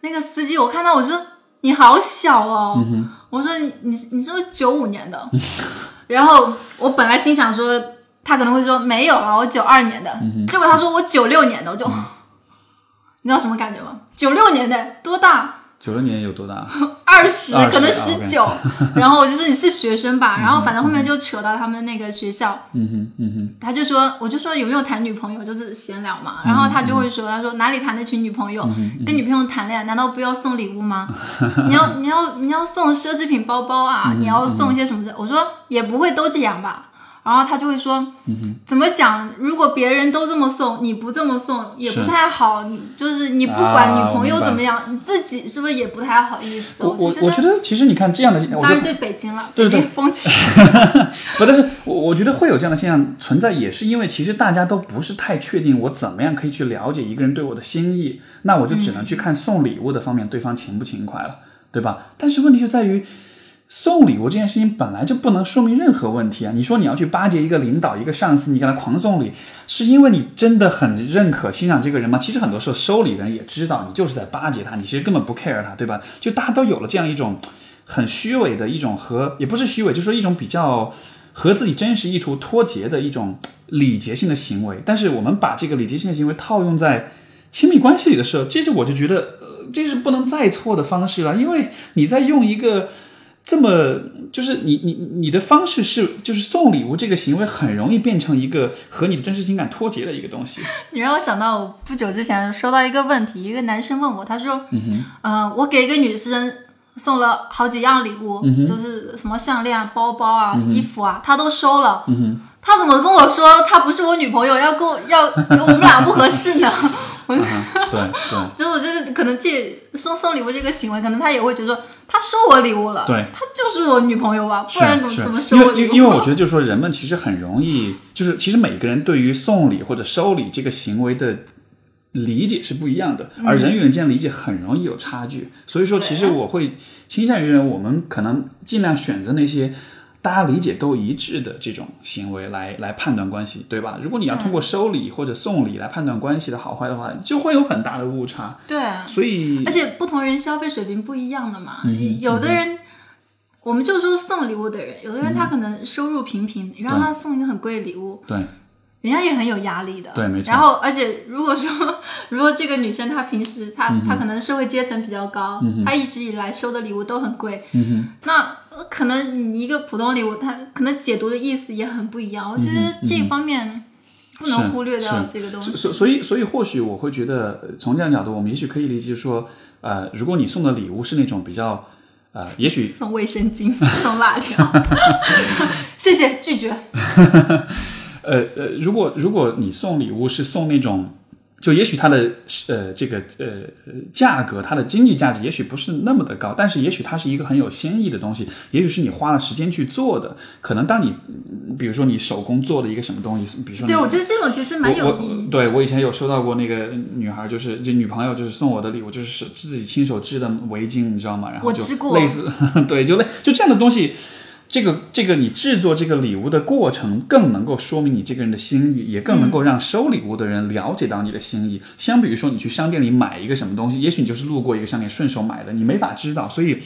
B: 那个司机，我看到我说你好小哦，我说你你你是不是九五年的？然后我本来心想说他可能会说没有啊，我九二年的，结果他说我九六年的，我就你知道什么感觉吗？九六年的多大？
A: 九六年有多大？
B: 二十，可能十九。然后我就说你是学生吧，然后反正后面就扯到他们那个学校。
A: 嗯哼，嗯哼。
B: 他就说，我就说有没有谈女朋友，就是闲聊嘛。然后他就会说，他说哪里谈得起女朋友？跟女朋友谈恋爱难道不要送礼物吗？你要你要你要送奢侈品包包啊？你要送一些什么？我说也不会都这样吧。然后他就会说，怎么讲？如果别人都这么送，你不这么送也不太好。你就是你不管女朋友怎么样，你自己是不是也不太好意思？
A: 我我我觉得其实你看这样的，
B: 当然这北京了，
A: 对对
B: 风气。
A: 不，但是我我觉得会有这样的现象存在，也是因为其实大家都不是太确定我怎么样可以去了解一个人对我的心意，那我就只能去看送礼物的方面，对方勤不勤快了，对吧？但是问题就在于。送礼物这件事情本来就不能说明任何问题啊！你说你要去巴结一个领导、一个上司，你给他狂送礼，是因为你真的很认可、欣赏这个人吗？其实很多时候收礼人也知道你就是在巴结他，你其实根本不 care 他，对吧？就大家都有了这样一种很虚伪的一种和也不是虚伪，就是说一种比较和自己真实意图脱节的一种礼节性的行为。但是我们把这个礼节性的行为套用在亲密关系里的时候，这是我就觉得呃，这是不能再错的方式了，因为你在用一个。这么就是你你你的方式是就是送礼物这个行为很容易变成一个和你的真实情感脱节的一个东西。
B: 你让我想到我不久之前收到一个问题，一个男生问我，他说：“
A: 嗯
B: 我给一个女生送了好几样礼物，就是什么项链、包包啊、衣服啊，他都收了。他怎么跟我说他不是我女朋友，要跟我要我们俩不合适呢？”
A: 对对，
B: 就是我觉得可能这送送礼物这个行为，可能他也会觉得说他收我礼物了，
A: 对，
B: 他就是我女朋友吧，不然怎么怎么收
A: 我礼物？因为因为我觉得就是说人们其实很容易，就是其实每个人对于送礼或者收礼这个行为的理解是不一样的，而人与人之间理解很容易有差距，所以说其实我会倾向于人我们可能尽量选择那些。大家理解都一致的这种行为来来判断关系，对吧？如果你要通过收礼或者送礼来判断关系的好坏的话，就会有很大的误差。
B: 对啊，
A: 所以
B: 而且不同人消费水平不一样的嘛，
A: 嗯
B: 有的人。我们就说送礼物的人，有的人他可能收入平平，你让他送一个很贵的礼物，
A: 对
B: 人家也很有压力的。
A: 对没错
B: 然后，而且如果说，如果这个女生她平时她、
A: 嗯
B: 她可能社会阶层比较高，她一直以来收的礼物都很贵，
A: 嗯
B: 那呃可能你一个普通礼物，它可能解读的意思也很不一样。我觉得这方面不能忽略掉这个东西。
A: 所所所以所以或许我会觉得，呃从这样角度，我们也许可以理解说，呃，如果你送的礼物是那种比较，呃，也许
B: 送卫生巾，送辣条，谢谢，拒绝。
A: 呃呃，如果如果你送礼物是送那种，就也许它的呃这个呃呃价格，它的经济价值也许不是那么的高，但是也许它是一个很有新意的东西，也许是你花了时间去做的。可能当你嗯比如说你手工做的一个什么东西，比如说
B: 对，我觉得这种其实蛮有意义。
A: 对我以前有收到过那个女孩，就是就女朋友，就是送我的礼物，就是是自己亲手织的围巾，你知道吗？然后就
B: 我织过
A: 类似，对，就类就这样的东西。这个这个，你制作这个礼物的过程，更能够说明你这个人的心意，也更能够让收礼物的人了解到你的心意。相比于说你去商店里买一个什么东西，也许你就是路过一个商店顺手买的，你没法知道。所以，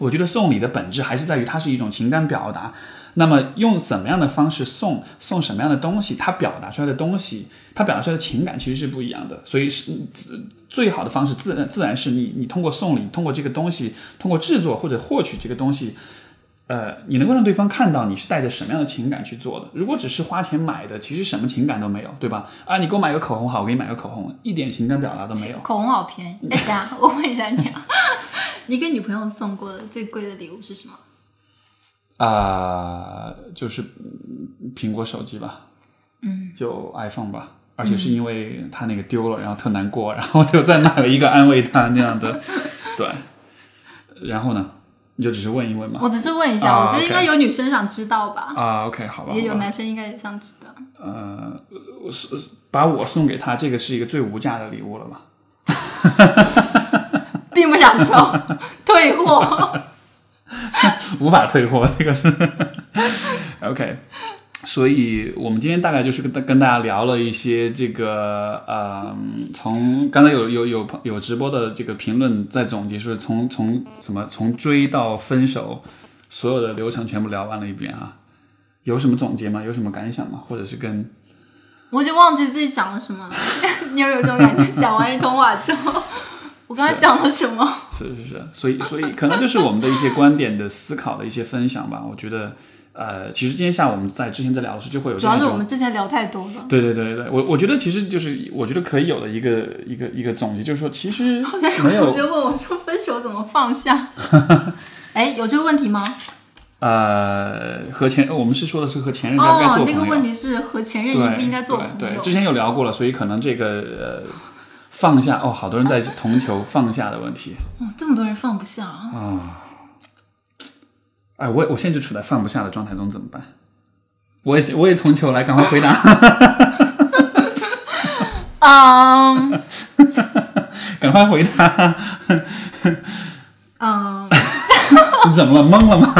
A: 我觉得送礼的本质还是在于它是一种情感表达。那么用怎么样的方式送，送什么样的东西，它表达出来的东西，它表达出来的情感其实是不一样的。所以是自最好的方式自然自然是你你通过送礼，通过这个东西，通过制作或者获取这个东西。呃，你能够让对方看到你是带着什么样的情感去做的。如果只是花钱买的，其实什么情感都没有，对吧？啊，你给我买个口红好，我给你买个口红，一点情感表达都没有。
B: 口红好便宜。哎，等一下 我问一下你啊，你给女朋友送过的最贵的礼物是什么？
A: 啊、就是嗯苹果手机吧，嗯，就 iPhone 吧，而且是因为他那个丢了，然后特难过，然后就再买了一个安慰他那样的，对。然后呢，你就只是问一问嘛。
B: 我只是问一下，
A: 啊
B: 我觉得应该有女生想知道吧，
A: 啊，OK，好吧，
B: 也有男生应该也想知道。
A: 呃，把我送给他，这个是一个最无价的礼物了吧？
B: 并不想收，退货。
A: 无法退货，这个是 OK。所以我们今天大概就是跟跟大家聊了一些这个呃，从刚才有有有朋有直播的这个评论在总结说从从什么从追到分手，所有的流程全部聊完了一遍啊。有什么总结吗？有什么感想吗？或者是跟
B: 我就忘记自己讲了什么。你有有这种感觉，讲完一通话之后，我刚才讲了什么？
A: 是是是，所以所以可能就是我们的一些观点的思考的一些分享吧。我觉得，呃，其实今天下午我们在之前在聊的时候，就会有
B: 主要是我们之前聊太多了。
A: 对对对对对，我我觉得其实就是我觉得可以有的一个一个一个总结，就是说其实 没有
B: 同学问我说分手怎么放下？哎，有这个问题吗？
A: 呃和前我们是说的是和前任该不该
B: 哦
A: 做，朋友，
B: 那个问题是和前任
A: 对
B: 应不应该做朋友？
A: 对之前有聊过了，所以可能这个呃放下哦，好多人在同求放下的问题。
B: 哦，这么多人放不下啊！
A: 哎，我我现在就处在放不下的状态中，怎么办？我也我也同求来，赶快回答。
B: 嗯
A: 赶快回答！
B: 嗯，
A: 你怎么了？懵了吗？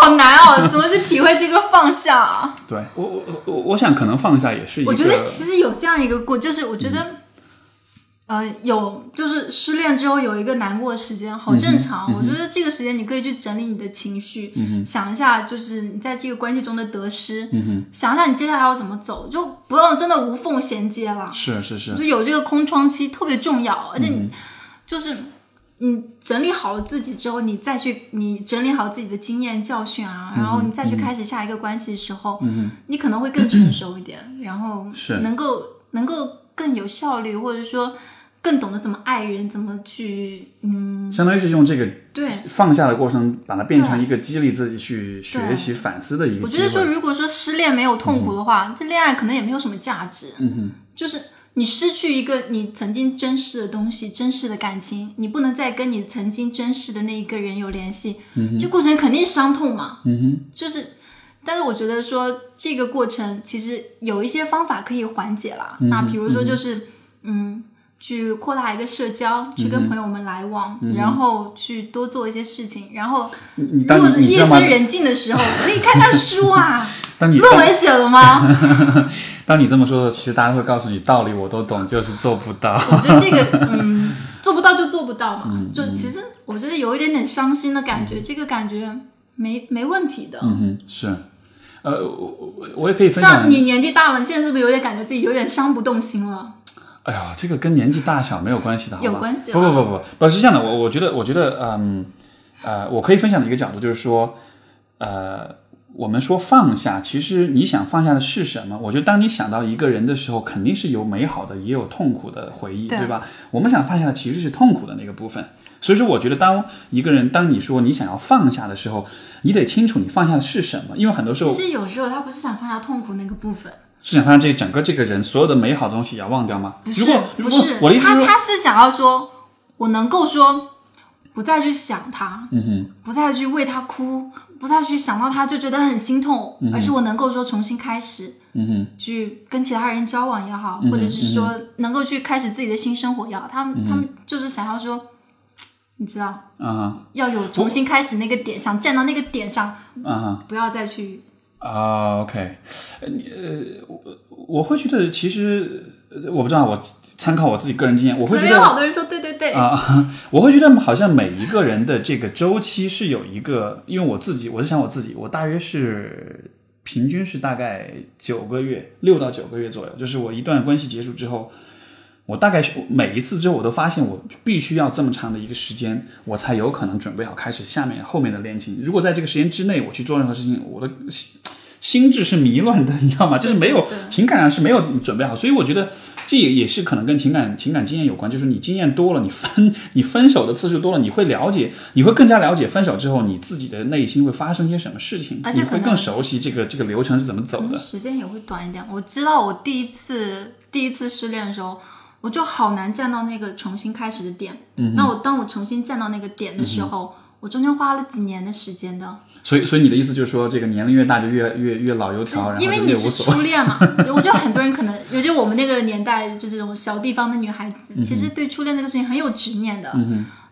B: 好难哦，怎么去体会这个放下啊？
A: 对我我我我想可能放下也是一个，
B: 我觉得其实有这样一个过，就是我觉得，呃，有就是失恋之后有一个难过的时间，好正常。我觉得这个时间你可以去整理你的情绪，想一下就是你在这个关系中的得失，想一下你接下来要怎么走，就不要真的无缝衔接了。
A: 是是是
B: 就有这个空窗期特别重要，而且你、就是你整理好了自己之后，你再去你整理好自己的经验教训啊，然后你再去开始下一个关系的时候，你可能会更成熟一点，然后
A: 是
B: 能够能够更有效率，或者说更懂得怎么爱人，怎么去嗯，
A: 相当于是用这个
B: 对。
A: 放下的过程，把它变成一个激励自己去学习反思的一个。
B: 我觉得说，如果说失恋没有痛苦的话，这恋爱可能也没有什么价值。嗯哼，就是你失去一个你曾经珍视的东西、珍视的感情，你不能再跟你曾经珍视的那一个人有联系，嗯、这过程肯定伤痛嘛。
A: 嗯哼，
B: 就是，但是我觉得说这个过程其实有一些方法可以缓解啦。那比如说就是，嗯去扩大一个社交，去跟朋友们来往，然后去多做一些事情，然后如果夜深？人静的时候，可以看看书啊。
A: 当你
B: 论文写了吗？
A: 当你这么说的时候，其实大家会告诉你道理，我都懂，就是做不到。
B: 我觉得这个，嗯，做不到就做不到嘛。
A: 嗯
B: 就其实我觉得有一点点伤心的感觉，这个感觉没没问题的。
A: 嗯哼，是，呃，我我我也可以分享
B: 像。你年纪大了，你现在是不是有点感觉自己有点伤不动心了？
A: 哎呀，这个跟年纪大小没有关系的，好吧？
B: 有关系啊
A: 不不不不，不是这样的。我我觉得，我觉得，嗯，呃，我可以分享的一个角度就是说，呃，我们说放下，其实你想放下的是什么？我觉得当你想到一个人的时候，肯定是有美好的，也有痛苦的回忆，
B: 对
A: 对吧？我们想放下的其实是痛苦的那个部分。所以说，我觉得当一个人，当你说你想要放下的时候，你得清楚你放下的是什么，因为很多时候
B: 其实有时候他不是想放下痛苦那个部分，
A: 是。想放下这整个这个人所有的美好的东西也要忘掉吗？
B: 不是不是，他
A: 我的意思是说，
B: 他是想要说，我能够说不再去想他，
A: 嗯哼。
B: 不再去为他哭，不再去想到他就觉得很心痛，而是我能够说重新开始，
A: 嗯哼，
B: 去跟其他人交往也好，
A: 嗯
B: 或者是说能够去开始自己的新生活也好，他们、他们就是想要说，你知道，要有重新开始那个点，想站到那个点上，不要再去。
A: 啊，OK，呃你呃，我我会觉得其实呃我不知道，我参考我自己个人经验，我会觉得
B: 好多人说，对对对，
A: 啊，我会觉得好像每一个人的这个周期是有一个，因为我自己，我是想我自己，我大约是平均是大概九个月，六到九个月左右，就是我一段关系结束之后。我大概是每一次之后，我都发现我必须要这么长的一个时间，我才有可能准备好开始下面后面的恋情。如果在这个时间之内我去做任何事情，我的心心智是迷乱的，你知道吗？就是没有情感上是没有准备好，所以我觉得这也也是可能跟情感情感经验有关。就是你经验多了，你分你分手的次数多了，你会了解，你会更加了解分手之后你自己的内心会发生些什么事情，你会更熟悉这个这个流程是怎么走的。
B: 时间也会短一点。我知道我第一次第一次失恋的时候，我就好难站到那个重新开始的点。嗯，那我当我重新站到那个点的时候，我中间花了几年的时间的。
A: 所以所以你的意思就是说，这个年龄越大就越越越老油条，然后
B: 因为你是。初恋嘛，我觉得很多人可能，尤其我们那个年代，就这种小地方的女孩子，
A: 嗯
B: 其实对初恋这个事情很有执念的。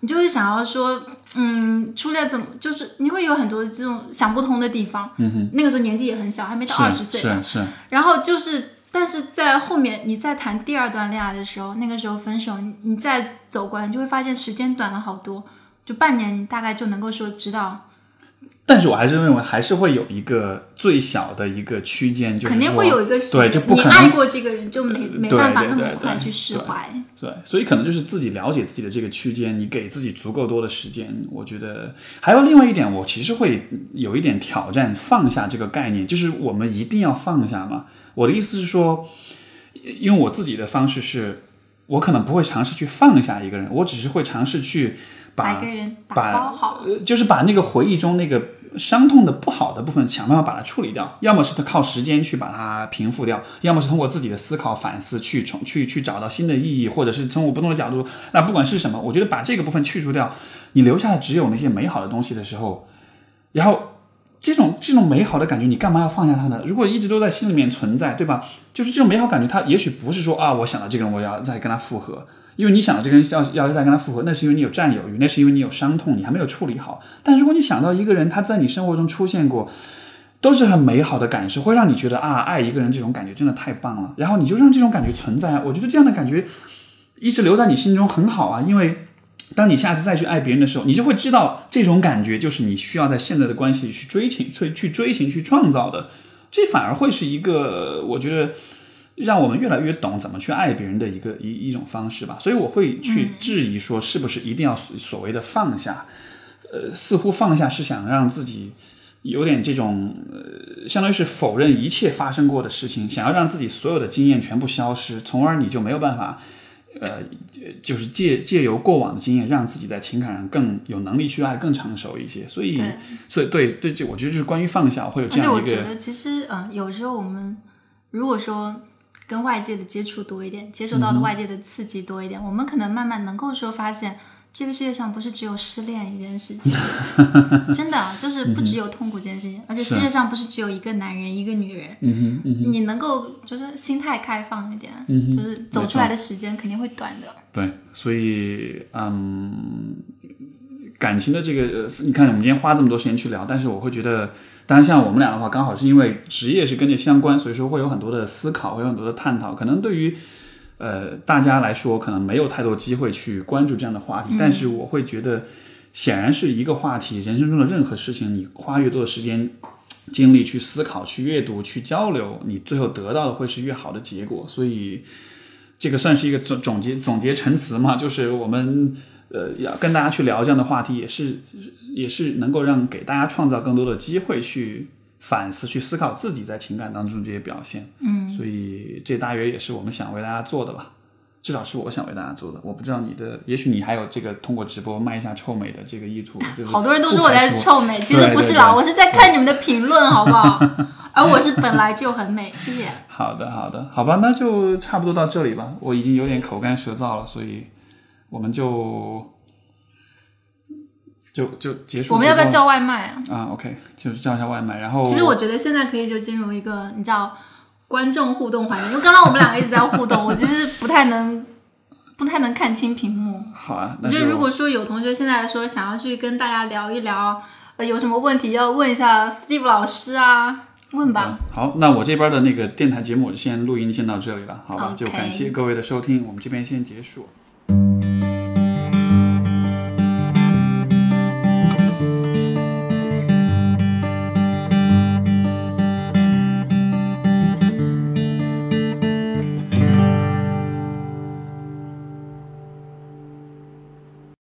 B: 你就会想要说，嗯，初恋怎么就是你会有很多这种想不通的地方。嗯那个时候年纪也很小，还没到二十岁。
A: 是是是，
B: 然后就是，但是在后面你再谈第二段恋爱的时候，那个时候分手，你你再走过来，你就会发现时间短了好多，就半年，你大概就能够说知道，
A: 但是我还是认为还是会有一个最小的一个区间，就是
B: 肯定会有一个时
A: 对，就不可能
B: 你爱过这个人，就没没办法那么快去释
A: 对
B: 怀。
A: 对，所以可能就是自己了解自己的这个区间，你给自己足够多的时间。我觉得还有另外一点，我其实会有一点挑战放下这个概念，就是我们一定要放下嘛。我的意思是说，因为我自己的方式是，我可能不会尝试去放下一个人，我只是会尝试去把
B: 把一个人打
A: 把
B: 包好，
A: 呃，就是把那个回忆中那个伤痛的不好的部分，想办法把它处理掉。要么是靠时间去把它平复掉，要么是通过自己的思考反思去重去去找到新的意义，或者是从我不同的角度。那不管是什么，我觉得把这个部分去除掉，你留下的只有那些美好的东西的时候，然后。这种这种美好的感觉，你干嘛要放下它呢？如果一直都在心里面存在，对吧？就是这种美好感觉，它也许不是说啊，我想到这个人，我要再跟他复合，因为你想到这个人要要再跟他复合，那是因为你有占有欲，那是因为你有伤痛，你还没有处理好。但如果你想到一个人他在你生活中出现过，都是很美好的感受，会让你觉得啊，爱一个人这种感觉真的太棒了。然后你就让这种感觉存在，我觉得这样的感觉一直留在你心中很好啊，因为。当你下次再去爱别人的时候，你就会知道这种感觉就是你需要在现在的关系里去追寻、去去追寻、去创造的。这反而会是一个我觉得让我们越来越懂怎么去爱别人的一个一一种方式吧。所以我会去质疑说，是不是一定要所所谓的放下？呃，似乎放下是想让自己有点这种呃，相当于是否认一切发生过的事情，想要让自己所有的经验全部消失，从而你就没有办法。呃，就是借借由过往的经验，让自己在情感上更有能力去爱，更成熟一些。所以，所以对对，这我觉得就是关于放下，会有
B: 而且
A: 这样一个
B: 我觉得，其实嗯、呃有时候我们如果说跟外界的接触多一点，接受到的外界的刺激多一点，我们可能慢慢能够说发现，这个世界上不是只有失恋一件事情，真的啊就是不只有痛苦这件事情，而且世界上不是只有一个男人一个女人。
A: 嗯哼嗯，
B: 你能够就是心态开放一点，
A: 嗯
B: 就是走出来的时间肯定会短的。
A: 对，所以嗯，感情的这个，呃你看我们今天花这么多时间去聊，但是我会觉得，当然像我们俩的话，刚好是因为职业是跟这相关，所以说会有很多的思考，会有很多的探讨。可能对于呃大家来说，可能没有太多机会去关注这样的话题，但是我会觉得，显然是一个话题，人生中的任何事情，你花越多的时间。精力去思考、去阅读、去交流，你最后得到的会是越好的结果。所以，这个算是一个总总结总结陈词嘛，就是我们呃要跟大家去聊这样的话题，也是也是能够让给大家创造更多的机会去反思、去思考自己在情感当中这些表现。嗯，所以这大约也是我们想为大家做的吧。至少是我想为大家做的，我不知道你的，也许你还有这个通过直播卖一下臭美的这个意图。就是
B: 好多人都说我在臭美，其实不是啦，
A: 对对对
B: 我是在看你们的评论，好不好？而我是本来就很美，谢谢。
A: 好的，好的，好吧，那就差不多到这里吧。我已经有点口干舌燥了，所以我们就就就结束。
B: 我们要不要？叫外卖啊？
A: 啊，OK，就是叫一下外卖，然后
B: 其实我觉得现在可以就进入一个你知道观众互动环节，因为刚刚我们两个一直在互动，我其实不太能不太能看清屏幕。
A: 好啊，那就
B: 我觉得如果说有同学现在说想要去跟大家聊一聊，呃，有什么问题要问一下 Steve 老师啊，问吧。
A: 好，那我这边的那个电台节目我就先录音先到这里了，好吧就感谢各位的收听，我们这边先结束。